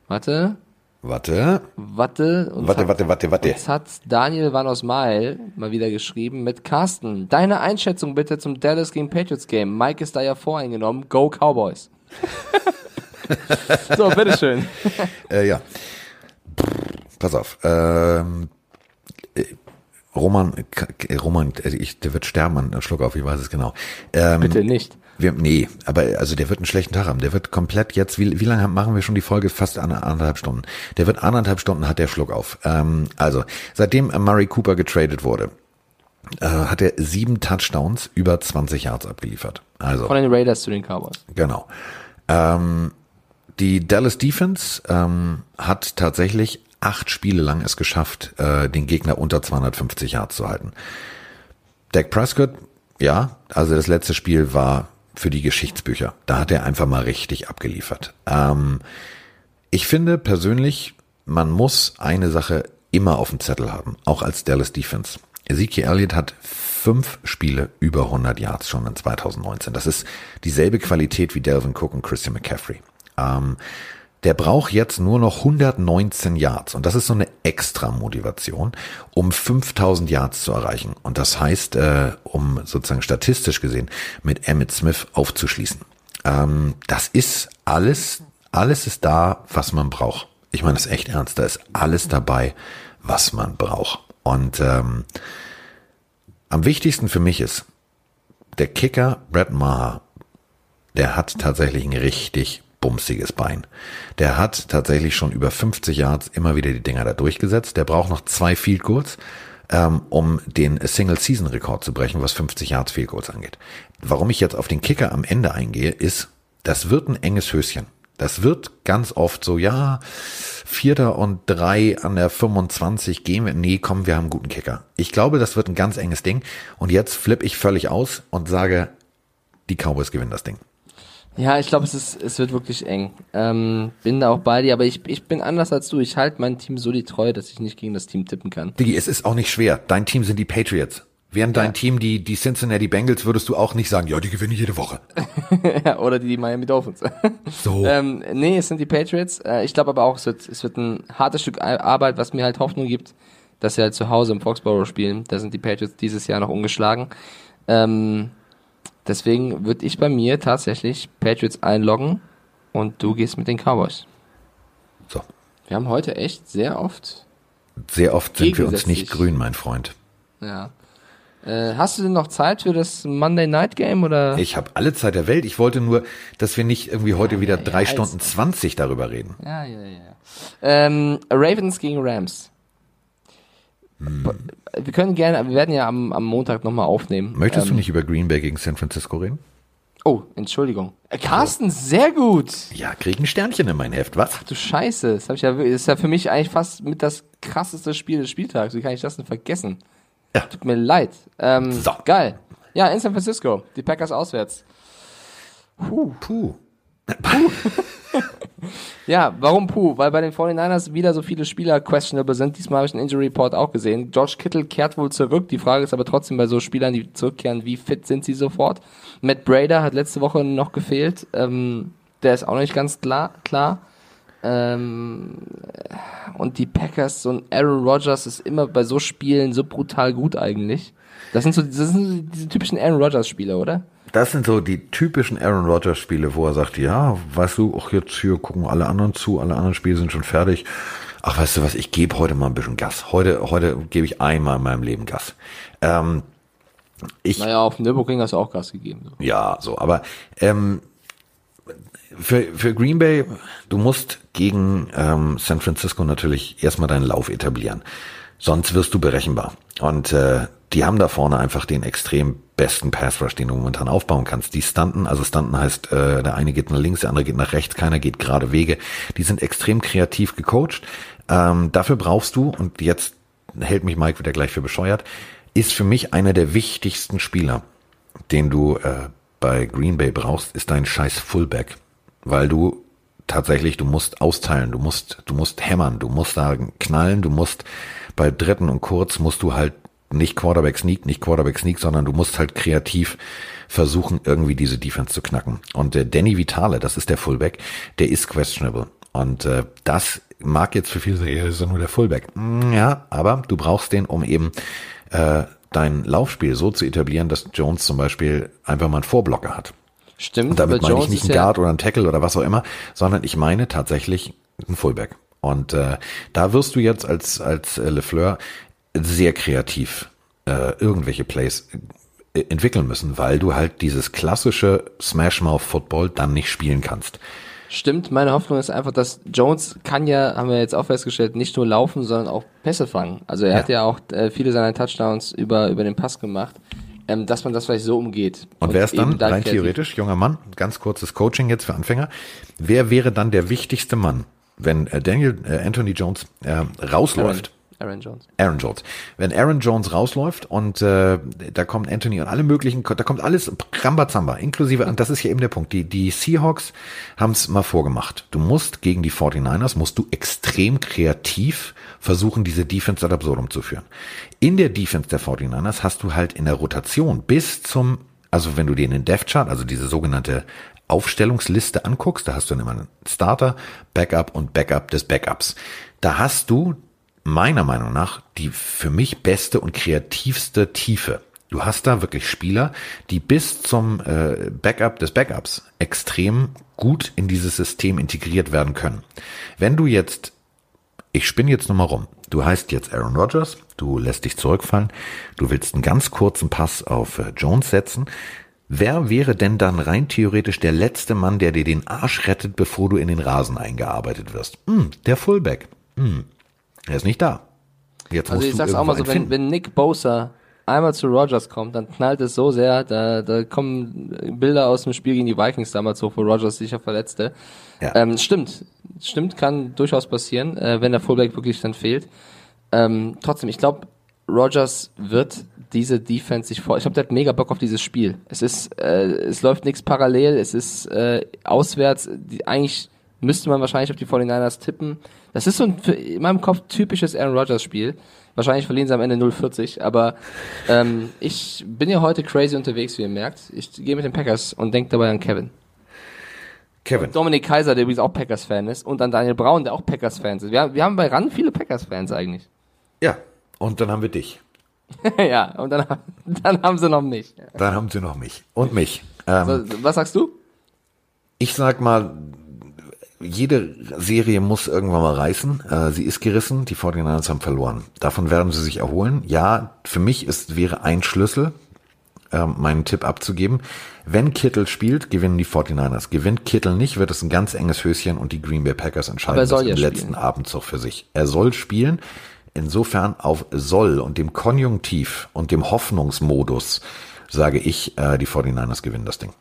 warte, Warte. Warte. uns Warte, hat- warte, warte, warte. Jetzt hat Daniel Van Osmail mal wieder geschrieben mit Carsten. Deine Einschätzung bitte zum Dallas gegen Patriots Game. Mike ist da ja voreingenommen. Go Cowboys. so, bitteschön. Äh, ja. Pass auf. Ähm, äh, Roman, K- Roman, äh, ich, der wird sterben an Schluck auf, ich weiß es genau. Ähm, Bitte nicht. Wir, nee, aber also der wird einen schlechten Tag haben. Der wird komplett jetzt, wie, wie lange machen wir schon die Folge? Fast anderthalb Stunden. Der wird anderthalb Stunden hat der Schluck auf. Ähm, also, seitdem Murray Cooper getradet wurde, äh, hat er sieben Touchdowns über 20 Yards abgeliefert. Also, Von den Raiders zu den Cowboys. Genau. Ähm, die Dallas Defense ähm, hat tatsächlich acht Spiele lang es geschafft, äh, den Gegner unter 250 Yards zu halten. Dak Prescott, ja, also das letzte Spiel war für die Geschichtsbücher. Da hat er einfach mal richtig abgeliefert. Ähm, ich finde persönlich, man muss eine Sache immer auf dem Zettel haben, auch als Dallas Defense. Ezekiel Elliott hat fünf Spiele über 100 Yards schon in 2019. Das ist dieselbe Qualität wie Delvin Cook und Christian McCaffrey. Ähm, der braucht jetzt nur noch 119 Yards und das ist so eine extra Motivation, um 5000 Yards zu erreichen. Und das heißt, äh, um sozusagen statistisch gesehen mit Emmett Smith aufzuschließen. Ähm, das ist alles, alles ist da, was man braucht. Ich meine das echt ernst, da ist alles dabei, was man braucht. Und ähm, am wichtigsten für mich ist, der Kicker Brett Maher, der hat tatsächlich ein richtig bumsiges Bein. Der hat tatsächlich schon über 50 Yards immer wieder die Dinger da durchgesetzt. Der braucht noch zwei Field Goals, ähm, um den Single-Season-Rekord zu brechen, was 50 Yards Field Goals angeht. Warum ich jetzt auf den Kicker am Ende eingehe, ist, das wird ein enges Höschen. Das wird ganz oft so, ja, Vierter und drei an der 25 gehen wir. Nee, komm, wir haben einen guten Kicker. Ich glaube, das wird ein ganz enges Ding. Und jetzt flippe ich völlig aus und sage, die Cowboys gewinnen das Ding. Ja, ich glaube, es ist, es wird wirklich eng. Ähm, bin da auch bei dir, aber ich, ich bin anders als du. Ich halte mein Team so die Treue, dass ich nicht gegen das Team tippen kann. Digi, es ist auch nicht schwer. Dein Team sind die Patriots. Während dein Team die, die Cincinnati Bengals, würdest du auch nicht sagen, ja, die gewinnen jede Woche. Ja, oder die Miami Dolphins. So. ähm, nee, es sind die Patriots. Äh, ich glaube aber auch, es wird, es wird ein hartes Stück Ar- Arbeit, was mir halt Hoffnung gibt, dass sie halt zu Hause im Foxborough spielen. Da sind die Patriots dieses Jahr noch ungeschlagen. Ähm, deswegen würde ich bei mir tatsächlich Patriots einloggen und du gehst mit den Cowboys. So. Wir haben heute echt sehr oft, Sehr oft sind wir uns nicht grün, mein Freund. ja. Äh, hast du denn noch Zeit für das Monday Night Game oder? Ich habe alle Zeit der Welt. Ich wollte nur, dass wir nicht irgendwie heute wieder ja, drei ja, Stunden 20 darüber reden. Ja, ja, ja. Ähm, Ravens gegen Rams. Wir können gerne, wir werden ja am, am Montag nochmal aufnehmen. Möchtest ähm, du nicht über Green Bay gegen San Francisco reden? Oh, Entschuldigung. Äh, Carsten, sehr gut. Ja, krieg ein Sternchen in mein Heft, was? Du Scheiße, das, hab ich ja, das ist ja für mich eigentlich fast mit das krasseste Spiel des Spieltags. Wie kann ich das denn vergessen? Ja. Tut mir leid. Ähm, So. Geil. Ja, in San Francisco. Die Packers auswärts. Puh. Ja, warum Puh? Weil bei den 49ers wieder so viele Spieler questionable sind. Diesmal habe ich einen Injury Report auch gesehen. George Kittle kehrt wohl zurück. Die Frage ist aber trotzdem bei so Spielern, die zurückkehren, wie fit sind sie sofort? Matt Brader hat letzte Woche noch gefehlt. Ähm, der ist auch noch nicht ganz klar. klar. Ähm, und die Packers, ein Aaron Rodgers ist immer bei so Spielen so brutal gut eigentlich. Das sind so, das sind diese typischen Aaron Rodgers Spiele, oder? Das sind so die typischen Aaron Rodgers Spiele, wo er sagt, ja, weißt du, auch jetzt hier gucken alle anderen zu, alle anderen Spiele sind schon fertig. Ach, weißt du was, ich gebe heute mal ein bisschen Gas. Heute, heute gebe ich einmal in meinem Leben Gas. Ähm, ich, Naja, auf dem Nürburgring hast du auch Gas gegeben. So. Ja, so, aber ähm, für, für Green Bay, du musst gegen ähm, San Francisco natürlich erstmal deinen Lauf etablieren. Sonst wirst du berechenbar. Und äh, die haben da vorne einfach den extrem besten Pass Rush, den du momentan aufbauen kannst. Die stunten, also stunten heißt, äh, der eine geht nach links, der andere geht nach rechts, keiner geht gerade Wege. Die sind extrem kreativ gecoacht. Ähm, dafür brauchst du, und jetzt hält mich Mike wieder gleich für bescheuert, ist für mich einer der wichtigsten Spieler, den du äh, bei Green Bay brauchst, ist dein scheiß Fullback. Weil du tatsächlich, du musst austeilen, du musst, du musst hämmern, du musst da knallen, du musst bei dritten und kurz musst du halt nicht Quarterback Sneak, nicht Quarterback Sneak, sondern du musst halt kreativ versuchen, irgendwie diese Defense zu knacken. Und der Danny Vitale, das ist der Fullback, der ist questionable. Und äh, das mag jetzt für viele sagen, ja, ist ja nur der Fullback. Mm, Ja, aber du brauchst den, um eben äh, dein Laufspiel so zu etablieren, dass Jones zum Beispiel einfach mal einen Vorblocker hat. Stimmt, Und damit meine Jones ich nicht einen ja, Guard oder einen Tackle oder was auch immer, sondern ich meine tatsächlich einen Fullback. Und äh, da wirst du jetzt als, als äh, LeFleur sehr kreativ äh, irgendwelche Plays äh, entwickeln müssen, weil du halt dieses klassische Smash-Mouth-Football dann nicht spielen kannst. Stimmt, meine Hoffnung ist einfach, dass Jones kann ja, haben wir jetzt auch festgestellt, nicht nur laufen, sondern auch Pässe fangen. Also er Ja. hat ja auch äh, viele seiner Touchdowns über, über den Pass gemacht, ähm, dass man das vielleicht so umgeht. Und wer ist dann, eben rein theoretisch, junger Mann, ganz kurzes Coaching jetzt für Anfänger, wer wäre dann der wichtigste Mann, wenn äh, Daniel äh, Anthony Jones äh, rausläuft? Aaron Jones. Aaron Jones. Wenn Aaron Jones rausläuft und äh, da kommt Anthony und alle möglichen, da kommt alles Rambazamba, inklusive, und das ist ja eben der Punkt, die, die Seahawks haben es mal vorgemacht. Du musst gegen die 49ers, musst du extrem kreativ versuchen, diese Defense ad absurdum zu führen. In der Defense der 49ers hast du halt in der Rotation bis zum, also wenn du dir in den Death Chart, also diese sogenannte Aufstellungsliste anguckst, da hast du dann immer einen Starter, Backup und Backup des Backups. Da hast du meiner Meinung nach die für mich beste und kreativste Tiefe. Du hast da wirklich Spieler, die bis zum äh, Backup des Backups extrem gut in dieses System integriert werden können. Wenn du jetzt, ich spinne jetzt nochmal rum, du heißt jetzt Aaron Rodgers, du lässt dich zurückfallen, du willst einen ganz kurzen Pass auf äh, Jones setzen. Wer wäre denn dann rein theoretisch der letzte Mann, der dir den Arsch rettet, bevor du in den Rasen eingearbeitet wirst? Hm, der Fullback. Hm, er ist nicht da. Jetzt Also ich sag's auch mal so, wenn, wenn Nick Bosa einmal zu Rogers kommt, dann knallt es so sehr, da, da kommen Bilder aus dem Spiel gegen die Vikings damals hoch, wo Rogers sicher verletzte. Ja. Ähm, stimmt, stimmt, kann durchaus passieren, äh, wenn der Fullback wirklich dann fehlt. Ähm, trotzdem, ich glaube, Rogers wird diese Defense sich vor. Ich glaube, der hat mega Bock auf dieses Spiel. Es ist, äh, es läuft nichts parallel, es ist äh, auswärts. Die, eigentlich müsste man wahrscheinlich auf die 49ers tippen. Das ist so ein für, in meinem Kopf typisches Aaron Rodgers Spiel. Wahrscheinlich verlieren sie am Ende 0-40, aber ähm, ich bin ja heute crazy unterwegs, wie ihr merkt. Ich gehe mit den Packers und denke dabei an Kevin. Kevin. Dominik Kaiser, der übrigens auch Packers-Fan ist, und an Daniel Braun, der auch Packers-Fan ist. Wir, haben- wir haben bei RAN viele Packers-Fans eigentlich. Ja, und dann haben wir dich. ja, und dann, dann haben sie noch mich. Dann haben sie noch mich. Und mich. Ähm, So, was sagst du? Ich sag mal, jede Serie muss irgendwann mal reißen. Äh, sie ist gerissen, die 49ers haben verloren. Davon werden sie sich erholen. Ja, für mich ist, wäre ein Schlüssel, ähm, meinen Tipp abzugeben. Wenn Kittel spielt, gewinnen die 49ers. Gewinnt Kittel nicht, wird es ein ganz enges Höschen und die Green Bay Packers entscheiden Aber er soll das im letzten. Abendzug für sich. Er soll spielen. Insofern auf soll und dem Konjunktiv und dem Hoffnungsmodus sage ich, äh, die 49ers gewinnen das Ding.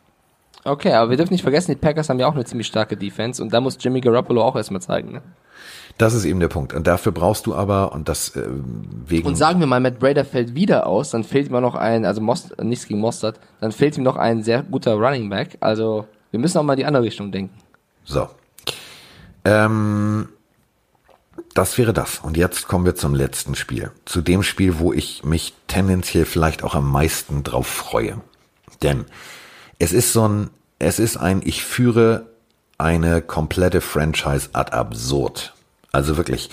Okay, aber wir dürfen nicht vergessen, die Packers haben ja auch eine ziemlich starke Defense und da muss Jimmy Garoppolo auch erstmal zeigen. Ne? Das ist eben der Punkt. Und dafür brauchst du aber, und das äh, wegen. Und sagen wir mal, Matt Brader fällt wieder aus, dann fehlt ihm noch ein, also Most, nichts gegen Mostert, dann fehlt ihm noch ein sehr guter Running Back. Also wir müssen auch mal die andere Richtung denken. so. Ähm, das wäre das. Und jetzt kommen wir zum letzten Spiel. Zu dem Spiel, wo ich mich tendenziell vielleicht auch am meisten drauf freue. Denn es ist so ein, es ist ein, ich führe eine komplette Franchise ad absurd. Also wirklich.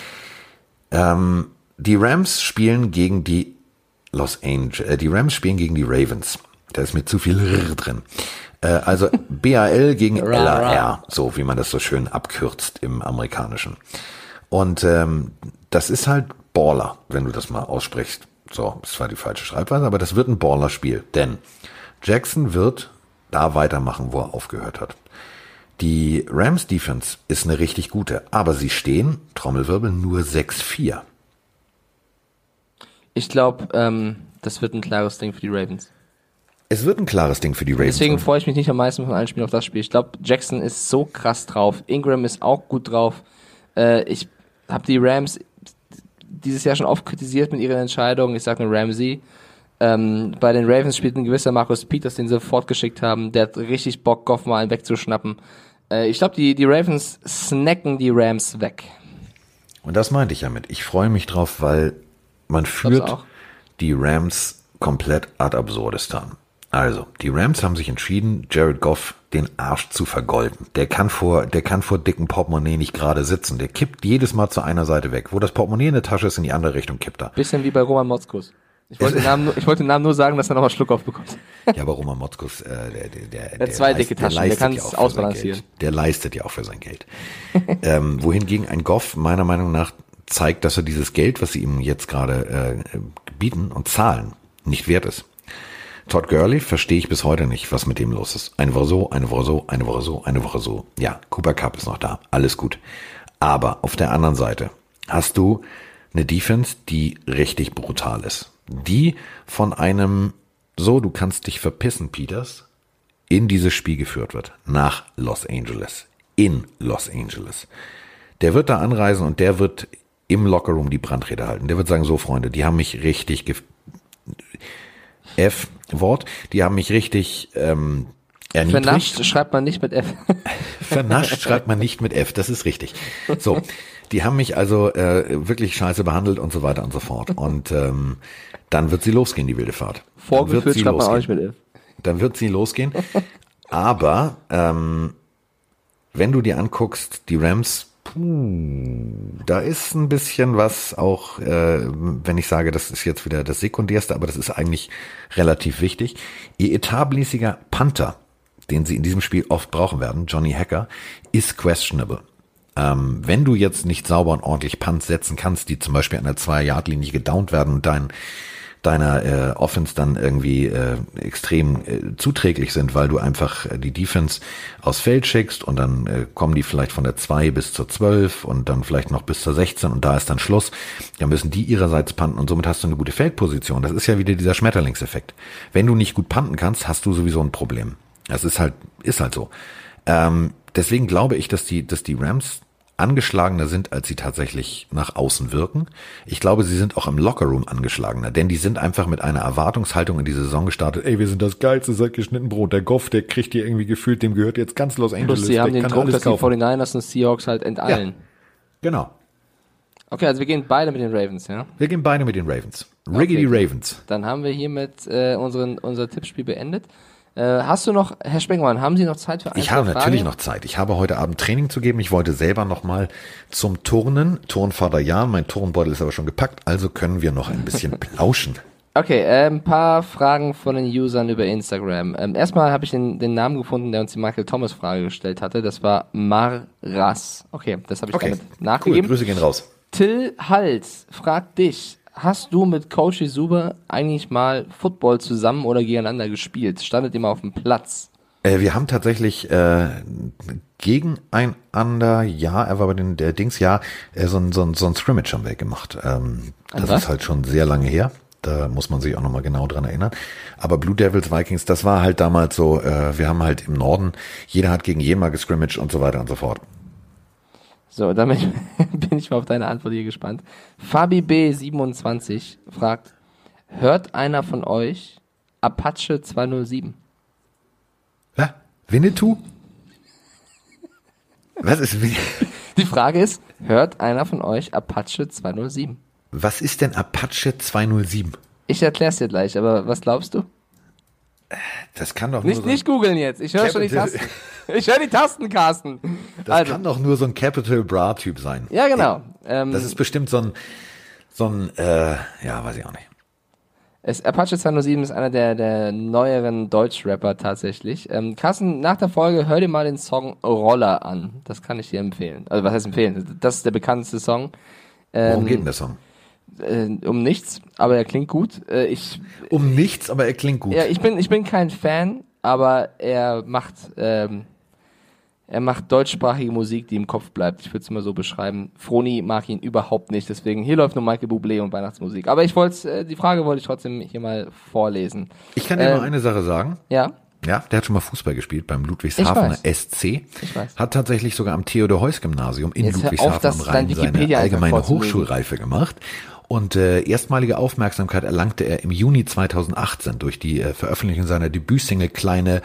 Ähm, die Rams spielen gegen die Los Angeles, äh, die Rams spielen gegen die Ravens. Da ist mir zu viel R drin. Äh, also BAL gegen. LAR, so wie man das so schön abkürzt im Amerikanischen. Und ähm, das ist halt Baller, wenn du das mal aussprichst. So, das war die falsche Schreibweise, aber das wird ein Baller-Spiel. Denn Jackson wird da weitermachen, wo er aufgehört hat. Die Rams Defense ist eine richtig gute, aber sie stehen, Trommelwirbel, nur 6-4. Ich glaube, ähm, das wird ein klares Ding für die Ravens. Es wird ein klares Ding für die Ravens. Deswegen freue ich mich nicht am meisten von allen Spielen auf das Spiel. Ich glaube, Jackson ist so krass drauf. Ingram ist auch gut drauf. Äh, ich habe die Rams dieses Jahr schon oft kritisiert mit ihren Entscheidungen. Ich sage nur Ramsey. Ähm, bei den Ravens spielt ein gewisser Markus Peters, den sie fortgeschickt haben. Der hat richtig Bock, Goff mal einen wegzuschnappen. Äh, ich glaube, die, die Ravens snacken die Rams weg. Und das meinte ich damit. Ich freue mich drauf, weil man führt die Rams komplett ad absurdistan. Also, die Rams haben sich entschieden, Jared Goff den Arsch zu vergolden. Der kann vor, der kann vor dicken Portemonnaie nicht gerade sitzen. Der kippt jedes Mal zu einer Seite weg. Wo das Portemonnaie in der Tasche ist, in die andere Richtung kippt er. Bisschen wie bei Roman Motzkus. Ich wollte, den Namen, nur- ich wollte den Namen nur sagen, dass er nochmal Schluck aufbekommt. Ja, aber Roman Motzkus, äh, der, der, der, hat zwei dicke Taschen, der leistet kann's ja auch für ausbalancieren. Der leistet ja auch für sein Geld. ähm, wohingegen ein Goff meiner Meinung nach zeigt, dass er dieses Geld, was sie ihm jetzt gerade äh, bieten und zahlen, nicht wert ist. Todd Gurley verstehe ich bis heute nicht, was mit dem los ist. Eine Woche so, eine Woche so, eine Woche so, eine Woche so. Ja, Cooper Cup ist noch da, alles gut. Aber auf der anderen Seite hast du eine Defense, die richtig brutal ist. Die von einem, so, du kannst dich verpissen, Peters, in dieses Spiel geführt wird. Nach Los Angeles. In Los Angeles. Der wird da anreisen und der wird im Lockerroom die Brandrede halten. Der wird sagen, so Freunde, die haben mich richtig gef F-Wort, die haben mich richtig ähm, erniedrigt. Vernascht schreibt man nicht mit F. Vernascht schreibt man nicht mit F, das ist richtig. So, die haben mich also äh, wirklich scheiße behandelt und so weiter und so fort. Und ähm, dann wird sie losgehen, die wilde Fahrt. Dann wird Vorgeführt sie schreibt man auch losgehen. nicht mit F. Dann wird sie losgehen. Aber ähm, wenn du dir anguckst, die Rams, puh, da ist ein bisschen was auch, äh, wenn ich sage, das ist jetzt wieder das Sekundärste, aber das ist eigentlich relativ wichtig. Ihr etatmäßiger Panther, den sie in diesem Spiel oft brauchen werden, Johnny Hacker, ist questionable. Ähm, wenn du jetzt nicht sauber und ordentlich Punts setzen kannst, die zum Beispiel an der Zwei-Yard-Linie gedownt werden und dein deiner äh, Offense dann irgendwie äh, extrem äh, zuträglich sind, weil du einfach äh, die Defense aufs Feld schickst und dann äh, kommen die vielleicht von der 2 bis zur 12 und dann vielleicht noch bis zur 16 und da ist dann Schluss. Dann müssen die ihrerseits panten und somit hast du eine gute Feldposition. Das ist ja wieder dieser Schmetterlingseffekt. Wenn du nicht gut panten kannst, hast du sowieso ein Problem. Das ist halt, ist halt so. Ähm, deswegen glaube ich, dass die, dass die Rams angeschlagener sind, als sie tatsächlich nach außen wirken. Ich glaube, sie sind auch im Lockerroom angeschlagener, denn die sind einfach mit einer Erwartungshaltung in die Saison gestartet. Ey, wir sind das geilste Sack geschnitten Brot. Der Goff, der kriegt hier irgendwie gefühlt, dem gehört jetzt ganz Los Angeles. Plus sie haben der den Druck, dass die kaufen. 49ers und Seahawks halt enteilen. Genau. Okay, also wir gehen beide mit den Ravens, ja? Wir gehen beide mit den Ravens. Riggedy Okay. Ravens. Dann haben wir hiermit äh, unseren, unser Tippspiel beendet. Äh, hast du noch, Herr Spengmann, haben Sie noch Zeit für ein, Ich habe Fragen? natürlich noch Zeit. Ich habe heute Abend Training zu geben. Ich wollte selber noch mal zum Turnen. Turnvater Jan. Mein Turnbeutel ist aber schon gepackt. Also können wir noch ein bisschen plauschen. Okay, äh, ein paar Fragen von den Usern über Instagram. Ähm, erstmal habe ich den, den Namen gefunden, der uns die Michael Thomas Frage gestellt hatte. Das war Marras. Okay, das habe ich Okay. damit Cool. nachgegeben. Grüße gehen raus. Till Hals fragt dich, hast du mit Coach Isuba eigentlich mal Football zusammen oder gegeneinander gespielt? Standet ihr mal auf dem Platz? Äh, wir haben tatsächlich äh, gegeneinander, ja, er war bei den der Dings, ja, äh, so ein, so ein, so ein Scrimmage haben wir gemacht. Ähm, das was? ist halt schon sehr lange her. Da muss man sich auch nochmal genau dran erinnern. Aber Blue Devils Vikings, das war halt damals so, äh, wir haben halt im Norden, jeder hat gegen jeden mal gescrimmaged und so weiter und so fort. So, damit bin ich mal auf deine Antwort hier gespannt. Fabi B27 fragt, hört einer von euch Apache 207? Ja? Winnetou? Was ist, Win- Die Frage ist, hört einer von euch Apache 207? was ist denn Apache 207? Ich erklär's dir gleich, aber was glaubst du? Das kann doch nur Nicht, so, nicht googeln jetzt. Ich höre schon die Tasten. Ich höre die Tasten, Carsten. das also, kann doch nur so ein Capital Bra Typ sein. ja, genau. Ähm, Das ist bestimmt so ein, so ein, äh, ja, weiß ich auch nicht. es, Apache 207 ist einer der, der neueren Deutschrapper tatsächlich. Ähm, Carsten, nach der Folge hör dir mal den Song Roller an. Das kann ich dir empfehlen. Also was heißt empfehlen? Das ist der bekannteste Song. Worum Ähm, geht denn der Song? Äh, um nichts, aber er klingt gut. Äh, ich, Um nichts, aber er klingt gut. ja, ich bin, ich bin kein Fan, aber er macht, ähm, er macht deutschsprachige Musik, die im Kopf bleibt. Ich würde es mal so beschreiben. Froni mag ihn überhaupt nicht, deswegen hier läuft nur Michael Bublé und Weihnachtsmusik. Aber ich wollte, äh, die Frage wollte ich trotzdem hier mal vorlesen. Ich kann dir Ähm, mal eine Sache sagen. Ja, Ja, der hat schon mal Fußball gespielt beim Ludwigshafener SC. Ich weiß. Hat tatsächlich sogar am Theodor-Heuss-Gymnasium in Jetzt auf, Ludwigshafen das am Rhein seine allgemeine. Hochschulreife gemacht. Und äh, erstmalige Aufmerksamkeit erlangte er im Juni 2018 durch die äh, Veröffentlichung seiner Debütsingle Kleine,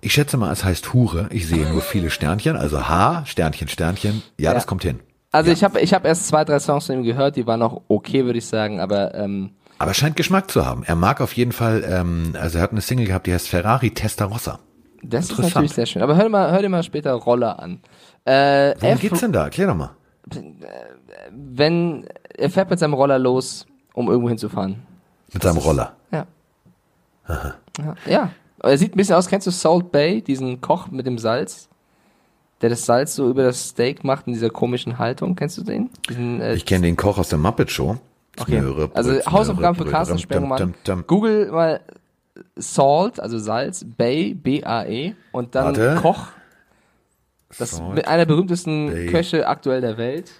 ich schätze mal, es heißt Hure. Ich sehe nur viele Sternchen, also H, Sternchen, Sternchen. Ja, Ja. das kommt hin. also ich habe ich hab erst zwei, drei Songs von ihm gehört, die waren noch okay, würde ich sagen, aber ähm, Aber er scheint Geschmack zu haben. Er mag auf jeden Fall, ähm, also er hat eine Single gehabt, die heißt Ferrari Testarossa. Das ist natürlich sehr schön. Aber hör dir mal, hör dir mal später Roller an. Äh, Worum F- geht's denn da? Erklär doch mal. wenn er fährt mit seinem Roller los, um irgendwo hinzufahren. Mit seinem Roller. Ja. Ja. ja. Er sieht ein bisschen aus, kennst du Salt Bay, diesen Koch mit dem Salz? Der das Salz so über das Steak macht in dieser komischen Haltung. Kennst du den? Diesen, äh, Ich kenne den Koch aus der Muppet Show. okay. Smöre, Also Hausaufgaben für Carsten Sperrmann. Google mal Salt, also Salz, Bay, B-A-E und dann Warte. Koch. Das Salt, mit einer der berühmtesten Bay. Köche aktuell der Welt.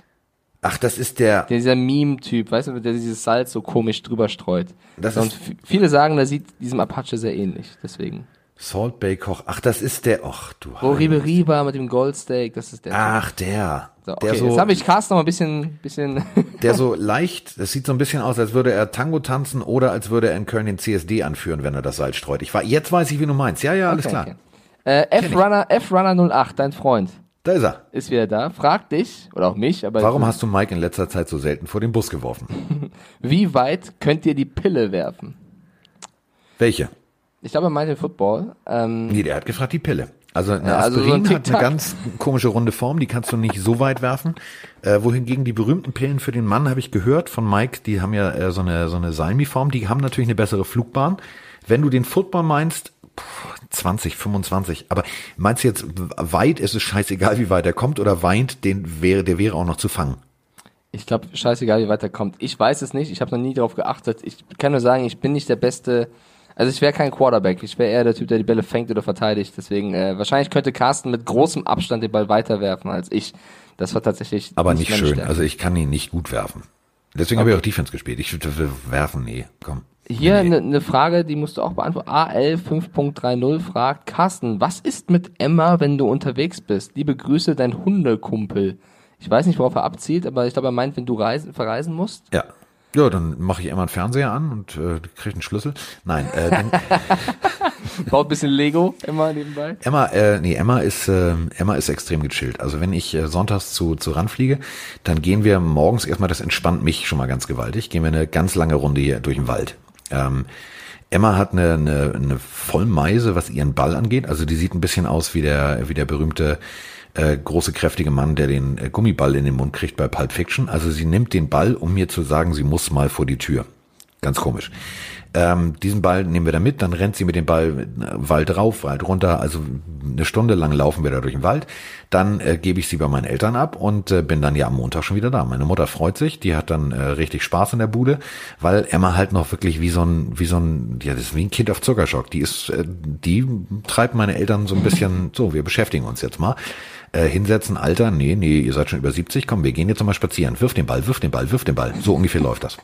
Ach, das ist der. Der, dieser Meme-Typ, weißt du, der dieses Salz so komisch drüber streut. Das und ist- viele sagen, der sieht diesem Apache sehr ähnlich, deswegen. Salt Bay Koch. Ach, das ist der. Ach, du Heilige. Ribery war mit dem Goldsteak, das ist der. Ach, der. so, okay, der jetzt so, habe ich Carsten noch ein bisschen, bisschen der so leicht, das sieht so ein bisschen aus, als würde er Tango tanzen oder als würde er in Köln den CSD anführen, wenn er das Salz streut. Ich war, jetzt weiß ich, wie du meinst. Ja, ja, alles Okay, klar. okay. Äh, F-Runner, F-Runner 08, dein Freund, Da ist er. ist wieder da. Fragt dich, oder auch mich, aber Warum hast du Mike in letzter Zeit so selten vor den Bus geworfen? wie weit könnt ihr die Pille werfen? Welche? Ich glaube, er meinte Football. Ähm, Nee, der hat gefragt, die Pille. Also eine Ja, also so ein Aspirin hat eine ganz komische runde Form, die kannst du nicht so weit werfen. Äh, wohingegen die berühmten Pillen für den Mann, habe ich gehört von Mike, die haben ja äh, so eine, so eine Salmi-Form, die haben natürlich eine bessere Flugbahn. Wenn du den Football meinst, 20, 25, aber meinst du jetzt weit, ist es scheißegal, wie weit er kommt, oder weint, den wäre, der wäre auch noch zu fangen? Ich glaube, scheißegal, wie weit er kommt. Ich weiß es nicht. Ich habe noch nie darauf geachtet. Ich kann nur sagen, ich bin nicht der beste. Also ich wäre kein Quarterback. Ich wäre eher der Typ, der die Bälle fängt oder verteidigt. Deswegen äh, wahrscheinlich könnte Carsten mit großem Abstand den Ball weiterwerfen als ich. Das war tatsächlich. Aber nicht schön, Stärke. also ich kann ihn nicht gut werfen. Deswegen habe ich auch Defense gespielt. Ich würde werfen, nee, komm. Hier Nee, nee. eine ne Frage, die musst du auch beantworten. AL 5.30 fragt Carsten, was ist mit Emma, wenn du unterwegs bist? Liebe Grüße, dein Hundekumpel. Ich weiß nicht, worauf er abzielt, aber ich glaube, er meint, wenn du reisen, verreisen musst. Ja. Ja, dann mache ich immer einen Fernseher an und äh, kriege einen Schlüssel. Nein, äh, dann, Baut ein bisschen Lego immer nebenbei. Emma, äh, nee, Emma ist, äh, Emma ist extrem gechillt. Also wenn ich äh, sonntags zu, zu RAN fliege, dann gehen wir morgens erstmal, das entspannt mich schon mal ganz gewaltig, gehen wir eine ganz lange Runde hier durch den Wald. Ähm, Emma hat eine, eine, eine Vollmeise, was ihren Ball angeht. Also die sieht ein bisschen aus wie der, wie der berühmte äh, große, kräftige Mann, der den äh, Gummiball in den Mund kriegt bei Pulp Fiction. Also sie nimmt den Ball, um mir zu sagen, sie muss mal vor die Tür. Ganz komisch. Ähm, diesen Ball nehmen wir da mit, dann rennt sie mit dem Ball äh, Wald rauf, Wald runter. Also eine Stunde lang laufen wir da durch den Wald. Dann äh, gebe ich sie bei meinen Eltern ab und äh, bin dann ja am Montag schon wieder da. Meine Mutter freut sich, die hat dann äh, richtig Spaß in der Bude, weil Emma halt noch wirklich wie so ein, wie so ein, ja, das ist wie ein Kind auf Zuckerschock. Die ist, äh, die treibt meine Eltern so ein bisschen, so, wir beschäftigen uns jetzt mal. Äh, hinsetzen, Alter, nee, nee, ihr seid schon über 70, komm, wir gehen jetzt mal spazieren. Wirf den Ball, wirf den Ball, wirf den Ball. So ungefähr läuft das.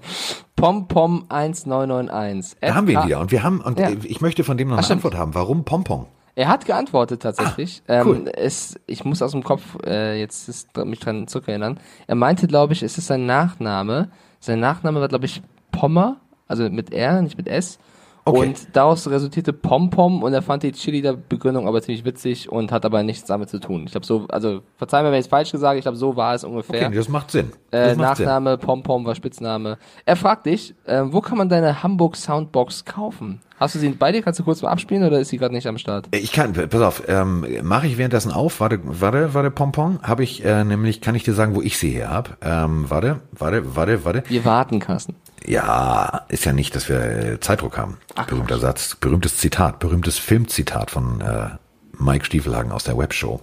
Pompom 1991. Da haben wir ihn wieder. Und wir haben, und Ja. ich möchte von dem noch eine stimmt. Antwort haben. Warum Pompon? Er hat geantwortet tatsächlich. Ah, cool. ähm, es, ich muss aus dem Kopf äh, jetzt ist, mich dran zurückerinnern. Er meinte, glaube ich, es ist sein Nachname. Sein Nachname war, glaube ich, Pommer, also mit R, nicht mit S. Okay. Und daraus resultierte Pompom und er fand die Chili-Begründung aber ziemlich witzig und hat aber nichts damit zu tun. Ich glaube so, also verzeih mir, wenn ich es falsch gesagt ich glaube so war es ungefähr. Okay, das macht Sinn. Äh, Das macht Sinn. Nachname, Pompom war Spitzname. Er fragt dich, äh, wo kann man deine Hamburg Soundbox kaufen? Hast du sie bei dir? Kannst du kurz mal abspielen oder ist sie gerade nicht am Start? Äh, Ich kann, pass auf, ähm, mache ich währenddessen auf. Warte, warte, warte, Pompon. Habe ich äh, nämlich, kann ich dir sagen, wo ich sie her habe. Ähm, warte, warte, warte, warte. Wir warten, Carsten. Ja, ist ja nicht, dass wir äh, Zeitdruck haben. Berühmter Satz, berühmtes Zitat, berühmtes Filmzitat von äh, Mike Stiefelhagen aus der Webshow.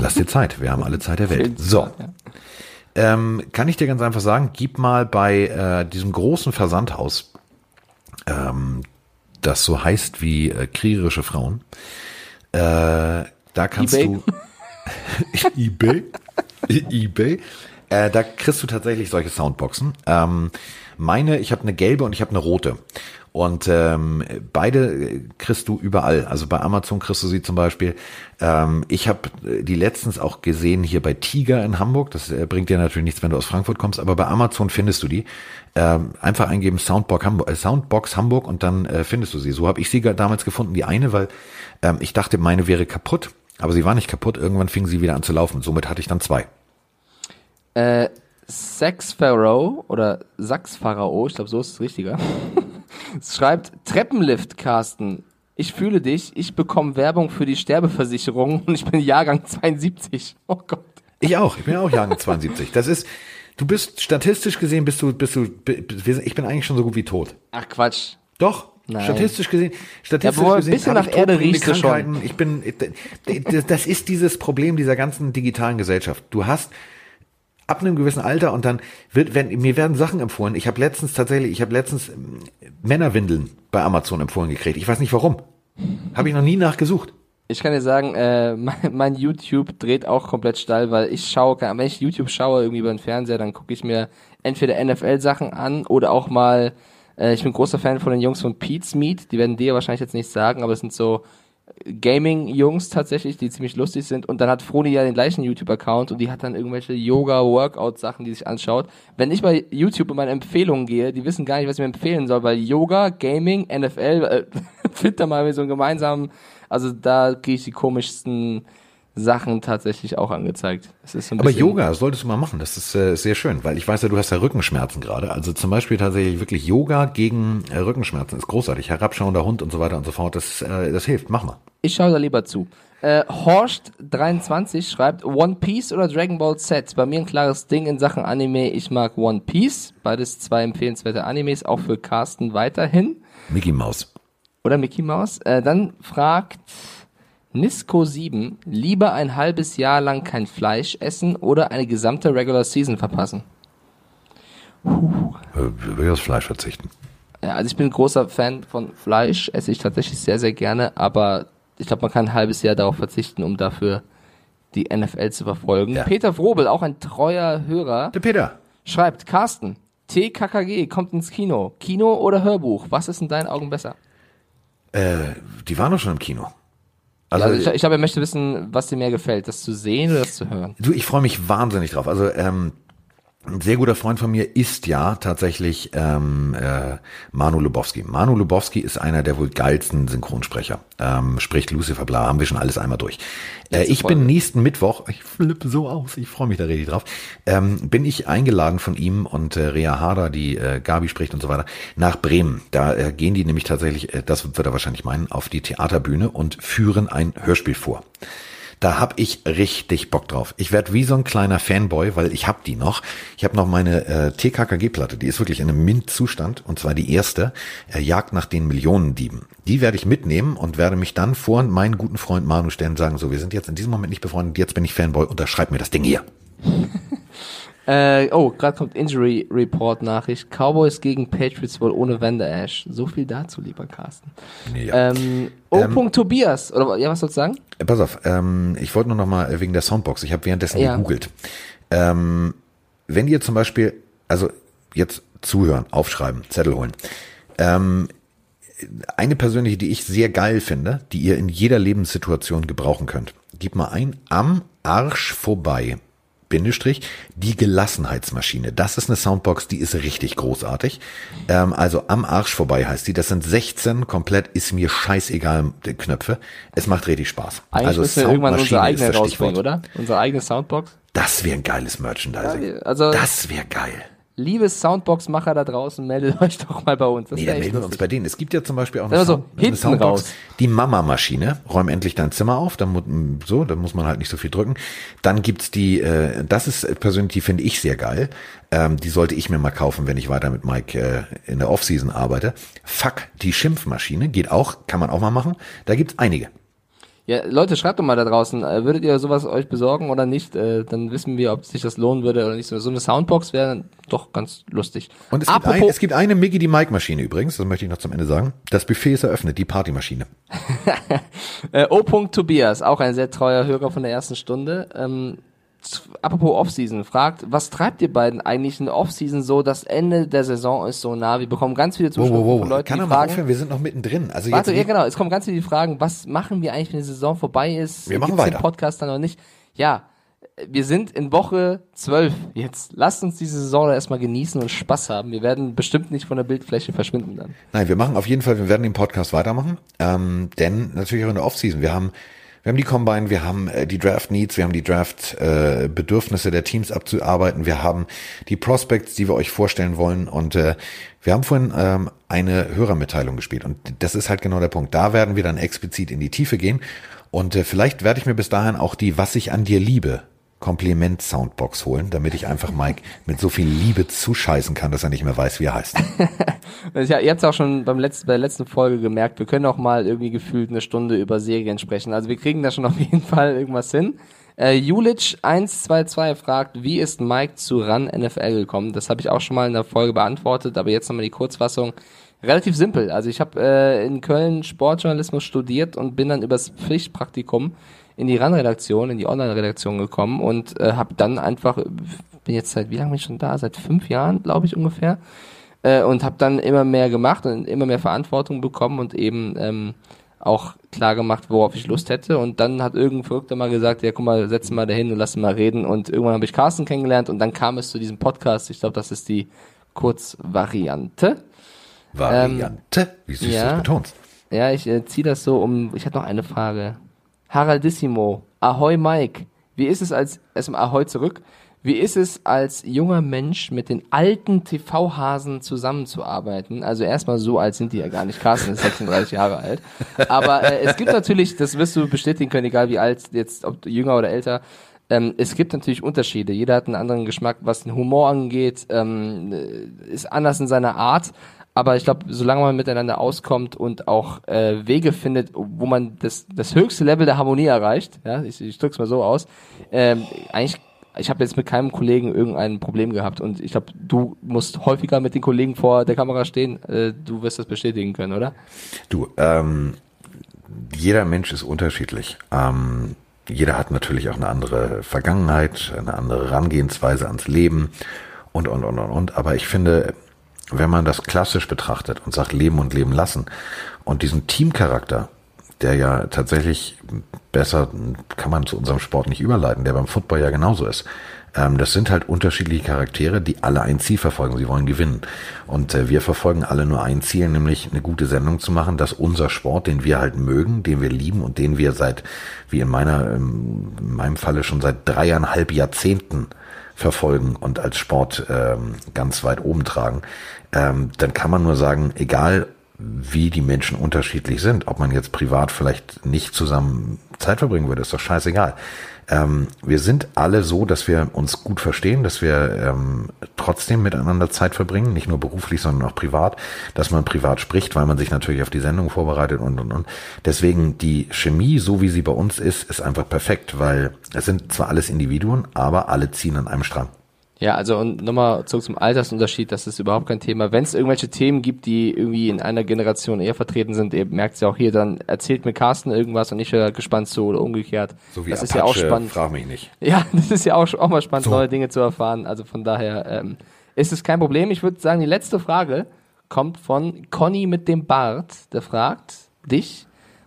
Lass dir Zeit, wir haben alle Zeit der Welt. So, ähm, kann ich dir ganz einfach sagen, gib mal bei äh, diesem großen Versandhaus, ähm, das so heißt wie äh, kriegerische Frauen, äh, da kannst eBay? du eBay, eBay, äh, da kriegst du tatsächlich solche Soundboxen. Ähm, meine, ich habe eine gelbe und ich habe eine rote. Und ähm, beide äh, kriegst du überall. Also bei Amazon kriegst du sie zum Beispiel. Ähm, ich habe die letztens auch gesehen hier bei Tiger in Hamburg. Das äh, bringt dir natürlich nichts, wenn du aus Frankfurt kommst, aber bei Amazon findest du die. Ähm, einfach eingeben Soundbox Hamburg, äh, Soundbox Hamburg und dann äh, findest du sie. So habe ich sie damals gefunden, die eine, weil ähm, ich dachte, meine wäre kaputt, aber sie war nicht kaputt. Irgendwann fing sie wieder an zu laufen. Somit hatte ich dann zwei. Äh, Sex Pharaoh oder Sax Pharao, ich glaube, so ist es richtiger. schreibt Treppenlift, Carsten. Ich fühle dich, ich bekomme Werbung für die Sterbeversicherung und ich bin Jahrgang 72. Oh Gott. Ich auch, ich bin auch Jahrgang 72. Das ist, du bist statistisch gesehen, bist du, bist du, ich bin eigentlich schon so gut wie tot. Ach Quatsch. Doch. Nein. Statistisch gesehen, statistisch Ja, ein gesehen, bisschen nach ich Erde riechst du schon. Ich bin, das ist dieses Problem dieser ganzen digitalen Gesellschaft. Du hast ab einem gewissen Alter und dann wird, wenn, mir werden Sachen empfohlen. Ich habe letztens tatsächlich, ich habe letztens ähm, Männerwindeln bei Amazon empfohlen gekriegt. Ich weiß nicht warum. Habe ich noch nie nachgesucht. Ich kann dir sagen, äh, mein, mein YouTube dreht auch komplett steil, weil ich schaue, wenn ich YouTube schaue, irgendwie über den Fernseher, dann gucke ich mir entweder NFL-Sachen an oder auch mal, äh, ich bin großer Fan von den Jungs von Pete's Meat, die werden dir wahrscheinlich jetzt nicht sagen, aber es sind so Gaming-Jungs tatsächlich, die ziemlich lustig sind. Und dann hat Froni ja den gleichen YouTube-Account und die hat dann irgendwelche Yoga-Workout-Sachen, die sich anschaut. Wenn ich bei YouTube in meine Empfehlungen gehe, die wissen gar nicht, was ich mir empfehlen soll, weil Yoga, Gaming, NFL, äh, findet da mal so einen gemeinsamen, also da kriege ich die komischsten Sachen tatsächlich auch angezeigt. Aber Yoga solltest du mal machen. Das ist äh, sehr schön, weil ich weiß ja, du hast ja Rückenschmerzen gerade. Also zum Beispiel tatsächlich wirklich Yoga gegen äh, Rückenschmerzen ist großartig. Herabschauender Hund und so weiter und so fort. Das, äh, das hilft. Mach mal. Ich schaue da lieber zu. Äh, Horst23 schreibt One Piece oder Dragon Ball Z. Bei mir ein klares Ding in Sachen Anime. Ich mag One Piece. Beides zwei empfehlenswerte Animes, auch für Carsten weiterhin. Mickey Maus. Oder Mickey Mouse. Äh, dann fragt Nisco7, lieber ein halbes Jahr lang kein Fleisch essen oder eine gesamte Regular Season verpassen? Äh, Will das Fleisch verzichten. Ja, also ich bin ein großer Fan von Fleisch, esse ich tatsächlich sehr, sehr gerne, aber ich glaube, man kann ein halbes Jahr darauf verzichten, um dafür die NFL zu verfolgen. Ja. Peter Vrobel, auch ein treuer Hörer, Der Peter. schreibt, Carsten, TKKG kommt ins Kino. Kino oder Hörbuch? Was ist in deinen Augen besser? Die waren doch schon im Kino. Also, ich, ich glaube, er möchte wissen, was dir mehr gefällt, das zu sehen oder das zu hören. Du, ich freue mich wahnsinnig drauf. Also ähm, ein sehr guter Freund von mir ist ja tatsächlich ähm, äh, Manu Lubowski. Manu Lubowski ist einer der wohl geilsten Synchronsprecher. Ähm, spricht Lucifer Bla, haben wir schon alles einmal durch. Äh, ich Folge. bin nächsten Mittwoch, ich flippe so aus, ich freue mich da richtig drauf, ähm, bin ich eingeladen von ihm und äh, Rea Harder, die äh, Gabi spricht und so weiter, nach Bremen. Da äh, gehen die nämlich tatsächlich, äh, das wird er wahrscheinlich meinen, auf die Theaterbühne und führen ein Hörspiel vor. Da hab ich richtig Bock drauf. Ich werd wie so ein kleiner Fanboy, weil ich hab die noch. Ich habe noch meine äh, TKKG-Platte, die ist wirklich in einem Mint-Zustand, und zwar die erste, äh, Jagd nach den Millionendieben. Die werde ich mitnehmen und werde mich dann vor meinen guten Freund Manu stellen und sagen, so, wir sind jetzt in diesem Moment nicht befreundet, jetzt bin ich Fanboy, unterschreib mir das Ding hier. Äh, oh, gerade kommt Injury Report Nachricht. Cowboys gegen Patriots wohl ohne Van der Ash. So viel dazu, lieber Carsten. Ja. Ähm, O. Tobias, oder ja, was sollst du sagen? Äh, Pass auf, ähm, ich wollte nur noch mal wegen der Soundbox, ich habe währenddessen Ja. gegoogelt. Ähm, wenn ihr zum Beispiel, also jetzt zuhören, aufschreiben, Zettel holen. Ähm, eine persönliche, die ich sehr geil finde, die ihr in jeder Lebenssituation gebrauchen könnt. Gib mal ein, am Arsch vorbei. Bindestrich, die Gelassenheitsmaschine. Das ist eine Soundbox, die ist richtig großartig. Ähm, also am Arsch vorbei heißt die. Das sind 16 komplett, ist mir scheißegal, die Knöpfe. Es macht richtig Spaß. Eigentlich also müssen wir irgendwann unsere eigene rausbringen, oder? Unsere eigene Soundbox. Das wäre ein geiles Merchandising. Also- das wäre geil. Liebe Soundbox-Macher da draußen, meldet euch doch mal bei uns. Das Nee, dann melden wir uns bei denen. Es gibt ja zum Beispiel auch Sag mal so, Sound- hinten Soundbox, raus. die Mama-Maschine. Räum endlich dein Zimmer auf, dann so, dann muss man halt nicht so viel drücken. Dann gibt's die, äh, das ist persönlich, die finde ich sehr geil. Ähm, die sollte ich mir mal kaufen, wenn ich weiter mit Mike äh, in der Offseason arbeite. Fuck, die Schimpfmaschine geht auch, kann man auch mal machen. Da gibt's einige. Ja, Leute, schreibt doch mal da draußen, äh, würdet ihr sowas euch besorgen oder nicht? Äh, dann wissen wir, ob sich das lohnen würde oder nicht. So eine Soundbox wäre doch ganz lustig. Und es gibt, ein, Apropos, es gibt eine Miggy die Mike Maschine übrigens, das möchte ich noch zum Ende sagen. Das Buffet ist eröffnet, die Partymaschine. äh, O. Tobias, auch ein sehr treuer Hörer von der ersten Stunde. Ähm, apropos Offseason, fragt, was treibt ihr beiden eigentlich in der Offseason so? Das Ende der Saison ist so nah. Wir bekommen ganz viele Wow, Zuschriften wow, von wow. Leuten, Kann die fragen, aufhören? Wir sind noch mittendrin. Also Warte, ja genau, es kommen ganz viele Fragen, was machen wir eigentlich, wenn die Saison vorbei ist? Wir machen Gibt's weiter. den Podcast dann noch nicht? Ja, wir sind in Woche 12 jetzt. Lasst uns diese Saison erstmal genießen und Spaß haben. Wir werden bestimmt nicht von der Bildfläche verschwinden dann. Nein, wir machen auf jeden Fall, wir werden den Podcast weitermachen, ähm, denn natürlich auch in der Offseason. Wir haben, Wir haben die Combine, wir haben äh, die Draft Needs, wir haben die Draft äh, Bedürfnisse der Teams abzuarbeiten, wir haben die Prospects, die wir euch vorstellen wollen. Und äh, wir haben vorhin ähm, eine Hörermitteilung gespielt. Und das ist halt genau der Punkt. Da werden wir dann explizit in die Tiefe gehen. Und äh, vielleicht werde ich mir bis dahin auch die Was ich an dir liebe Kompliment-Soundbox holen, damit ich einfach Mike mit so viel Liebe zuscheißen kann, dass er nicht mehr weiß, wie er heißt. ja, ihr habt es auch schon beim letzten, bei der letzten Folge gemerkt, wir können auch mal irgendwie gefühlt eine Stunde über Serien sprechen. Also wir kriegen da schon auf jeden Fall irgendwas hin. Äh, Julic 122 fragt, wie ist Mike zu RAN NFL gekommen? Das habe ich auch schon mal in der Folge beantwortet, aber jetzt nochmal die Kurzfassung. Relativ simpel. Also ich habe äh, in Köln Sportjournalismus studiert und bin dann übers Pflichtpraktikum in die RAN-Redaktion, in die Online-Redaktion gekommen und äh, habe dann einfach, bin jetzt seit, wie lange bin ich schon da? Seit fünf Jahren, glaube ich ungefähr. Äh, und habe dann immer mehr gemacht und immer mehr Verantwortung bekommen und eben ähm, auch klar gemacht, worauf ich Lust hätte. Und dann hat irgendein Verrückter mal gesagt, ja, guck mal, setz mal dahin und lass mal reden. Und irgendwann habe ich Carsten kennengelernt und dann kam es zu diesem Podcast. Ich glaube, das ist die Kurzvariante. Variante, ähm, wie süß ja, du das betonst. Ja, ich äh, ziehe das so um. Ich hatte noch eine Frage. Haraldissimo, Ahoi Mike, wie ist es als, erstmal Ahoi zurück, wie ist es als junger Mensch mit den alten TV-Hasen zusammenzuarbeiten? Also erstmal so alt sind die ja gar nicht. Carsten ist 36 Jahre alt. Aber äh, es gibt natürlich, das wirst du bestätigen können, egal wie alt, jetzt ob jünger oder älter, ähm, es gibt natürlich Unterschiede. Jeder hat einen anderen Geschmack, was den Humor angeht, ähm, ist anders in seiner Art. Aber ich glaube, solange man miteinander auskommt und auch äh, Wege findet, wo man das, das höchste Level der Harmonie erreicht, ja, ich, ich drück's mal so aus, ähm, eigentlich ich habe jetzt mit keinem Kollegen irgendein Problem gehabt und ich glaube, du musst häufiger mit den Kollegen vor der Kamera stehen. Äh, du wirst das bestätigen können, oder? Du, ähm, jeder Mensch ist unterschiedlich. Ähm, jeder hat natürlich auch eine andere Vergangenheit, eine andere Herangehensweise ans Leben und, und, und, und, und. Aber ich finde, wenn man das klassisch betrachtet und sagt Leben und Leben lassen und diesen Teamcharakter, der ja tatsächlich besser kann man zu unserem Sport nicht überleiten, der beim Football ja genauso ist. Ähm, das sind halt unterschiedliche Charaktere, die alle ein Ziel verfolgen. Sie wollen gewinnen. Und äh, wir verfolgen alle nur ein Ziel, nämlich eine gute Sendung zu machen, dass unser Sport, den wir halt mögen, den wir lieben und den wir seit, wie in meiner, ähm, in meinem Falle schon seit dreieinhalb Jahrzehnten verfolgen und als Sport ähm, ganz weit oben tragen, ähm, dann kann man nur sagen, egal wie die Menschen unterschiedlich sind, ob man jetzt privat vielleicht nicht zusammen Zeit verbringen würde, ist doch scheißegal. Ähm, wir sind alle so, dass wir uns gut verstehen, dass wir ähm, trotzdem miteinander Zeit verbringen, nicht nur beruflich, sondern auch privat, dass man privat spricht, weil man sich natürlich auf die Sendung vorbereitet und und und. Deswegen die Chemie, so wie sie bei uns ist, ist einfach perfekt, weil es sind zwar alles Individuen, aber alle ziehen an einem Strang. Ja, also und nochmal zurück zum Altersunterschied, das ist überhaupt kein Thema. Wenn es irgendwelche Themen gibt, die irgendwie in einer Generation eher vertreten sind, ihr merkt es ja auch hier, dann erzählt mir Carsten irgendwas und ich höre gespannt zu oder umgekehrt. So wie das Apache, ist ja auch spannend. Frag mich nicht. Ja, das ist ja auch, auch mal spannend, so. neue Dinge zu erfahren. Also von daher ähm, ist es kein Problem. Ich würde sagen, die letzte Frage kommt von Conny mit dem Bart. Der fragt dich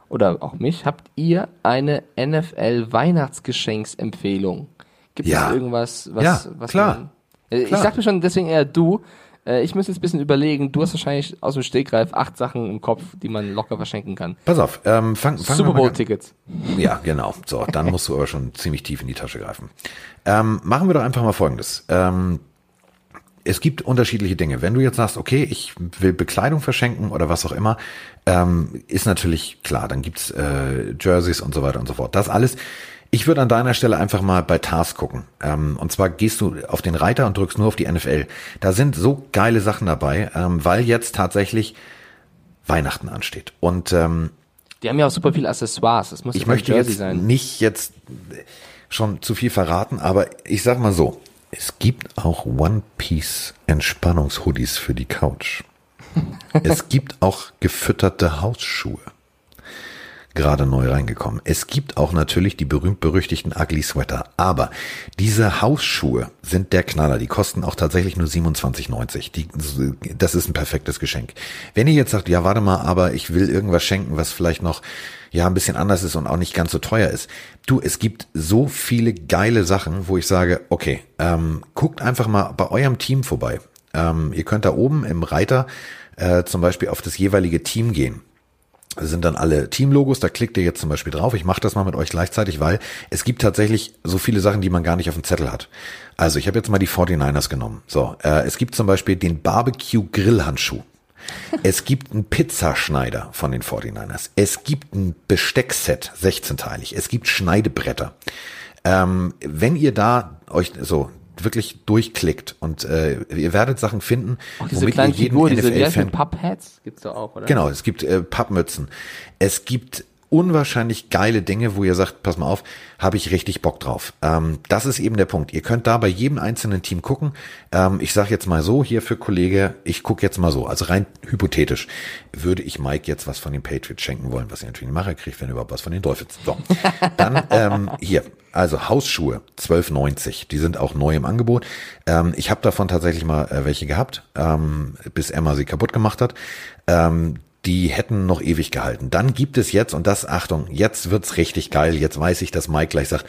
oder auch mich, habt ihr eine NFL Weihnachtsgeschenksempfehlung? Gibt ja. es irgendwas, was, ja, was klar. Man, äh, ich sag mir schon deswegen eher du. Äh, ich muss jetzt ein bisschen überlegen. Du hast wahrscheinlich aus dem Stegreif acht Sachen im Kopf, die man locker verschenken kann. Pass auf, ähm, fang, fang Super Bowl-Tickets. Ja, genau. So, dann musst du aber schon ziemlich tief in die Tasche greifen. Ähm, machen wir doch einfach mal Folgendes. Ähm, es gibt unterschiedliche Dinge. Wenn du jetzt sagst, okay, ich will Bekleidung verschenken oder was auch immer, ähm, ist natürlich klar, dann gibt's äh, Jerseys und so weiter und so fort. Das alles ich würde an deiner Stelle einfach mal bei Tars gucken. Ähm, und zwar gehst du auf den Reiter und drückst nur auf die NFL. Da sind so geile Sachen dabei, ähm, weil jetzt tatsächlich Weihnachten ansteht. Und ähm, die haben ja auch super viel Accessoires. Das muss ich möchte Jersey jetzt sein. nicht jetzt schon zu viel verraten, aber ich sag mal so: Es gibt auch One Piece Entspannungshoodies für die Couch. es gibt auch gefütterte Hausschuhe gerade neu reingekommen. Es gibt auch natürlich die berühmt-berüchtigten Ugly Sweater, aber diese Hausschuhe sind der Knaller. Die kosten auch tatsächlich nur 27,90. Die, das ist ein perfektes Geschenk. Wenn ihr jetzt sagt, ja, warte mal, aber ich will irgendwas schenken, was vielleicht noch ja ein bisschen anders ist und auch nicht ganz so teuer ist. Du, es gibt so viele geile Sachen, wo ich sage, okay, ähm, guckt einfach mal bei eurem Team vorbei. Ähm, ihr könnt da oben im Reiter äh, zum Beispiel auf das jeweilige Team gehen sind dann alle Teamlogos. Da klickt ihr jetzt zum Beispiel drauf. Ich mache das mal mit euch gleichzeitig, weil es gibt tatsächlich so viele Sachen, die man gar nicht auf dem Zettel hat. Also ich habe jetzt mal die 49ers genommen. So, äh, es gibt zum Beispiel den Barbecue Grillhandschuh. Es gibt einen Pizzaschneider von den 49ers. Es gibt ein Besteckset, 16-teilig. Es gibt Schneidebretter. Ähm, wenn ihr da euch so wirklich durchklickt und äh, ihr werdet Sachen finden, Auch diese kleinen Figuren, diese wie heißt die, Pappheads gibt's da auch, oder? Genau, es gibt äh, Pappmützen. Es gibt unwahrscheinlich geile Dinge, wo ihr sagt, pass mal auf, habe ich richtig Bock drauf. Ähm, das ist eben der Punkt. Ihr könnt da bei jedem einzelnen Team gucken. Ähm, ich sage jetzt mal so, hier für Kollege, ich gucke jetzt mal so, also rein hypothetisch, würde ich Mike jetzt was von den Patriots schenken wollen, was ich natürlich nicht mache, kriegt wenn überhaupt was von den Dolphins. So, dann ähm, hier, also Hausschuhe, 12,90. Die sind auch neu im Angebot. Ähm, ich habe davon tatsächlich mal äh, welche gehabt, ähm, bis Emma sie kaputt gemacht hat. Ähm, die hätten noch ewig gehalten. Dann gibt es jetzt, und das, Achtung, jetzt wird's richtig geil. Jetzt weiß ich, dass Mike gleich sagt,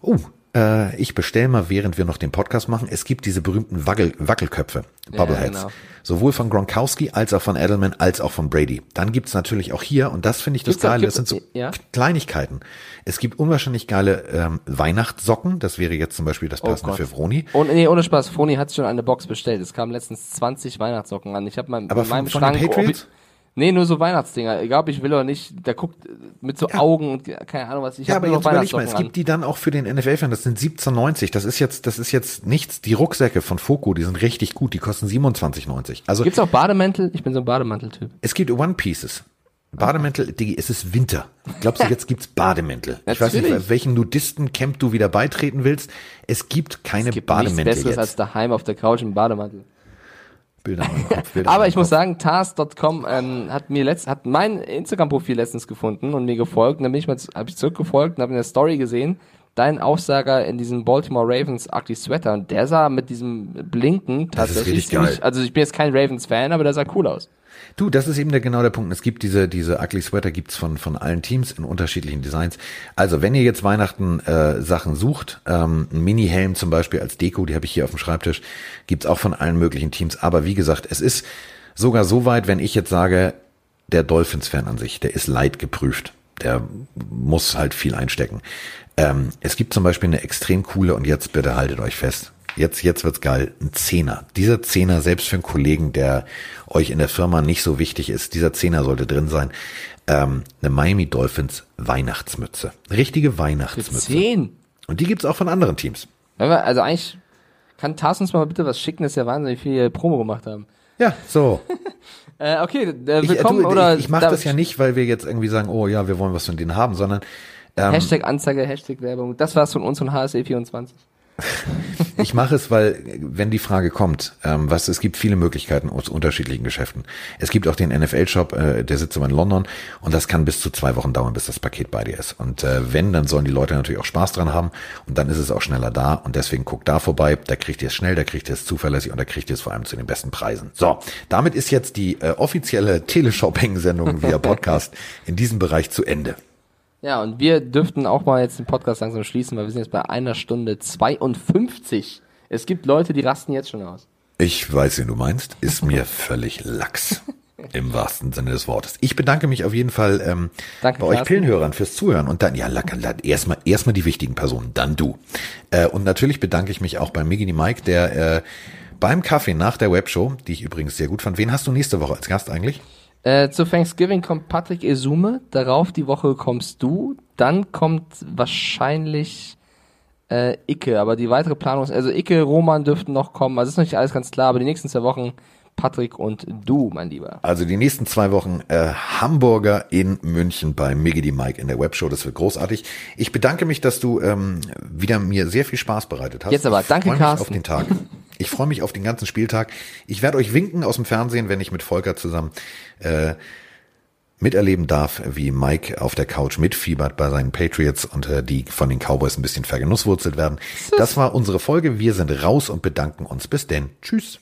oh, äh, ich bestelle mal, während wir noch den Podcast machen. Es gibt diese berühmten Wackel, Wackelköpfe, Bubbleheads. Ja, genau. Sowohl von Gronkowski als auch von Edelman als auch von Brady. Dann gibt's natürlich auch hier, und das finde ich das gibt's Geile, das sind so ja. Kleinigkeiten. Es gibt unwahrscheinlich geile ähm, Weihnachtssocken. Das wäre jetzt zum Beispiel das oh passende oh für Vroni. Und, nee, ohne Spaß, Vroni hat schon eine Box bestellt. Es kamen letztens 20 Weihnachtssocken an. Ich habe mal Aber in meinem von, Schrank... von den Patriots? Nee, nur so Weihnachtsdinger. Egal, ob ich will oder nicht, der guckt mit so Ja. Augen und keine Ahnung was. Ich Ja, hab aber jetzt überleg mal, es gibt die dann auch für den NFL-Fan, das sind 17,90. Das ist jetzt, das ist jetzt nichts. Die Rucksäcke von Foco, die sind richtig gut, die kosten 27,90. Also. Gibt's auch Bademäntel? Ich bin so ein Bademanteltyp. es gibt One Pieces. Bademäntel, Digi, es ist Winter. Glaubst du, jetzt gibt's Bademäntel? Ich weiß nicht, welchen Nudistencamp du wieder beitreten willst. Es gibt keine Es gibt nichts Bademäntel Besseres als jetzt. daheim auf der Couch im Bademantel. Bilder meinem Kopf, Bilder Aber ich muss sagen, Tars.com ähm, hat mir letzt, hat mein Instagram-Profil letztens gefunden und mir gefolgt. Und dann bin ich mal, habe ich zurückgefolgt und habe in der Story gesehen, dein Aufsager in diesem Baltimore Ravens Ugly Sweater und der sah mit diesem Blinken tatsächlich ziemlich, also ich bin jetzt kein Ravens-Fan, aber der sah cool aus. Du, das ist eben der, genau der Punkt. Es gibt diese, diese Ugly Sweater gibt's von, von allen Teams in unterschiedlichen Designs. Also, wenn ihr jetzt Weihnachten äh, Sachen sucht, ähm, ein Mini-Helm zum Beispiel als Deko, die habe ich hier auf dem Schreibtisch, gibt's auch von allen möglichen Teams. Aber wie gesagt, es ist sogar so weit, wenn ich jetzt sage, der Dolphins-Fan an sich, der ist leidgeprüft. Der muss halt viel einstecken. Ähm, es gibt zum Beispiel eine extrem coole, und jetzt bitte haltet euch fest, jetzt, jetzt wird's geil, ein Zehner. Dieser Zehner, selbst für einen Kollegen, der euch in der Firma nicht so wichtig ist, dieser Zehner sollte drin sein. Ähm, eine Miami Dolphins Weihnachtsmütze. Richtige Für Weihnachtsmütze. 10. Und die gibt's auch von anderen Teams. Also eigentlich kann Tars uns mal bitte was schicken, das ist ja wahnsinnig viel Promo gemacht haben. Ja, so. Äh, okay, äh, Ich, willkommen du, oder ich, ich mache das ja nicht, weil wir jetzt irgendwie sagen, oh ja, wir wollen was von denen haben, sondern ähm, Hashtag Anzeige, Hashtag Werbung. Das war's von uns von HSE24. Ich mache es, weil wenn die Frage kommt, ähm, was es gibt viele Möglichkeiten aus unterschiedlichen Geschäften. Es gibt auch den NFL-Shop, äh, der sitzt aber in London und das kann bis zu zwei Wochen dauern, bis das Paket bei dir ist. Und äh, wenn, dann sollen die Leute natürlich auch Spaß dran haben und dann ist es auch schneller da und deswegen guckt da vorbei. Da kriegt ihr es schnell, da kriegt ihr es zuverlässig und da kriegt ihr es vor allem zu den besten Preisen. So, damit ist jetzt die äh, offizielle Teleshopping-Sendung via Podcast in diesem Bereich zu Ende. Ja, und wir dürften auch mal jetzt den Podcast langsam schließen, weil wir sind jetzt bei einer Stunde 52. Es gibt Leute, die rasten jetzt schon aus. Ich weiß, wen du meinst. Ist mir völlig lax. Im wahrsten Sinne des Wortes. Ich bedanke mich auf jeden Fall ähm, Danke, bei euch. Pillenhörern fürs Zuhören und dann, ja, erstmal erstmal die wichtigen Personen, dann du. Äh, und natürlich bedanke ich mich auch bei Migini Mike, der äh, beim Kaffee nach der Webshow, die ich übrigens sehr gut fand. Wen hast du nächste Woche als Gast eigentlich? Äh, zu Thanksgiving kommt Patrick Esume, darauf die Woche kommst du, dann kommt wahrscheinlich äh, Icke, aber die weitere Planung ist, also Icke, Roman dürften noch kommen, also ist noch nicht alles ganz klar, aber die nächsten zwei Wochen Patrick und du, mein Lieber. Also die nächsten zwei Wochen äh, Hamburger in München bei Miggy Mike in der Webshow. Das wird großartig. Ich bedanke mich, dass du ähm, wieder mir sehr viel Spaß bereitet hast. Jetzt aber, Ich danke, mich Carsten. auf den Tag. Ich freue mich auf den ganzen Spieltag. Ich werde euch winken aus dem Fernsehen, wenn ich mit Volker zusammen äh, miterleben darf, wie Mike auf der Couch mitfiebert bei seinen Patriots und äh, die von den Cowboys ein bisschen vergenusswurzelt werden. Das war unsere Folge. Wir sind raus und bedanken uns. Bis denn. Tschüss.